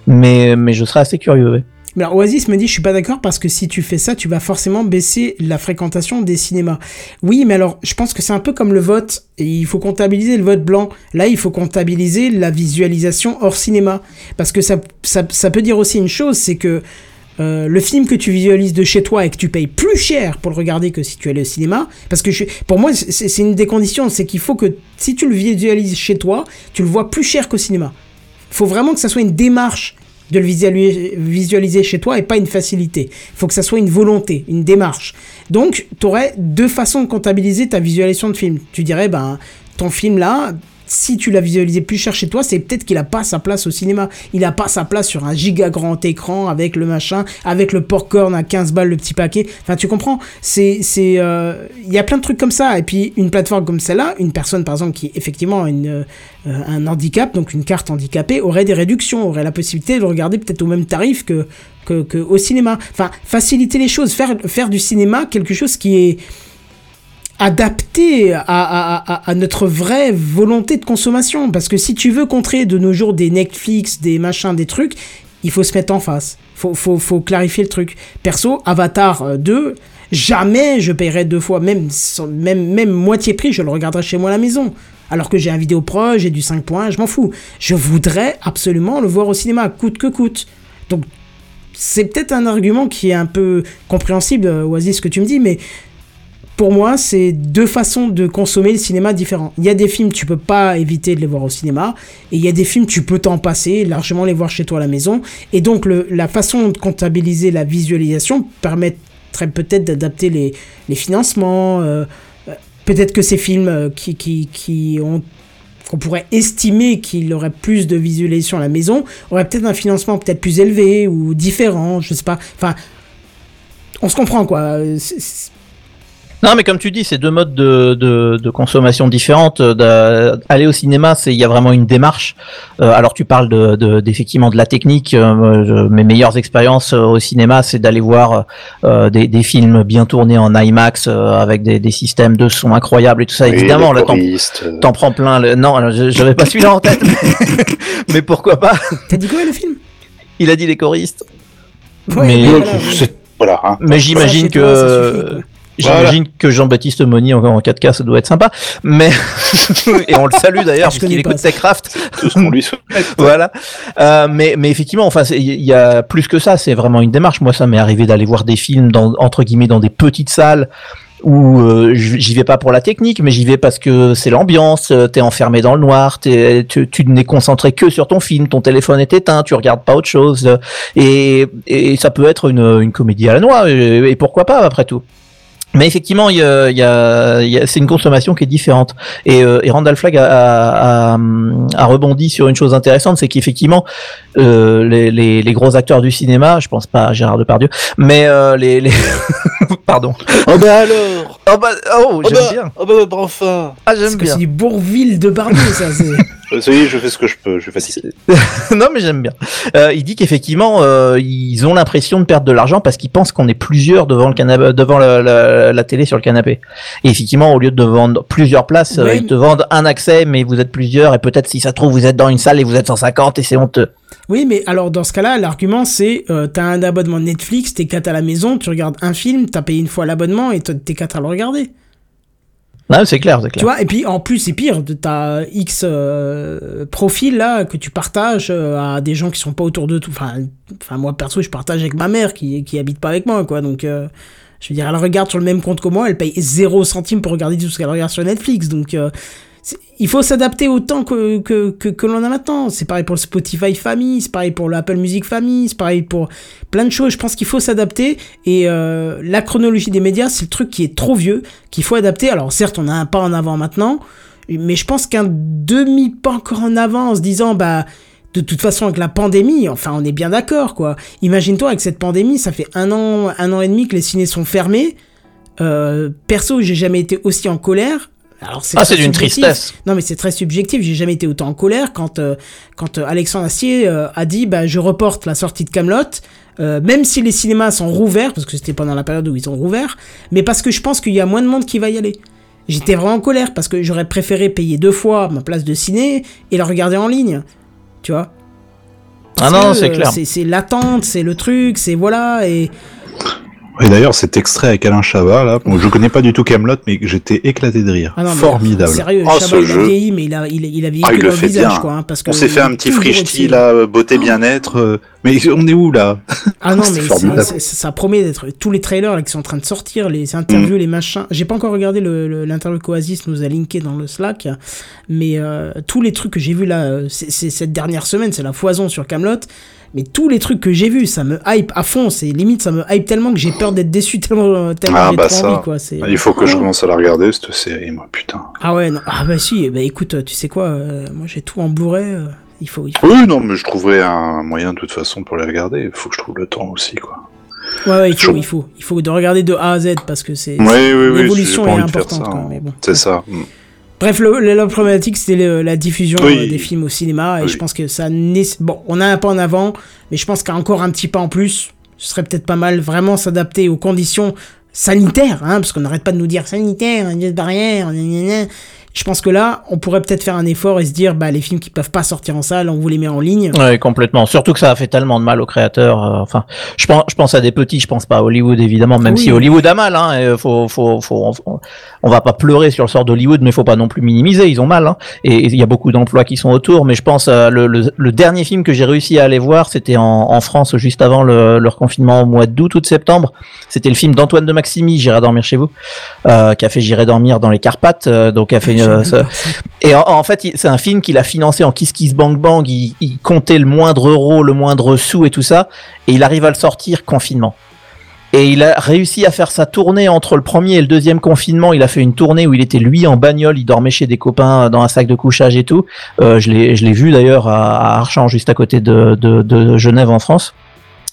mais mais je serais assez curieux. ouais. Mais alors, Oasis me dit, je suis pas d'accord parce que si tu fais ça, tu vas forcément baisser la fréquentation des cinémas. Oui, mais alors, je pense que c'est un peu comme le vote. Il faut comptabiliser le vote blanc. Là, il faut comptabiliser la visualisation hors cinéma. Parce que ça, ça, ça peut dire aussi une chose, c'est que euh, le film que tu visualises de chez toi et que tu payes plus cher pour le regarder que si tu allais au cinéma, parce que je, pour moi, c'est c'est une des conditions, c'est qu'il faut que si tu le visualises chez toi, tu le vois plus cher qu'au cinéma. faut vraiment que ça soit une démarche de le visualiser, chez toi et pas une facilité. Il faut que ça soit une volonté, une démarche. Donc, tu aurais deux façons de comptabiliser ta visualisation de film. Tu dirais, ben, ton film là, si tu l'as visualisé plus cher chez toi, c'est peut-être qu'il a pas sa place au cinéma. Il a pas sa place sur un giga grand écran avec le machin, avec le popcorn à 15 balles le petit paquet. Enfin, tu comprends? C'est, c'est, euh, il y a plein de trucs comme ça. Et puis, une plateforme comme celle-là, une personne par exemple qui effectivement a une, euh, un handicap, donc une carte handicapée, aurait des réductions, aurait la possibilité de regarder peut-être au même tarif que, que, que au cinéma. Enfin, faciliter les choses, faire, faire du cinéma quelque chose qui est adapté à, notre vraie volonté de consommation. Parce que si tu veux contrer de nos jours des Netflix, des machins, des trucs, il faut se mettre en face. Faut, faut, faut clarifier le truc. Perso, Avatar euh, 2, jamais je paierai deux fois, même, même, même moitié prix, je le regarderai chez moi à la maison. Alors que j'ai un vidéo pro, j'ai du 5 points, je m'en fous. Je voudrais absolument le voir au cinéma, coûte que coûte. Donc, c'est peut-être un argument qui est un peu compréhensible, euh, Oasis, ce que tu me dis, mais pour moi, c'est deux façons de consommer le cinéma différents. Il y a des films, tu peux pas éviter de les voir au cinéma, et il y a des films, tu peux t'en passer, largement les voir chez toi à la maison. Et donc, la façon de comptabiliser la visualisation permettrait peut-être d'adapter les, financements. euh, euh, peut-être que ces films euh, qui, ont qu'on pourrait estimer qu'il aurait plus de visualisation à la maison, aurait peut-être un financement peut-être plus élevé ou différent, je sais pas. Enfin, on se comprend quoi. Non, mais comme tu dis, c'est deux modes de, de, de consommation différentes. Euh, Aller au cinéma, c'est il y a vraiment une démarche. Euh, alors tu parles de, de d'effectivement de la technique. Euh, je- mes meilleures expériences au cinéma, c'est d'aller voir euh, des, des films bien tournés en IMAX euh, avec des, des systèmes de son incroyables et tout ça. Oui, Évidemment, les là, t'en, choristes, t'en prends plein. Le... Non, j'avais pas celui-là en tête. mais- mais pourquoi pas T'as dit quoi le film? Il a dit les choristes. Ouais, Mais- voilà, hein. Mais j'imagine que j'imagine que Jean-Baptiste Monny en, en 4K ça doit être sympa. Mais et on le salue d'ailleurs Je parce connais qu'il pas écoute. Techcraft. tout ce qu'on lui souhaite. voilà. Euh, mais mais effectivement, enfin il y a plus que ça. C'est vraiment une démarche. Moi, ça m'est arrivé d'aller voir des films dans entre guillemets dans des petites salles où euh, j'y vais pas pour la technique, mais j'y vais parce que c'est l'ambiance. euh, T'es enfermé dans le noir, t'es- tu, tu n'es concentré que sur ton film, ton téléphone est éteint, tu regardes pas autre chose, euh, et, et ça peut être une, une comédie à la noix. Et, et pourquoi pas après tout. Mais effectivement, il y a, y a, y a- c'est une consommation qui est différente. Et, euh, et Randall Flagg a, a, a, a rebondi sur une chose intéressante, c'est qu'effectivement, euh, les, les, les gros acteurs du cinéma, je pense pas à Gérard Depardieu, mais euh, les, les... pardon. Oh bah alors Oh bah, oh, Oh j'aime bah, bien. oh bah, bah, enfin Ah, Parce j'aime que bien. c'est du Bourville de Barbier, ça. c'est- Euh, Ça y est, je fais ce que je peux, je fatigué. non, mais j'aime bien. Euh, il dit qu'effectivement, euh, ils ont l'impression de perdre de l'argent parce qu'ils pensent qu'on est plusieurs devant le canapé, devant la, la, la télé sur le canapé. Et effectivement, au lieu de vendre plusieurs places, euh, Ouais. ils te vendent un accès, mais vous êtes plusieurs et peut-être si ça se trouve vous êtes dans une salle et vous êtes 150 et c'est honteux. Oui, mais alors dans ce cas-là, l'argument c'est euh, t'as un abonnement Netflix, t'es quatre à la maison, tu regardes un film, t'as payé une fois l'abonnement et t'es quatre à le regarder. Non, c'est clair, c'est Tu clair. vois, et puis en plus, c'est pire, t'as X euh, profils là que tu partages euh, à des gens qui sont pas autour de tout. Enfin, enfin moi perso, je partage avec ma mère qui, qui habite pas avec moi, quoi. Donc, euh, je veux dire, elle regarde sur le même compte que moi, elle paye 0 centime pour regarder tout ce qu'elle regarde sur Netflix. Donc, il faut s'adapter au temps que, que, que, que l'on a maintenant. C'est pareil pour le Spotify Family, c'est pareil pour l'Apple Music Family, c'est pareil pour plein de choses. Je pense qu'il faut s'adapter. Et euh, la chronologie des médias, c'est le truc qui est trop vieux, qu'il faut adapter. Alors certes, on a un pas en avant maintenant, mais je pense qu'un demi-pas encore en avant en se disant, bah... De toute façon, avec la pandémie, enfin, on est bien d'accord, quoi. Imagine-toi, avec cette pandémie, ça fait un an, un an et demi que les ciné sont fermés. Euh, perso, j'ai jamais été aussi en colère. Alors, Ah, c'est d'une tristesse. Non, mais c'est très subjectif. J'ai jamais été autant en colère quand euh, quand euh, Alexandre Astier euh, a dit bah je reporte la sortie de Camelot, même si les cinémas sont rouverts parce que c'était pendant la période où ils ont rouvert, mais parce que je pense qu'il y a moins de monde qui va y aller. J'étais vraiment en colère parce que j'aurais préféré payer deux fois ma place de ciné et la regarder en ligne, tu vois. Ah non, c'est clair. C'est l'attente, c'est le truc, c'est voilà et Et d'ailleurs, cet extrait avec Alain Chabat, là, bon, je connais pas du tout Camelot, mais j'étais éclaté de rire. Ah non, mais Formidable. Sérieux, Oh, Chabat, il a jeu. vieilli, mais il a, il, a- il a vieilli Ah, il le fait visage, bien. quoi. hein, parce que On s'est fait un petit grossi. là, euh, beauté bien-être. euh, Mais on est où, là Ah non, C'est mais c'est- ça promet d'être tous les trailers là, qui sont en train de sortir, les interviews, les machins. J'ai pas encore regardé le- le- l'interview qu'Oasis nous a linké dans le Slack, mais euh, tous les trucs que j'ai vus là, c'est cette dernière semaine, c'est la foison sur Camelot. Mais tous les trucs que j'ai vus, ça me hype à fond. C'est limite, ça me hype tellement que j'ai peur d'être déçu tellement, tellement Ah, bah ça. envie quoi. C'est Il faut que je commence à la regarder, cette série, moi, putain. ah ouais, non. ah bah si. Bah écoute, tu sais quoi, euh, moi j'ai tout en Blu-ray. euh, il faut, il faut. Oui, non, mais je trouverai un moyen de toute façon pour les regarder. Il faut que je trouve le temps aussi, quoi. Ouais, ouais, il faut, il faut, il faut de regarder de A à Z parce que c'est Oui, oui, l'évolution est importante. quoi, hein. bon. C'est ça. Bref, le, le- la problématique, c'était la diffusion Oui. euh, des films au cinéma, et Oui. je pense que ça... Bon, on a un pas en avant, mais je pense qu'encore un petit pas en plus, ce serait peut-être pas mal vraiment s'adapter aux conditions sanitaires, hein, parce qu'on n'arrête pas de nous dire sanitaire, barrière, gna, gna, gna. Je pense que là, on pourrait peut-être faire un effort et se dire, bah, les films qui peuvent pas sortir en salle, on vous les met en ligne. Ouais, complètement. Surtout que ça a fait tellement de mal aux créateurs. euh, enfin, je pense, je pense à des petits, je pense pas à Hollywood évidemment, même Oui. si Hollywood a mal. Hein, faut, faut, faut, on, on va pas pleurer sur le sort d'Hollywood, mais faut pas non plus minimiser. Ils ont mal. Hein, et il y a beaucoup d'emplois qui sont autour. Mais je pense euh, le, le, le dernier film que j'ai réussi à aller voir, c'était en, en France juste avant le, leur confinement au mois d'août ou de septembre. C'était le film d'Antoine de Maximi, J'irai dormir chez vous, euh, qui a fait J'irai dormir dans les Carpates, euh, donc a fait euh, et en, en fait, c'est un film qu'il a financé en Kiss Kiss Bang Bang. Il, il comptait le moindre euro, le moindre sou et tout ça. Et il arrive à le sortir confinement. Et il a réussi à faire sa tournée entre le premier et le deuxième confinement. Il a fait une tournée où il était lui en bagnole, il dormait chez des copains dans un sac de couchage et tout. Euh, je l'ai, je l'ai vu d'ailleurs à, à Archamps, juste à côté de, de, de Genève en France.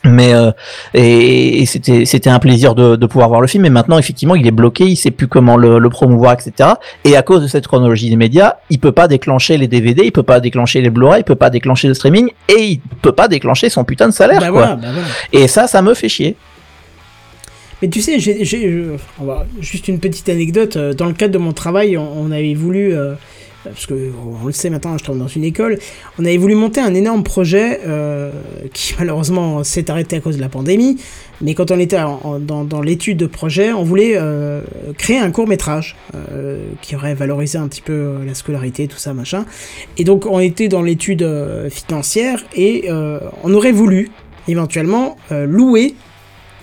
Mais euh, et, et c'était c'était un plaisir de, de pouvoir voir le film. Et maintenant, effectivement, il est bloqué, il sait plus comment le, le promouvoir, etc. Et à cause de cette chronologie des médias, il peut pas déclencher les DVD, il peut pas déclencher les Blu-ray, il peut pas déclencher le streaming, et il peut pas déclencher son putain de salaire, Bah quoi. voilà, bah voilà. Et ça, ça me fait chier. Mais tu sais, j'ai, euh, juste une petite anecdote. euh, Dans le cadre de mon travail, on, on avait voulu, euh, parce que on le sait maintenant, je travaille dans une école, on avait voulu monter un énorme projet euh, qui malheureusement s'est arrêté à cause de la pandémie. Mais quand on était dans, l'étude de projet, on voulait euh, créer un court métrage qui aurait valorisé un petit peu euh, la scolarité, tout ça, machin. Et donc on était dans l'étude euh, financière et euh, on aurait voulu éventuellement euh, louer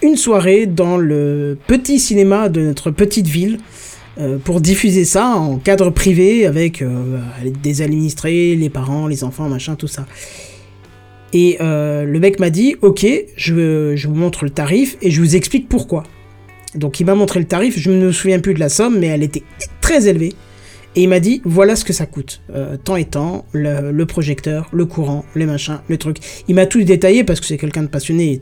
une soirée dans le petit cinéma de notre petite ville euh, pour diffuser ça en cadre privé avec euh, des administrés, les parents, les enfants, machin, tout ça. Et euh, le mec m'a dit, ok, je, je vous montre le tarif et je vous explique pourquoi. Donc il m'a montré le tarif, je ne me souviens plus de la somme, mais elle était très élevée. Et il m'a dit, voilà ce que ça coûte. Temps et temps, le, le projecteur, le courant, les machins, le truc. Il m'a tout détaillé parce que c'est quelqu'un de passionné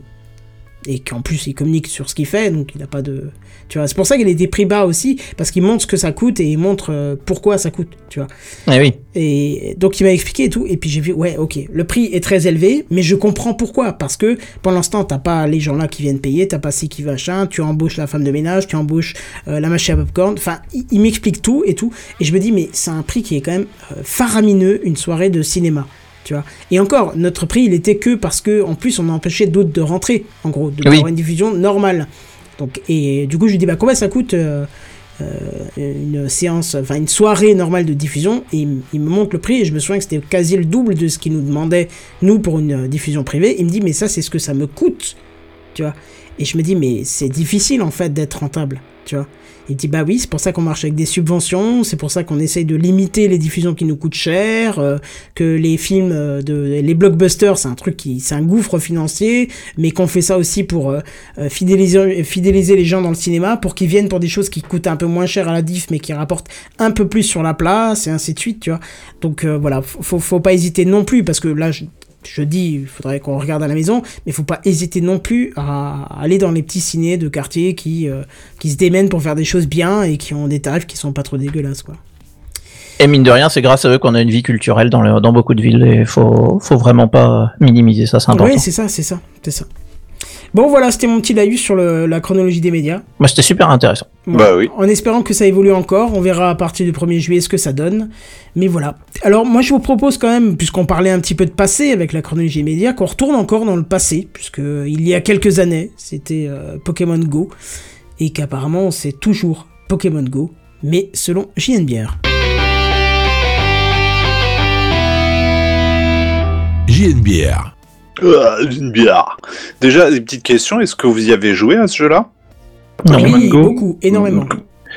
et qu'en plus il communique sur ce qu'il fait, donc il n'a pas de... Tu vois, c'est pour ça qu'il a des prix bas aussi, parce qu'il montre ce que ça coûte et il montre euh, pourquoi ça coûte, tu vois. Eh oui. Et donc il m'a expliqué et tout, et puis j'ai vu, ouais, ok, le prix est très élevé, mais je comprends pourquoi, parce que pour l'instant t'as pas les gens là qui viennent payer, t'as pas ci qui machin, tu embauches la femme de ménage, tu embauches euh, la machine à popcorn, enfin il, il m'explique tout et tout, et je me dis, mais c'est un prix qui est quand même euh, faramineux, une soirée de cinéma. Tu vois. Et encore, notre prix, il était que parce que, en plus, on a empêché d'autres de rentrer, en gros, de Oui. avoir une diffusion normale. Donc, et du coup, je lui dis, bah, combien ça coûte euh, euh, une séance, enfin, une soirée normale de diffusion? Et il, il me montre le prix, et je me souviens que c'était quasi le double de ce qu'il nous demandait, nous, pour une euh, diffusion privée. Il me dit, mais ça, c'est ce que ça me coûte, tu vois. Et je me dis, mais c'est difficile, en fait, d'être rentable, tu vois. Il dit bah oui, c'est pour ça qu'on marche avec des subventions, c'est pour ça qu'on essaye de limiter les diffusions qui nous coûtent cher, euh, que les films euh, de les blockbusters, c'est un truc qui c'est un gouffre financier, mais qu'on fait ça aussi pour euh, fidéliser fidéliser les gens dans le cinéma pour qu'ils viennent pour des choses qui coûtent un peu moins cher à la diff mais qui rapportent un peu plus sur la place et ainsi de suite, tu vois. Donc voilà, faut faut pas hésiter non plus parce que là je je dis, il faudrait qu'on regarde à la maison, mais faut pas hésiter non plus à aller dans les petits cinés de quartier qui, euh, qui se démènent pour faire des choses bien et qui ont des tarifs qui sont pas trop dégueulasses, quoi. Et mine de rien, c'est grâce à eux qu'on a une vie culturelle dans, le, dans beaucoup de villes et faut, faut vraiment pas minimiser ça, c'est important. Oui, c'est ça, c'est ça, c'est ça. Bon, voilà, c'était mon petit laïus sur le- la chronologie des médias. Moi, c'était super intéressant. Bon, Bah oui. En espérant que ça évolue encore, on verra à partir du 1er juillet ce que ça donne. Mais voilà. Alors moi je vous propose quand même, puisqu'on parlait un petit peu de passé avec la chronologie des médias, qu'on retourne encore dans le passé, puisque il y a quelques années, c'était euh, Pokémon Go, et qu'apparemment c'est toujours Pokémon Go, mais selon JNBR. JNBR. Ah, une bière. Déjà, des petites questions. Est-ce que vous y avez joué à ce jeu-là? Pokémon oui, Go beaucoup, énormément.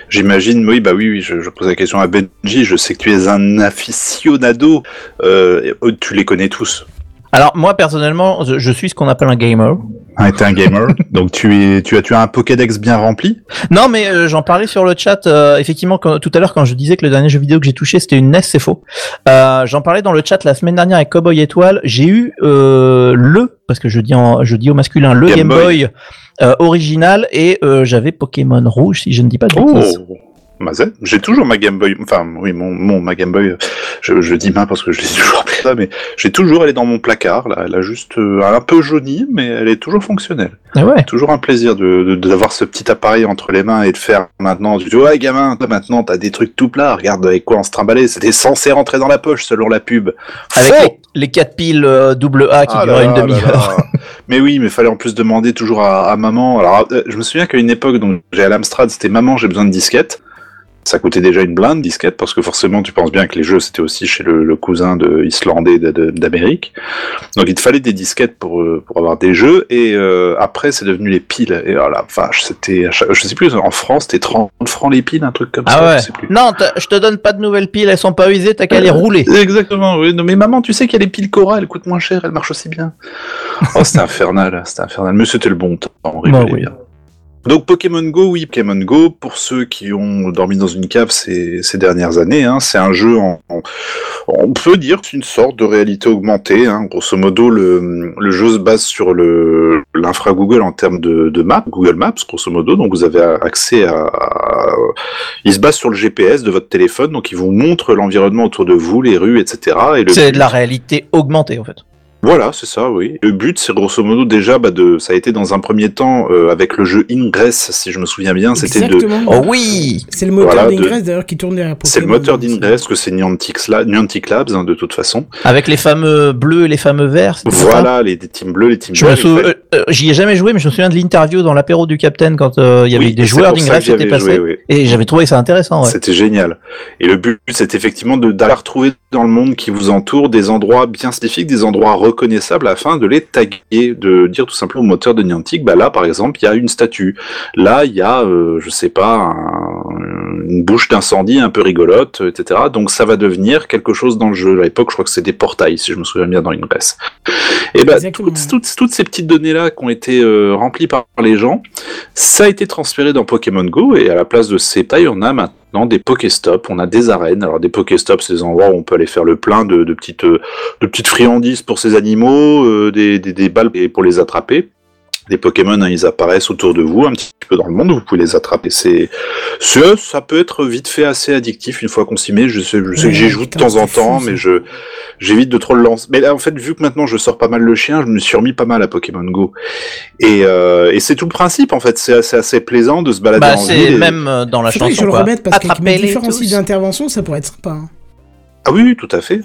J'imagine, oui, bah oui, oui, je, je pose la question à Benji. Je sais que tu es un aficionado. Euh, euh, tu les connais tous. Alors, moi, personnellement, je, je suis ce qu'on appelle un gamer. Ah, t'es un gamer, donc tu es, tu as, tu as un Pokédex bien rempli? Non, mais euh, j'en parlais sur le chat. euh, effectivement, quand- tout à l'heure, quand je disais que le dernier jeu vidéo que j'ai touché, c'était une NES, c'est faux. Euh, j'en parlais dans le chat la semaine dernière avec Cowboy Étoile. J'ai eu euh, le, parce que je dis, en, je dis au masculin, le Game Game, Boy. Boy, euh, original et euh, j'avais Pokémon Rouge, si je ne dis pas de Oh. Ma Z. J'ai toujours ma Game Boy, enfin oui, mon, mon ma Game Boy, je, je dis main parce que je l'ai toujours appelé ça, mais j'ai toujours, elle est dans mon placard, là, elle a juste euh, un peu jauni, mais elle est toujours fonctionnelle. Ah ouais. Toujours un plaisir de de- d'avoir ce petit appareil entre les mains et de faire maintenant. Tu dis ouais gamin, toi, maintenant t'as des trucs tout plats. Regarde avec quoi on se trimballait. C'était censé rentrer dans la poche selon la pub. Avec Faux les, les 4 piles euh, double A qui Ah durent là une là demi-heure. là là. mais oui, mais fallait en plus demander toujours à, à maman. Alors euh, je me souviens qu'à une époque, donc j'ai à l'Amstrad, c'était maman, j'ai besoin de disquettes. Ça coûtait déjà une blinde disquette parce que forcément tu penses bien que les jeux c'était aussi chez le, le cousin de islandais d'Amérique. Donc il te fallait des disquettes pour euh, pour avoir des jeux et euh, après c'est devenu les piles et oh la vache c'était je sais plus en France c'était 30 francs les piles un truc comme ça Ah ouais. je sais plus. Non, je te donne pas de nouvelles piles, elles sont pas usées, t'as qu'à les rouler. Exactement, oui. Non, mais maman, tu sais qu'il y a les piles Cora, elles coûtent moins cher, elles marchent aussi bien. Oh, c'était infernal, c'était infernal. Mais c'était le bon temps, on rigolait Bah oui. bien. Donc Pokémon Go, oui, Pokémon Go, pour ceux qui ont dormi dans une cave ces, ces dernières années, hein, c'est un jeu, en, en- on peut dire que c'est une sorte de réalité augmentée. Hein. Grosso modo, le, le jeu se base sur le l'infra Google en termes de, de map, Google Maps, grosso modo. Donc vous avez accès à, à- il se base sur le GPS de votre téléphone, donc il vous montre l'environnement autour de vous, les rues, etc. Et le C'est de la réalité augmentée en fait. Voilà, c'est ça, oui. Le but, c'est grosso modo déjà, bah, de, ça a été dans un premier temps euh, avec le jeu Ingress, si je me souviens bien, c'était de, Exactement. Oh oui C'est le moteur Voilà, de- d'Ingress d'ailleurs qui tourne derrière c'est le moteur d'Ingress que c'est Niantic, La- Niantic Labs hein, de toute façon. Avec les fameux bleus et les fameux verts. Voilà, les, les teams bleus, les teams Je me verts. euh, euh, j'y ai jamais joué, mais je me souviens de l'interview dans l'apéro du Capitaine quand euh, il y avait Oui, des joueurs d'Ingress qui étaient passés. joué, oui. Et j'avais trouvé ça intéressant. Ouais. C'était génial. Et le but, c'est effectivement de- d'aller retrouver dans le monde qui vous entoure des endroits bien spécifiques, des endroits reconnaissables afin de les taguer, de dire tout simplement au moteur de Niantic, bah là, par exemple, il y a une statue. Là, il y a, euh, je sais pas, un- une bouche d'incendie un peu rigolote, etc. Donc ça va devenir quelque chose dans le jeu. À l'époque, je crois que c'est des portails, si je me souviens bien, dans une presse. Et bah, toutes, toutes, toutes ces petites données-là qui ont été euh, remplies par les gens, ça a été transféré dans Pokémon Go et à la place de ces tailles, on a maintenant des Pokéstops, on a des arènes. Alors des Pokéstops, c'est des endroits où on peut aller faire le plein de, petites euh, de petites friandises pour ces animaux, euh, des balles pour les attraper. Des Pokémon, hein, ils apparaissent autour de vous, un petit peu dans le monde, vous pouvez les attraper. C'est, ça peut être vite fait assez addictif une fois qu'on s'y met. Je sais, je sais Ouais, que j'y joue de temps en fou, temps, mais je, j'évite de trop le lancer. Mais là, en fait, vu que maintenant je sors pas mal le chien, je me suis remis pas mal à Pokémon Go. Et, euh, et c'est tout le principe, en fait. C'est assez, assez plaisant de se balader Bah, en ville. c'est et- même euh, dans la Faudrait que chanson. je le remette parce qu'avec mes différents d'intervention, ça pourrait être sympa. hein. Ah oui, oui, tout à fait.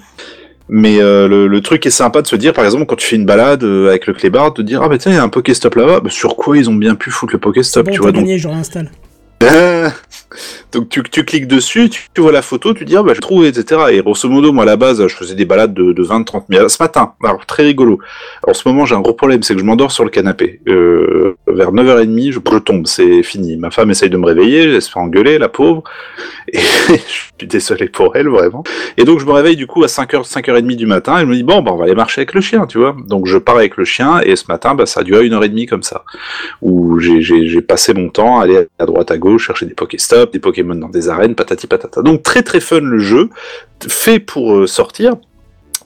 Mais euh, le, le truc est sympa de se dire, par exemple, quand tu fais une balade euh, avec le clébard, de dire ah bah tiens il y a un Pokéstop là-bas, bah, sur quoi ils ont bien pu foutre le Pokéstop, Bon, tu vois donc. gagné, je réinstalle. donc tu, cliques dessus, tu, vois la photo, tu dis ah bah je trouve etc. Et grosso modo moi à la base je faisais des balades de, de 20-30 minutes. Ce matin, alors très rigolo. En ce moment j'ai un gros problème, c'est que je m'endors sur le canapé. Euh, vers 9h30 je, je tombe, c'est fini. Ma femme essaye de me réveiller, elle se fait engueuler la pauvre. Et je suis désolé pour elle vraiment. Et donc je me réveille du coup à 5h, 5h30 du matin et je me dis bon bah on va aller marcher avec le chien, tu vois. Donc je pars avec le chien et ce matin bah ça a duré une heure et demie comme ça. Où j'ai- passé mon temps à aller à droite à gauche chercher des Des Pokémon dans des arènes, patati patata. Donc très très fun le jeu, fait pour euh, sortir.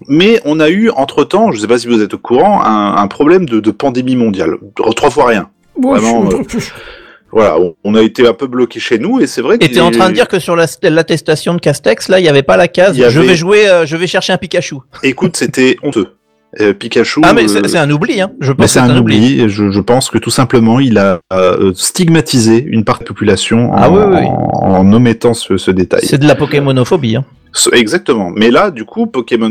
Mais on a eu entre-temps, je sais pas si vous êtes au courant, un, un problème de, de pandémie mondiale. Trois fois rien. Bon, Vraiment, je- euh, Voilà, on, on a été un peu bloqué chez nous et c'est vrai que... Et t'es en train de dire que sur la- l'attestation de Castex, là, il n'y avait pas la case. Je vais jouer, euh, je vais chercher un Pikachu. Écoute, c'était honteux. Euh, Pikachu... Ah, mais euh, c'est un oubli, hein. Je pense c'est que un oubli. et Je, je pense que tout simplement, il a euh, stigmatisé une partie de la population en, Ah oui, oui, oui. en, en omettant ce, ce détail. C'est de la Pokémonophobie. Hein. Exactement. Mais là, du coup, Pokémon,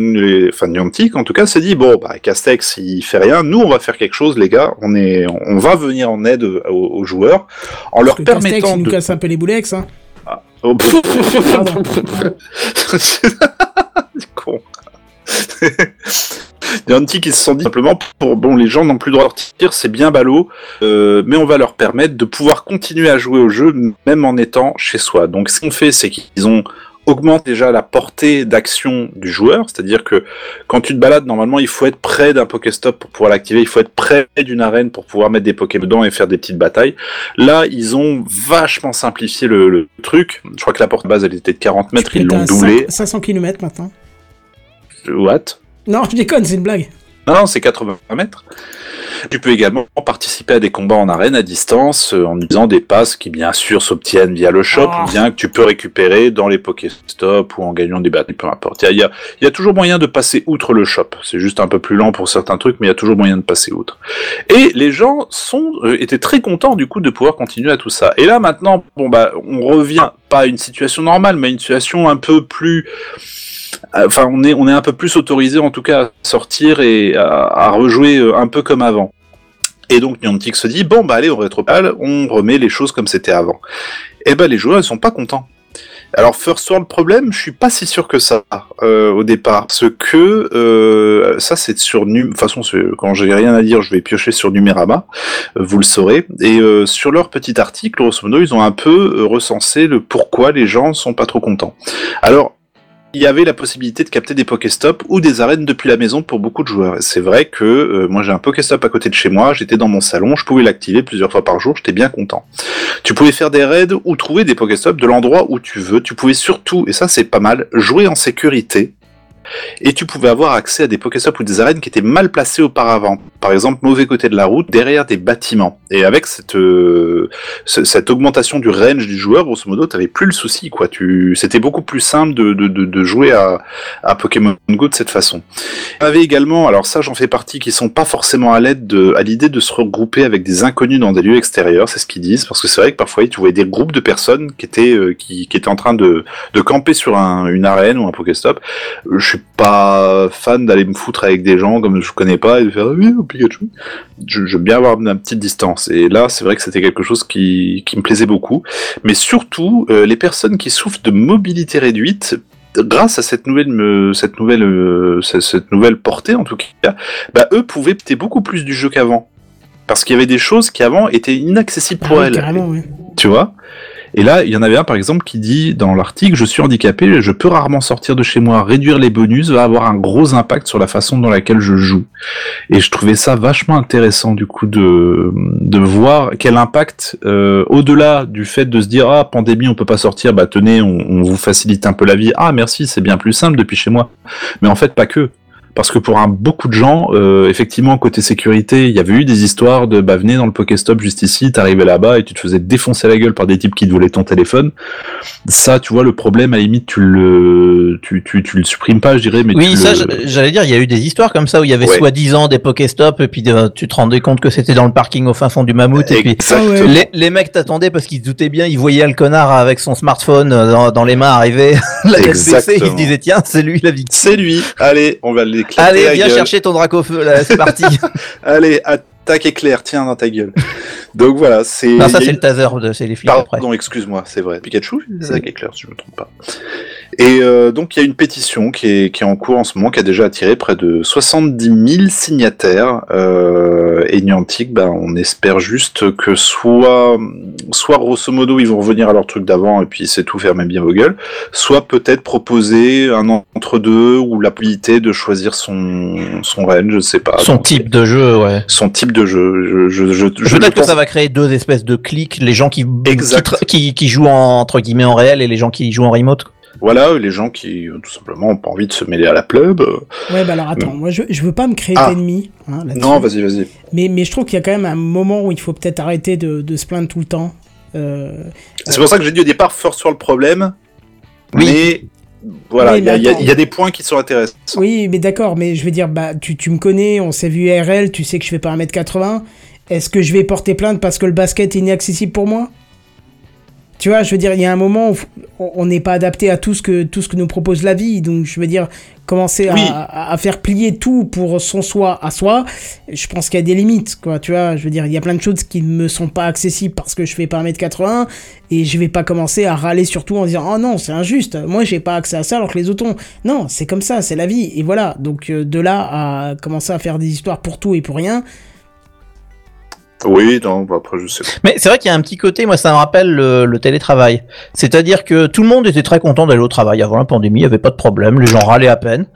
enfin Niantic, en tout cas, s'est dit bon, bah Castex, il fait rien. Nous, on va faire quelque chose, les gars. On est, on va venir en aide aux, aux joueurs en leur que Castex, permettant il nous de. casse un peu les boulex. Hein. Oh, pff, Con. Niantic, ils se sont dit simplement pour bon, les gens n'ont plus le droit de sortir, c'est bien ballot, euh, mais on va leur permettre de pouvoir continuer à jouer au jeu même en étant chez soi. Donc, ce qu'on fait, c'est qu'ils ont augmenté déjà la portée d'action du joueur, c'est-à-dire que quand tu te balades, normalement, il faut être près d'un Pokéstop pour pouvoir l'activer, il faut être près d'une arène pour pouvoir mettre des Pokémon dedans et faire des petites batailles. Là, ils ont vachement simplifié le, le truc. Je crois que la porte base, elle était de 40 mètres, ils l'ont doublé. 500 km maintenant. What? Non, je déconne, c'est une blague. Non, non, c'est 80 mètres. Tu peux également participer à des combats en arène à distance euh, en utilisant des passes qui bien sûr s'obtiennent via le shop Oh. ou bien que tu peux récupérer dans les Pokéstop ou en gagnant des batailles, peu importe. Il y a, il y a- il y a toujours moyen de passer outre le shop. C'est juste un peu plus lent pour certains trucs, mais il y a toujours moyen de passer outre. Et les gens sont euh, étaient très contents du coup de pouvoir continuer à tout ça. Et là maintenant, bon bah on revient pas à une situation normale, mais à une situation un peu plus enfin on est on est un peu plus autorisé en tout cas à sortir et à, rejouer euh, un peu comme avant. Et donc Niantic se dit bon bah allez au rétropal, on remet les choses comme c'était avant. Et ben les joueurs ils sont pas contents. Alors First World Problem, je suis pas si sûr que ça euh, au départ, parce que euh, ça c'est sur de toute façon quand j'ai rien à dire, je vais piocher sur Numérama, vous le saurez. Et euh, sur leur petit article, grosso modo, ils ont un peu euh, recensé le pourquoi les gens sont pas trop contents. Alors il y avait la possibilité de capter des Pokéstop ou des arènes depuis la maison pour beaucoup de joueurs. C'est vrai que euh, moi j'ai un Pokéstop à côté de chez moi, j'étais dans mon salon, je pouvais l'activer plusieurs fois par jour, j'étais bien content. Tu pouvais faire des raids ou trouver des Pokéstop de l'endroit où tu veux. Tu pouvais surtout, et ça c'est pas mal, jouer en sécurité. Et tu pouvais avoir accès à des Pokéstop ou des arènes qui étaient mal placées auparavant. Par exemple, mauvais côté de la route, derrière des bâtiments. Et avec cette, euh, ce- cette augmentation du range du joueur, grosso modo, t'avais plus le souci, quoi. Tu, c'était beaucoup plus simple de, de, de, jouer à, à Pokémon Go de cette façon. Y avait également, alors ça j'en fais partie, qui sont pas forcément à l'aide de, à l'idée de se regrouper avec des inconnus dans des lieux extérieurs, c'est ce qu'ils disent, parce que c'est vrai que parfois tu voyais des groupes de personnes qui étaient, euh, qui, étaient en train de, de camper sur un, une arène ou un Pokéstop. Je pas fan d'aller me foutre avec des gens comme je connais pas et de faire oui, Pikachu. Veux bien avoir une petite distance. Et là, c'est vrai que c'était quelque chose qui, qui me plaisait beaucoup. Mais surtout, euh, les personnes qui souffrent de mobilité réduite, grâce à cette nouvelle, cette nouvelle, euh, cette, nouvelle portée en tout cas, bah, eux pouvaient péter beaucoup plus du jeu qu'avant. Parce qu'il y avait des choses qui avant étaient inaccessibles Ah pour elles. oui. Tu vois? Et là, il y en avait un par exemple qui dit dans l'article Je suis handicapé, je peux rarement sortir de chez moi. Réduire les bonus va avoir un gros impact sur la façon dans laquelle je joue. Et je trouvais ça vachement intéressant du coup de, de voir quel impact, euh, au-delà du fait de se dire Ah, pandémie, on peut pas sortir, bah tenez, on, on vous facilite un peu la vie. Ah, merci, c'est bien plus simple depuis chez moi. Mais en fait, pas que. Parce que pour un beaucoup de gens, euh, effectivement, côté sécurité, il y avait eu des histoires de bah venez dans le Pokéstop juste ici, t'arrivais là-bas et tu te faisais défoncer la gueule par des types qui te volaient ton téléphone. Ça, tu vois, le problème, à la limite, tu le, tu, tu, tu le supprimes pas, je dirais, mais Oui, ça, le... j'allais dire, il y a eu des histoires comme ça où il y avait Ouais. soi-disant des Pokéstop et puis euh, tu te rendais compte que c'était dans le parking au fin fond du mammouth et puis les, les mecs t'attendaient parce qu'ils se doutaient bien, ils voyaient le connard avec son smartphone euh, dans, dans les mains arriver, la ils se disaient tiens, c'est lui la victime. C'est lui. Allez, on va Allez, viens chercher ton dracofeu, là, c'est parti. Allez, attaque éclair, tiens dans ta gueule. Donc voilà, c'est. non, ça c'est le taser, de- c'est les flics après. Pardon, excuse-moi, c'est vrai. Pikachu, c'est attaque éclair, si je me trompe pas. Et euh, donc il y a une pétition qui est, qui est en cours en ce moment, qui a déjà attiré près de 70 000 signataires. Euh, et Niantic, ben, on espère juste que soit, soit grosso modo ils vont revenir à leur truc d'avant et puis c'est tout, fermez bien vos gueules, soit peut-être proposer un entre-deux ou la possibilité de choisir son, son range, je sais pas. Son Donc, type de jeu, ouais. son type de jeu. Je, je, je, je- Peut-être que ça va créer deux espèces de clics, les gens qui, qui, qui, qui jouent en, entre guillemets en réel et les gens qui jouent en remote. Voilà, les gens qui euh, tout simplement ont pas envie de se mêler à la euh, Ouais, bah alors attends, moi je, je veux pas me créer Ah. d'ennemis. hein, là-dessus. Non, vas-y, vas-y. Mais, mais je trouve qu'il y a quand même un moment où il faut peut-être arrêter de, de se plaindre tout le temps. Euh, C'est pour ça que j'ai dit au départ force sur le problème. Oui. Mais voilà, y, y il y a des points qui sont intéressants. Oui, mais d'accord, mais je veux dire, bah, tu, tu me connais, on s'est vu RL, tu sais que je fais pas 1m80. Est-ce que je vais porter plainte parce que le basket est inaccessible pour moi? Tu vois, je veux dire, il y a un moment où on- n'est pas adapté à tout ce, que, tout ce que nous propose la vie. Donc, je veux dire, commencer à- Oui. à, à faire plier tout pour son soi à soi, je pense qu'il y a des limites, quoi. Tu vois, je veux dire, il y a plein de choses qui ne me sont pas accessibles parce que je fais pas 1m80 et je vais pas commencer à râler surtout en disant oh non, c'est injuste, moi j'ai pas accès à ça alors que les autres ont. Non, c'est comme ça, c'est la vie. Et voilà, donc euh, de là à commencer à faire des histoires pour tout et pour rien, Oui, non, bah, après, je sais pas. Mais c'est vrai qu'il y a un petit côté, moi ça me rappelle le, le télétravail. C'est-à-dire que tout le monde était très content d'aller au travail avant la pandémie, il n'y avait pas de problème, les gens râlaient à peine.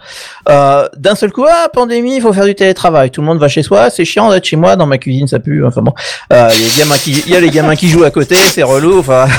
Euh, D'un seul coup, ah, pandémie, il faut faire du télétravail, tout le monde va chez soi, c'est chiant d'être chez moi, dans ma cuisine ça pue, enfin bon. Euh, Il y, a les gamins qui- il y a les gamins qui jouent à côté, c'est relou, enfin...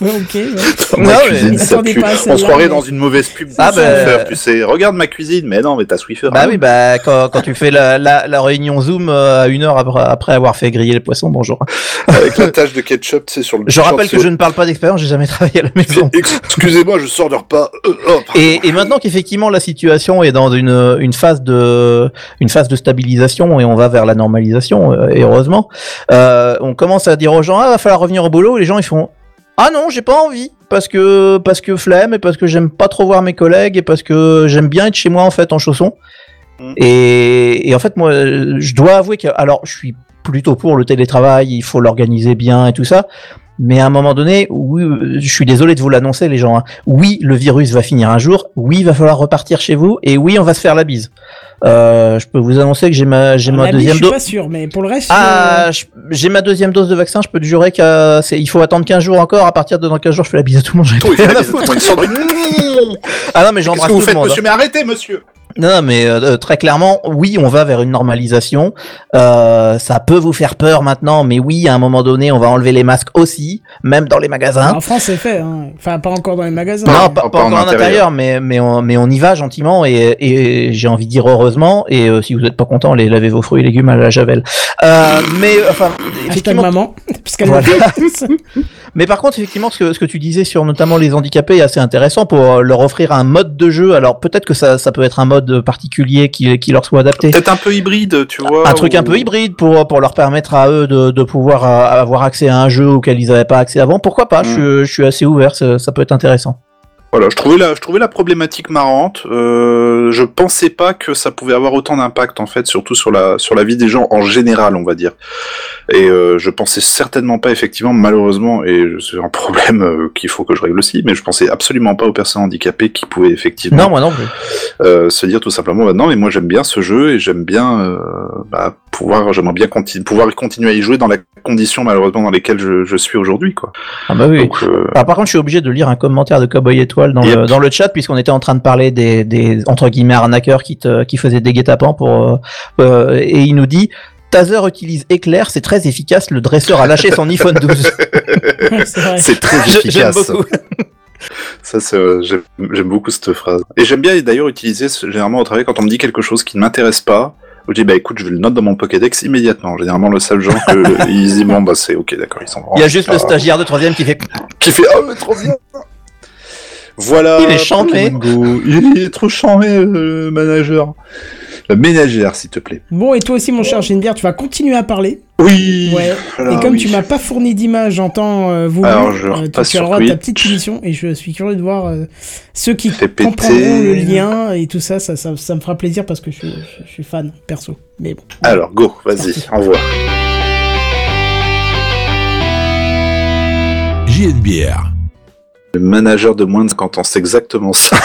Ouais, ok. ouais. Dans ma Non, mais- cuisine, Je ça pue. On se croirait mais- dans une mauvaise pub Ah, bah, Swiffer, tu sais. Regarde ma cuisine, mais non, mais t'as Swiffer. Bah hein. oui, bah quand, quand tu fais la, la, la réunion Zoom euh, à une heure après, après fait griller les poissons, bonjour. Avec la tache de ketchup, sais, sur le Je rappelle que je ne parle pas d'expérience, j'ai jamais travaillé à la maison. Excusez-moi, je sors de repas. Euh, hop. Et, et maintenant qu'effectivement la situation est dans une, une phase de une phase de stabilisation et on va vers la normalisation euh, et heureusement, euh, on commence à dire aux gens ah va falloir revenir au boulot et les gens ils font ah non j'ai pas envie parce que parce que flemme et parce que j'aime pas trop voir mes collègues et parce que j'aime bien être chez moi en fait en chaussons Mm. et, et en fait moi euh, je dois avouer que alors je suis plutôt pour le télétravail il faut l'organiser bien et tout ça mais à un moment donné, oui, euh, je suis désolé de vous l'annoncer, les gens. hein. Oui, le virus va finir un jour. Oui, il va falloir repartir chez vous. Et oui, on va se faire la bise. Euh, je peux vous annoncer que j'ai ma, j'ai ma deuxième je suis dose. pas sûr, mais pour le reste. Ah, je- j'ai ma deuxième dose de vaccin. Je peux te jurer qu'il faut attendre 15 jours encore. À partir de dans 15 jours, je fais la bise à tout le monde. Toi, il fait à la bise, Sandrine. Ah non, mais Qu'est-ce j'embrasse que tout vous le faites, monde. hein. monsieur Mais arrêtez, monsieur Non, mais euh, très clairement, oui, on va vers une normalisation. Euh, ça peut vous faire peur maintenant, mais oui, à un moment donné, on va enlever les masques aussi, même dans les magasins. En France, c'est fait. Hein. Enfin, pas encore dans les magasins. Non, pas- pas, pas pas en encore en intérieur. mais, mais, on, mais on y va gentiment et, et j'ai envie de dire heureusement. Et euh, si vous n'êtes pas content, allez laver vos fruits et légumes à la javel. Euh, mais enfin, effectivement, maman. Parce qu'elle Voilà. mais par contre, effectivement, ce que, ce que tu disais sur notamment les handicapés est assez intéressant pour euh, leur offrir un mode de jeu. Alors peut-être que ça, ça peut être un mode particulier qui, qui leur soit adapté. Peut-être un peu hybride, tu vois. Un truc un peu hybride pour, pour leur permettre à eux de, de pouvoir euh, avoir accès à un jeu auquel ils n'avaient pas accès avant. Pourquoi pas je, suis- je suis assez ouvert, ça, ça peut être intéressant. Voilà, je trouvais la, je trouvais la problématique marrante. Euh, je pensais pas que ça pouvait avoir autant d'impact en fait, surtout sur la sur la vie des gens en général, on va dire. Et euh, je pensais certainement pas effectivement, malheureusement, et c'est un problème euh, qu'il faut que je règle aussi, mais je pensais absolument pas aux personnes handicapées qui pouvaient effectivement Non, moi non plus. euh, se dire tout simplement, bah non, mais moi j'aime bien ce jeu et j'aime bien euh, bah, pouvoir, j'aimerais bien continu- pouvoir continuer à y jouer dans la condition malheureusement dans lesquelles je, je suis aujourd'hui, quoi. Ah bah oui. Donc, euh, Alors, par contre, je suis obligé de lire un commentaire de Cowboy Étoile dans, Yep. le, dans le chat, puisqu'on était en train de parler des, des entre guillemets arnaqueurs qui, te, qui faisaient des guet-apens pour, euh, euh, et il nous dit Taser utilise éclair, c'est très efficace, le dresseur a lâché son iPhone 12. Ouais, c'est très efficace. beaucoup. Ça, c'est, euh, j'aime beaucoup cette phrase. Et j'aime bien d'ailleurs utiliser généralement au travail quand on me dit quelque chose qui ne m'intéresse pas. Je dis bah écoute, je vais le note dans mon Pokédex immédiatement. Généralement, le seul genre que ils disent bon bah c'est ok d'accord, ils sont. Il y a juste le stagiaire de troisième qui fait qui fait oh mais trop bien. Voilà. Il est Go. Il est trop chambé le manager. Le ménagère s'il te plaît. Bon, et toi aussi, mon cher Geneviève, tu vas continuer à parler. Oui. Ouais. Alors, et comme oui. tu m'as pas fourni d'image en temps euh, voulu, Alors, je euh, repasse tu, tu as le sur droit à ta petite punition. Et je suis curieux de voir euh, ceux qui péter. comprendront le lien et tout ça, ça, ça. ça me fera plaisir parce que je, suis- je- je suis fan, perso. Mais bon. Alors go, vas-y, envoie. JNBR. Le manager de moins de 50 ans, c'est exactement ça.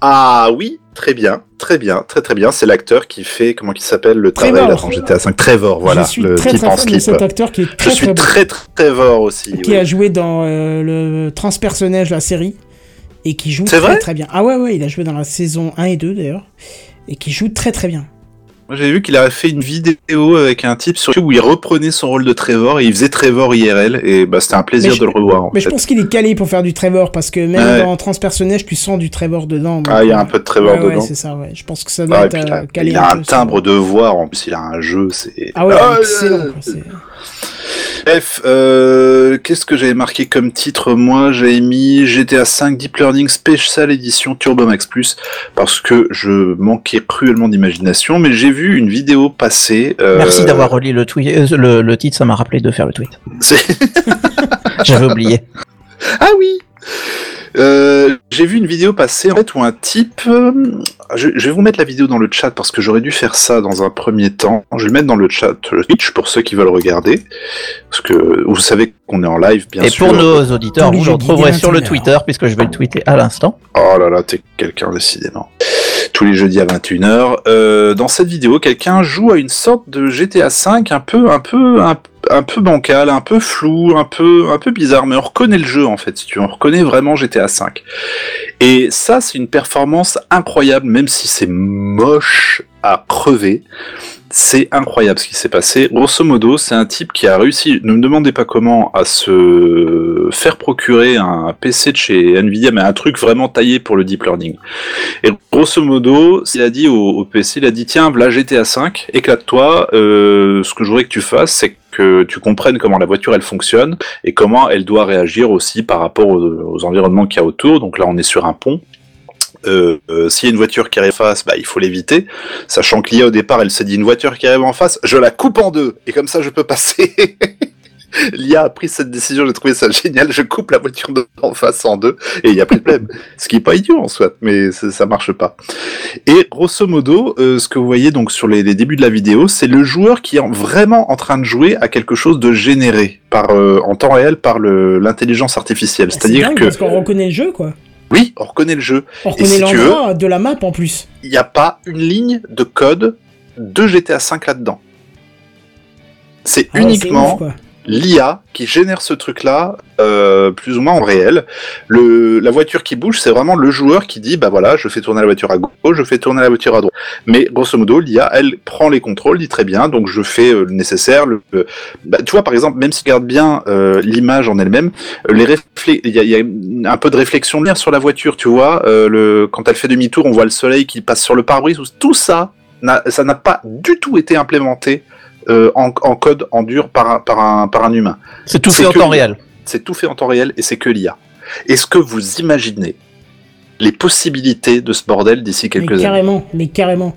ah oui, très bien, très bien, très très bien. C'est l'acteur qui fait, comment il s'appelle, le travail dans GTA 5. Trevor, voilà, je suis le très type très en fan de slip. cet acteur qui est Je très suis très Trevor aussi. qui a joué dans euh, le transpersonnage la série et qui joue très très bien. Ah ouais ouais, il a joué dans la saison 1 et 2 d'ailleurs et qui joue très très bien. Moi j'ai vu qu'il avait fait une vidéo avec un type sur YouTube où il reprenait son rôle de Trevor et il faisait Trevor IRL et bah c'était un plaisir je- de le revoir en Mais je pense qu'il est calé pour faire du Trevor parce que même Ouais. dans transpersonnage tu sens du Trevor dedans. donc, Ah, il y a euh, un peu de Trevor ouais, ouais, dedans. c'est ça ouais. Je pense que ça doit Ah, être puis, euh, a, calé il a un peu, ça. timbre de voix, en plus il a un jeu, c'est... Ah ouais, Ah, excellent. Bref, euh, qu'est-ce que j'avais marqué comme titre? Moi, j'avais mis GTA 5 Deep Learning Special Edition Turbo Max Plus parce que je manquais cruellement d'imagination, mais j'ai vu une vidéo passer. euh, Merci d'avoir relié le, tweet, euh, le, le titre, ça m'a rappelé de faire le tweet. J'avais oublié. Ah oui Euh, j'ai vu une vidéo passer en fait où un type, euh, je, je vais vous mettre la vidéo dans le chat parce que j'aurais dû faire ça dans un premier temps. Je vais le mettre dans le chat le Twitch pour ceux qui veulent regarder, parce que vous savez qu'on est en live, bien Et sûr. pour nos auditeurs, Tous les vous le jeudis retrouverez dès sur le 21h. Twitter, puisque je vais le tweeter à l'instant. Oh là là, t'es quelqu'un décidément. Tous les jeudis à 21h. Euh, dans cette vidéo, quelqu'un joue à une sorte de GTA V un peu, un peu, un, un peu bancal, un peu flou, un peu, un peu bizarre, mais on reconnaît le jeu en fait, si tu veux. On reconnaît vraiment GTA V. Et ça, c'est une performance incroyable, même si c'est moche à crever. C'est incroyable ce qui s'est passé. Grosso modo, c'est un type qui a réussi, ne me demandez pas comment, à se faire procurer un PC de chez Nvidia, mais un truc vraiment taillé pour le deep learning. Et grosso modo, il a dit au, PC, il a dit tiens, voilà GTA 5, éclate-toi. euh, ce que je voudrais que tu fasses, c'est que tu comprennes comment la voiture elle fonctionne et comment elle doit réagir aussi par rapport aux, environnements qu'il y a autour. Donc là, on est sur un pont. Euh, euh, S'il y a une voiture qui arrive en face, bah, il faut l'éviter, sachant que l'IA au départ, elle s'est dit une voiture qui arrive en face, je la coupe en deux, et comme ça je peux passer. L'IA a pris cette décision, j'ai trouvé ça génial, je coupe la voiture de en face en deux, et il n'y a plus de problème. Ce qui est pas idiot en soi, mais ça, ça marche pas. Et grosso modo, euh, ce que vous voyez donc sur les, les débuts de la vidéo, c'est le joueur qui est en- vraiment en train de jouer à quelque chose de généré par, euh, en temps réel par l'intelligence artificielle. C'est C'est-à-dire que, parce qu'on reconnaît le jeu, quoi. oui, on reconnaît le jeu. On reconnaît si l'endroit de la map en plus. il n'y a pas une ligne de code de GTA V là-dedans. C'est Ah uniquement ouf. l'IA qui génère ce truc-là, euh, plus ou moins en réel. Le, la voiture qui bouge, c'est vraiment le joueur qui dit, bah voilà, je fais tourner la voiture à gauche, je fais tourner la voiture à droite. Mais grosso modo, l'IA, elle prend les contrôles, dit très bien, donc je fais euh, le nécessaire. Bah, tu vois, par exemple, même si tu regardes bien euh, l'image en elle-même, euh, les il y, y a un peu de réflexion de sur la voiture, tu vois. le, quand elle fait demi-tour, on voit le soleil qui passe sur le pare-brise. Tout ça, ça n'a pas du tout été implémenté euh, en, en code en dur par un, par un, par un humain. C'est tout fait en temps réel. C'est tout fait en temps réel et c'est que l'IA. Est-ce que vous imaginez les possibilités de ce bordel d'ici Mais quelques années? carrément, mais carrément.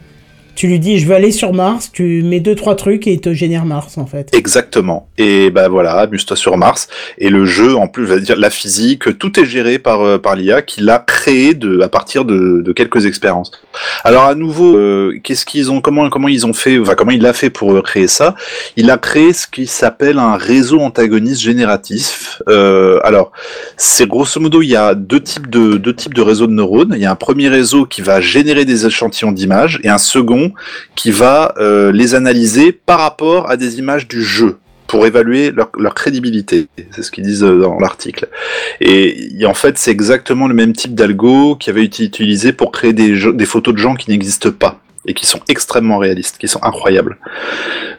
Tu lui dis, je veux aller sur Mars, tu mets deux trois trucs et il te génère Mars en fait. Exactement. Et ben voilà, amuse-toi sur Mars. Et le jeu, en plus, la physique, tout est géré par euh, par l'IA qui l'a créé de à partir de, quelques expériences. Alors à nouveau, euh, qu'est-ce qu'ils ont, comment comment ils ont fait, enfin comment il l'a fait pour créer ça? Il a créé ce qui s'appelle un réseau antagoniste génératif. Euh, alors c'est grosso modo, il y a deux types de deux types de réseaux de neurones. Il y a un premier réseau qui va générer des échantillons d'images et un second qui va euh, les analyser par rapport à des images du jeu pour évaluer leur, leur crédibilité. C'est ce qu'ils disent euh, dans l'article. Et, et en fait, c'est exactement le même type d'algo qui avait été utilisé pour créer des, jeux- des photos de gens qui n'existent pas et qui sont extrêmement réalistes, qui sont incroyables.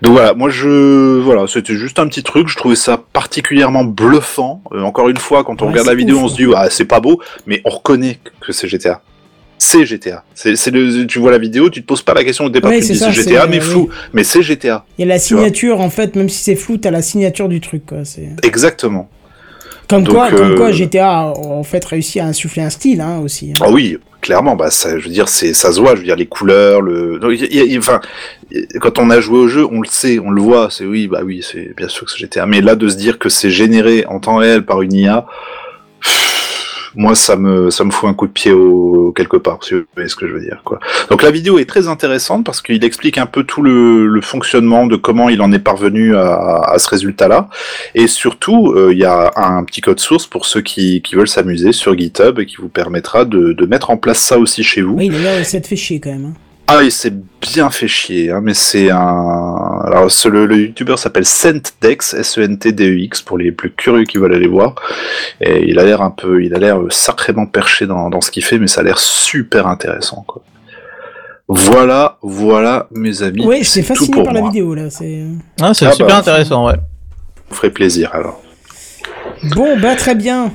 Donc voilà, moi je voilà, c'était juste un petit truc, je trouvais ça particulièrement bluffant. Euh, encore une fois, quand on Ouais, regarde la vidéo, ouf, on se dit ah c'est pas beau, mais on reconnaît que c'est GTA. C'est GTA. C'est le tu vois la vidéo, tu te poses pas la question au départ, Ouais, tu te c'est dis GTA, mais flou, mais c'est GTA. Il y a la signature en fait, même si c'est flou, t'as la signature du truc quoi. Exactement. comme Donc, quoi, comme euh, quoi GTA a en fait réussi à insuffler un style hein, aussi. Ah oui, clairement, bah ça, je veux dire, c'est, ça se voit, je veux dire, les couleurs, le, non, y y enfin, quand on a joué au jeu, on le sait, on le voit, c'est oui, bah oui, c'est bien sûr que c'est GTA. Mais là, de se dire que c'est généré en temps réel par une IA, moi, ça me, ça me fout un coup de pied au, quelque part, si vous voyez ce que je veux dire, quoi. Donc la vidéo est très intéressante parce qu'il explique un peu tout le, fonctionnement de comment il en est parvenu à, à ce résultat-là. Et surtout, euh, il y a un petit code source pour ceux qui, qui veulent s'amuser sur GitHub et qui vous permettra de, de mettre en place ça aussi chez vous. Oui, d'ailleurs, ça te fait chier quand même. hein. Ah, il s'est bien fait chier, hein, mais c'est un. Alors, ce- le, le youtubeur s'appelle Sentdex, S-E-N-T-D-E-X, pour les plus curieux qui veulent aller voir. Et il a l'air un peu, il a l'air sacrément perché dans, dans ce qu'il fait, mais ça a l'air super intéressant, quoi. Voilà, voilà, mes amis. Ouais, c'est tout fasciné pour par la vidéo là. C'est Ah, c'est Ah super bah, intéressant, ouais. Vous ferez plaisir, alors. bon, bah très bien.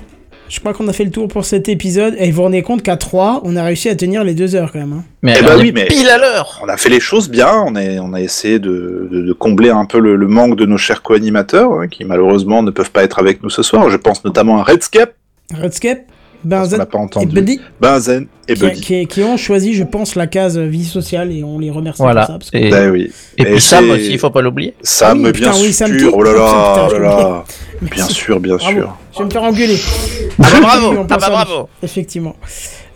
Je crois qu'on a fait le tour pour cet épisode. Et vous vous rendez compte qu'à 3, on a réussi à tenir les deux heures quand même. hein. Mais Eh bah oui, mais- pile à l'heure. On a fait les choses bien, on a, on a essayé de, de, de combler un peu le, le manque de nos chers co-animateurs, hein, qui malheureusement ne peuvent pas être avec nous ce soir. Je pense notamment à Redscape, Redscape, Benzen n'a pas et entendu. Benzen et qui, Buddy. qui- qui ont choisi, je pense, la case vie sociale et on les remercie Voilà. pour ça. parce que- Et, Ben oui. et Et puis Sam aussi, il faut pas l'oublier. Sam, Ah oui, bien putain, oui, Sam sûr. Oh là là, Putain, oh je là là. Merci. Bien sûr, bien Bravo. sûr. Je vais me faire engueuler. Ah bah bravo, on ah bah bravo. Effectivement.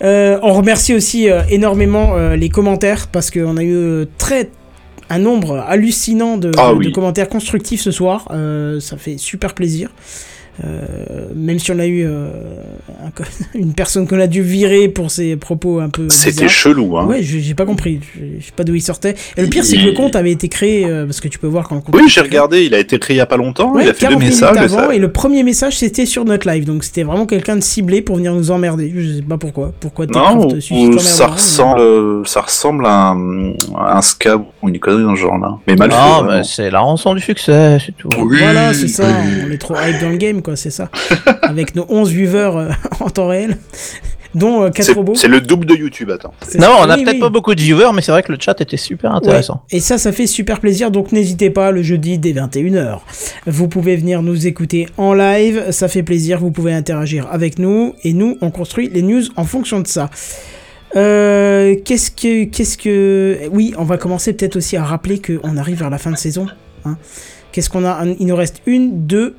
Euh, on remercie aussi euh, énormément euh, les commentaires parce qu'on a eu très un nombre hallucinant de, Ah de- oui. de commentaires constructifs ce soir. Euh, ça fait super plaisir. Euh, même si on a eu euh, un une personne qu'on a dû virer pour ses propos un peu. C'était chelou, hein. Ouais, j'ai pas compris. Je sais pas d'où il sortait. Et le pire, c'est que le compte avait été créé euh, parce que tu peux voir quand le compte. Oui, j'ai regardé, il a été créé il y a pas longtemps, Ouais, il a fait deux 40 minutes messages. et avant, ça- et le premier message c'était sur notre live, donc c'était vraiment quelqu'un de ciblé pour venir nous emmerder. Je sais pas pourquoi. Pourquoi Non, ou- ça mais- ressemble, euh, ça ressemble à un, à un scab ou une connerie dans ce genre-là. Mais mal fait. Vraiment. bah, c'est la rançon du succès, c'est tout. Oui, Voilà, c'est ça. oui. On est trop hype dans le game, quoi, c'est ça. Avec nos 11 viewers euh, en temps réel, dont euh, 4 C'est robots. c'est le double de YouTube, attends. Non, ça. on a Oui, peut-être oui. pas beaucoup de viewers, mais c'est vrai que le chat était super Ouais. intéressant. Et ça, ça fait super plaisir, donc n'hésitez pas le jeudi dès 21h. Vous pouvez venir nous écouter en live, ça fait plaisir, vous pouvez interagir avec nous, et nous, on construit les news en fonction de ça. Euh, qu'est-ce que, qu'est-ce que, oui, on va commencer peut-être aussi à rappeler qu'on arrive vers la fin de saison. hein. Qu'est-ce qu'on a Il nous reste une, deux.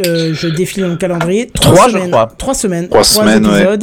Euh, je défile dans le calendrier. Trois, je semaines, crois. Trois semaines. Trois semaines, ouais.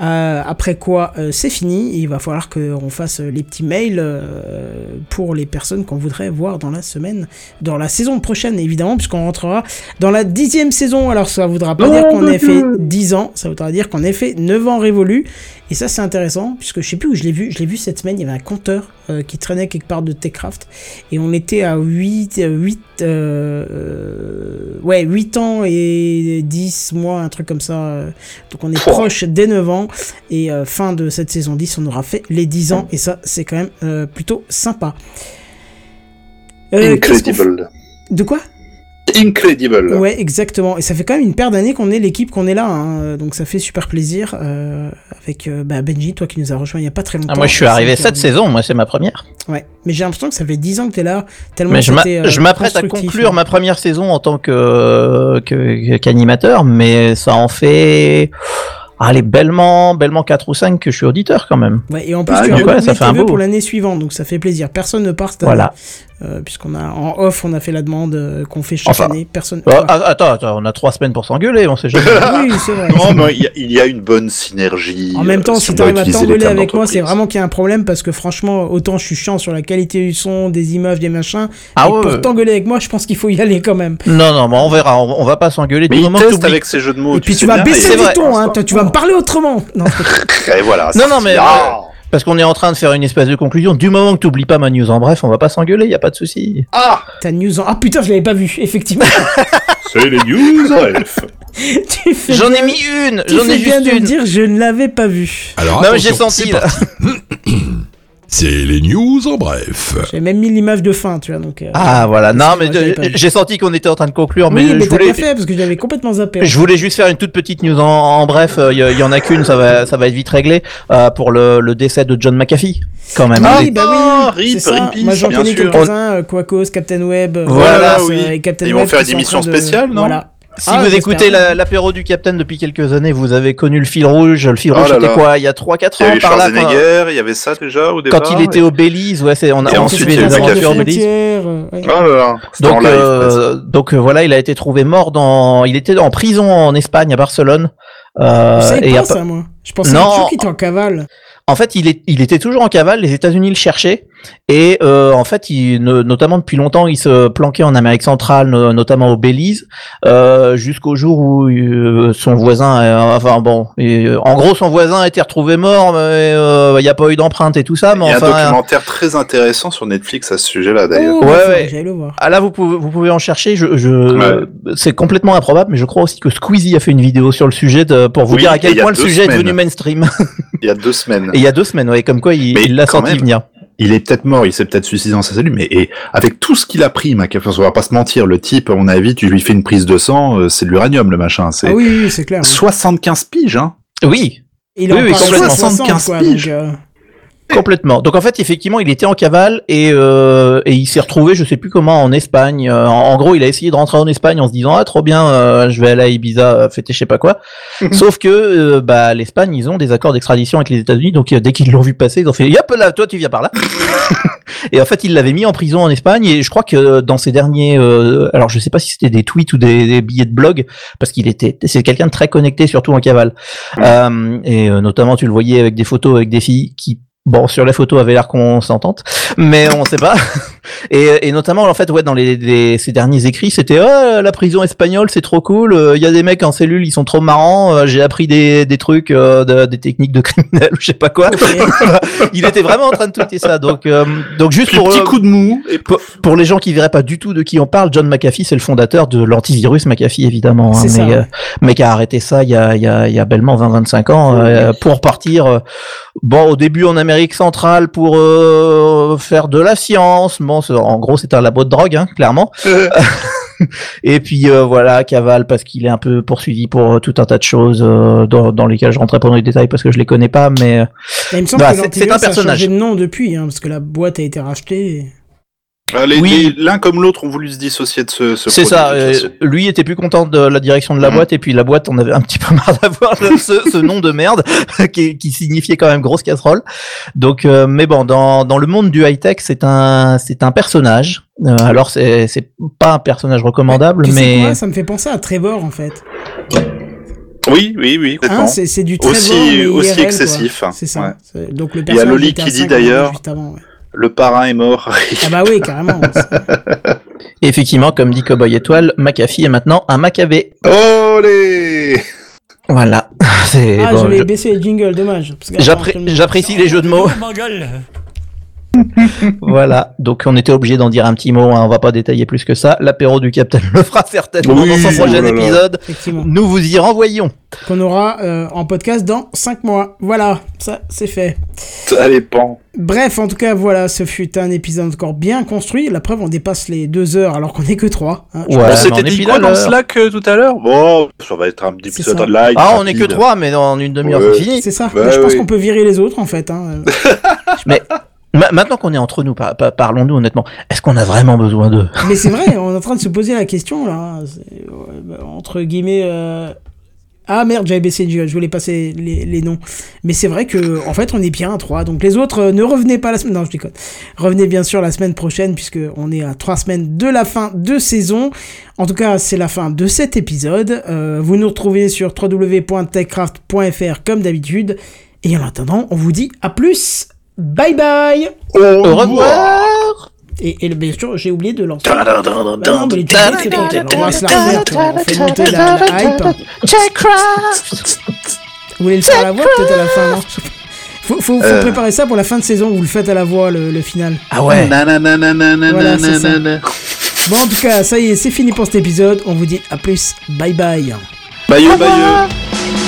Euh, après quoi, euh, c'est fini. Et il va falloir qu'on fasse euh, les petits mails euh, pour les personnes qu'on voudrait voir dans la semaine, dans la saison prochaine, évidemment, puisqu'on rentrera dans la dixième saison. Alors, ça voudra pas dire qu'on ait fait 10 ans, ça voudra dire qu'on ait fait 9 ans révolus. Et ça, c'est intéressant, puisque je sais plus où je l'ai vu. Je l'ai vu cette semaine, il y avait un compteur euh, qui traînait quelque part de Techcraft. Et on était à 8, euh, 8, euh, ouais, 8 ans et 10 mois, un truc comme ça. Donc on est proche des 9 ans. Et euh, fin de cette saison 10, on aura fait les 10 ans. Et ça, c'est quand même euh, plutôt sympa. Euh, Incredible. De quoi? Incredible. Ouais, exactement. Et ça fait quand même une paire d'années qu'on est l'équipe qu'on est là. hein. Donc ça fait super plaisir. euh, avec euh, bah, Benji, toi qui nous as rejoint il y a pas très longtemps. Ah, moi, je suis arrivé cette saison, moi, c'est ma première. Ouais. Mais j'ai l'impression que ça fait 10 ans que t'es là. Tellement Mais je euh, m'apprête à conclure hein. ma première saison en tant que que- qu'animateur, mais ça en fait allez bellement bellement 4 ou 5 que je suis auditeur quand même. Ouais, et en plus, Bah, tu as ouais, ça fait un beau. pour l'année suivante, donc ça fait plaisir. Personne ne part cette année. Voilà. Euh, Puisqu'on a en off, on a fait la demande euh, qu'on fait chaque Enfin, année. Personne. Ouais. ah, attends, attends, on a trois semaines pour s'engueuler, on sait jamais. oui, c'est vrai. Non, mais il y a- il y, a une bonne synergie. En même temps, euh, si on tu arrives doit à t'engueuler avec moi, c'est vraiment qu'il y a un problème parce que franchement, autant je suis chiant sur la qualité du son, des images, des machins. Ah ouais, pour t'engueuler avec moi, je pense qu'il faut y aller quand même. Non, non, mais on verra, on, on va pas s'engueuler Mais du il moment teste avec ses jeux de mots. et puis tu vas baisser vrai. ton, hein, toi, tu vas me parler autrement. Non, Et voilà. Non, non, mais- Parce qu'on est en train de faire une espèce de conclusion. Du moment que t'oublies pas ma news en bref, on va pas s'engueuler, y a pas de souci. Ah ta news en... Ah putain, je l'avais pas vu, effectivement. C'est les news tu fais J'en ai mis une, Tu j'en ai bien de une. dire, je ne l'avais pas vu. Alors Non, mais j'ai senti là. C'est les news en bref. J'ai même mis l'image de fin, tu vois, donc... euh, Ah voilà, non mais euh, j'ai senti qu'on était en train de conclure, mais, oui, mais je voulais, pas fait, parce que j'avais complètement zappé. je voulais juste faire une toute petite news en, en bref. Il y, y en a qu'une, ça va, ça va être vite réglé euh, pour le, le décès de John McAfee, quand même. Ah Ah, oui, bah ah, oui, rip, c'est ça. rip, Moi j'en bien connais quelques-uns, euh, Quacos, Captain Web, euh, Voilà, Wallace, oui. euh, et Captain Ils vont Web faire une émission de- spéciale, non? Voilà. Si Ah, vous écoutez la- l'apéro du Capitaine depuis quelques années, vous avez connu le fil rouge. Le fil Oh rouge, c'était quoi Il y a 3-4 Il y ans avait par là. Quand, il y avait ça déjà au départ. quand il était au Belize, ouais, c'est, on a a les aventures au Belize. euh, ouais. Oh là là. C'était en Donc, live, euh, donc euh, voilà, il a été trouvé mort dans. Il était en prison en Espagne, à Barcelone. Euh, Je savais et pas à- ça, moi. Je pensais Non. toujours qu'il était en cavale. En fait, il, est, il était toujours en cavale. Les États-Unis le cherchaient. Et euh, en fait, il, no- notamment depuis longtemps, il se planquait en Amérique centrale, no- notamment au Belize, euh, jusqu'au jour où euh, son voisin, euh, enfin bon, et, euh, en gros, son voisin a été retrouvé mort. mais euh, Il n'y a pas eu d'empreinte et tout ça, mais Il y a un documentaire très intéressant sur Netflix à ce sujet-là d'ailleurs. Oh, Ouais, ouais. le voir. Ah là, vous pouvez, vous pouvez en chercher. Je, je, Ouais. c'est complètement improbable, mais je crois aussi que Squeezie a fait une vidéo sur le sujet de- pour vous Oui, dire à quel point le sujet est devenu mainstream. Il y a deux semaines. Et il y a deux semaines, ouais, comme quoi il Mais il l'a senti même. venir. Il est peut-être mort, il s'est peut-être suicidé dans sa cellule, mais et avec tout ce qu'il a pris, Mac, on va pas se mentir, le type, à mon avis, tu lui fais une prise de sang, euh, c'est de l'uranium le machin. C'est Ah oui, oui, c'est clair. 75 piges, hein. Oui, Il Oui, en oui, parle complètement. 75 quoi, donc, 75 euh, Complètement. Donc en fait, effectivement, il était en cavale et, euh, et il s'est retrouvé, je sais plus comment, en Espagne. Euh, En, en gros, il a essayé de rentrer en Espagne en se disant ah trop bien, euh, je vais aller à Ibiza euh, fêter je sais pas quoi. Sauf que euh, bah l'Espagne, ils ont des accords d'extradition avec les États-Unis, donc dès qu'ils l'ont vu passer, ils ont fait hop là, toi tu viens par là. et en fait, il l'avait mis en prison en Espagne et je crois que dans ses derniers, euh, alors je sais pas si c'était des tweets ou des, des billets de blog, parce qu'il était, c'est quelqu'un de très connecté, surtout en cavale. Et euh, notamment, tu le voyais avec des photos avec des filles qui Bon, sur la photo avait l'air consentantes, mais on sait pas. Et, et notamment, en fait, ouais, dans les, les- ces derniers écrits, c'était oh, la prison espagnole, c'est trop cool. Il y a des mecs en cellule, ils sont trop marrants. euh, J'ai appris des, des trucs, euh, de- des techniques de criminels ou je sais pas quoi. Il était vraiment en train de tweeter ça. Donc, euh, donc juste pour petit euh, coup de mou. Et pour, pour les gens qui verraient pas du tout de qui on parle, John McAfee, c'est le fondateur de l'antivirus McAfee, évidemment. hein, ça, mais, ouais. euh, mais qui a arrêté ça il y a, il y a, il y a bellement 20-25 ans euh, pour partir. euh, bon, au début en Amérique centrale pour euh, faire de la science. Bon, c'est- en gros, c'était un labo de drogue, hein, clairement. Et puis euh, voilà, cavale parce qu'il est un peu poursuivi pour euh, tout un tas de choses euh, dans, dans lesquelles je rentrerai pas dans les détails parce que je les connais pas, mais Bah, il me semble Bah, que c'est- c'est un a personnage. changé de nom depuis, hein, parce que la boîte a été rachetée. Les- Oui. les- L'un comme l'autre ont voulu se dissocier de ce, ce C'est ça. de euh, lui était plus content de la direction de la Mhm. boîte et puis la boîte on avait un petit peu marre d'avoir ce, ce nom de merde qui, qui signifiait quand même grosse casserole. Donc, euh, mais bon, dans, dans le monde du high tech, c'est un c'est un personnage. Euh, alors c'est c'est pas un personnage recommandable, mais quoi, ça me fait penser à Trevor en fait. Oui, oui, oui, Hein, c'est c'est du Trevor, Aussi- mais aussi IRL, excessif. C'est ça. Ouais. Donc le y a personnage Loli qui dit 50 d'ailleurs-. Le parrain est mort. Ah bah oui, carrément. effectivement, comme dit Cowboy Étoile, McAfee est maintenant un Maccabée. Olé Voilà. Ah, bon, j'avais je- baissé le jingle, dommage. J'apprécie les jeux de mots. Voilà, donc on était obligé d'en dire un petit mot, hein, on va pas détailler plus que ça. L'apéro du Capitaine le fera certainement Oui, dans son prochain épisode. Nous vous y renvoyons. Qu'on aura euh, en podcast dans 5 mois. Voilà, ça c'est fait. Ça dépend. Bref, en tout cas, voilà, ce fut un épisode encore bien construit. La preuve, on dépasse les 2 heures alors qu'on est que 3. Hein. Ouais, on mais s'était dit quoi dans l'heure. Slack euh, tout à l'heure? Bon, ça va être un petit épisode de live. Ah, on est que rapide. trois, mais dans une demi-heure Ouais. c'est fini. C'est ça. Bah je pense oui. qu'on peut virer les autres en fait. Hein. Mais ma- maintenant qu'on est entre nous, par- par- parlons-nous honnêtement. Est-ce qu'on a vraiment besoin d'eux? Mais c'est vrai, on est en train de se poser la question là. Ouais, bah, entre guillemets. euh, Ah merde, j'avais baissé je voulais passer les, les noms. Mais c'est vrai que en fait on est bien à 3. Donc les autres, euh, ne revenez pas la semaine. Non, je déconne. Revenez bien sûr la semaine prochaine, puisque on est à 3 semaines de la fin de saison. En tout cas, c'est la fin de cet épisode. Euh, vous nous retrouvez sur www.techcraft.fr comme d'habitude. Et en attendant, on vous dit à plus. Bye bye Au revoir Et, et le- bien sûr, j'ai oublié de lancer. Bah non, mais les c'est on va se la remettre, on fait monter la, la hype. Vous voulez le faire à la voix peut-être à la fin, non Faut, faut, faut Euh. préparer ça pour la fin de saison, vous le faites à la voix, le, le final. Ah ouais. Voilà, c'est ça. Bon, en tout cas, ça y est, c'est fini pour cet épisode. On vous dit à plus. Bye bye. Bayeux, bayeux. TechCraft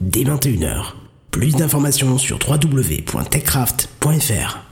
dès 21h. Plus d'informations sur www.techcraft.fr.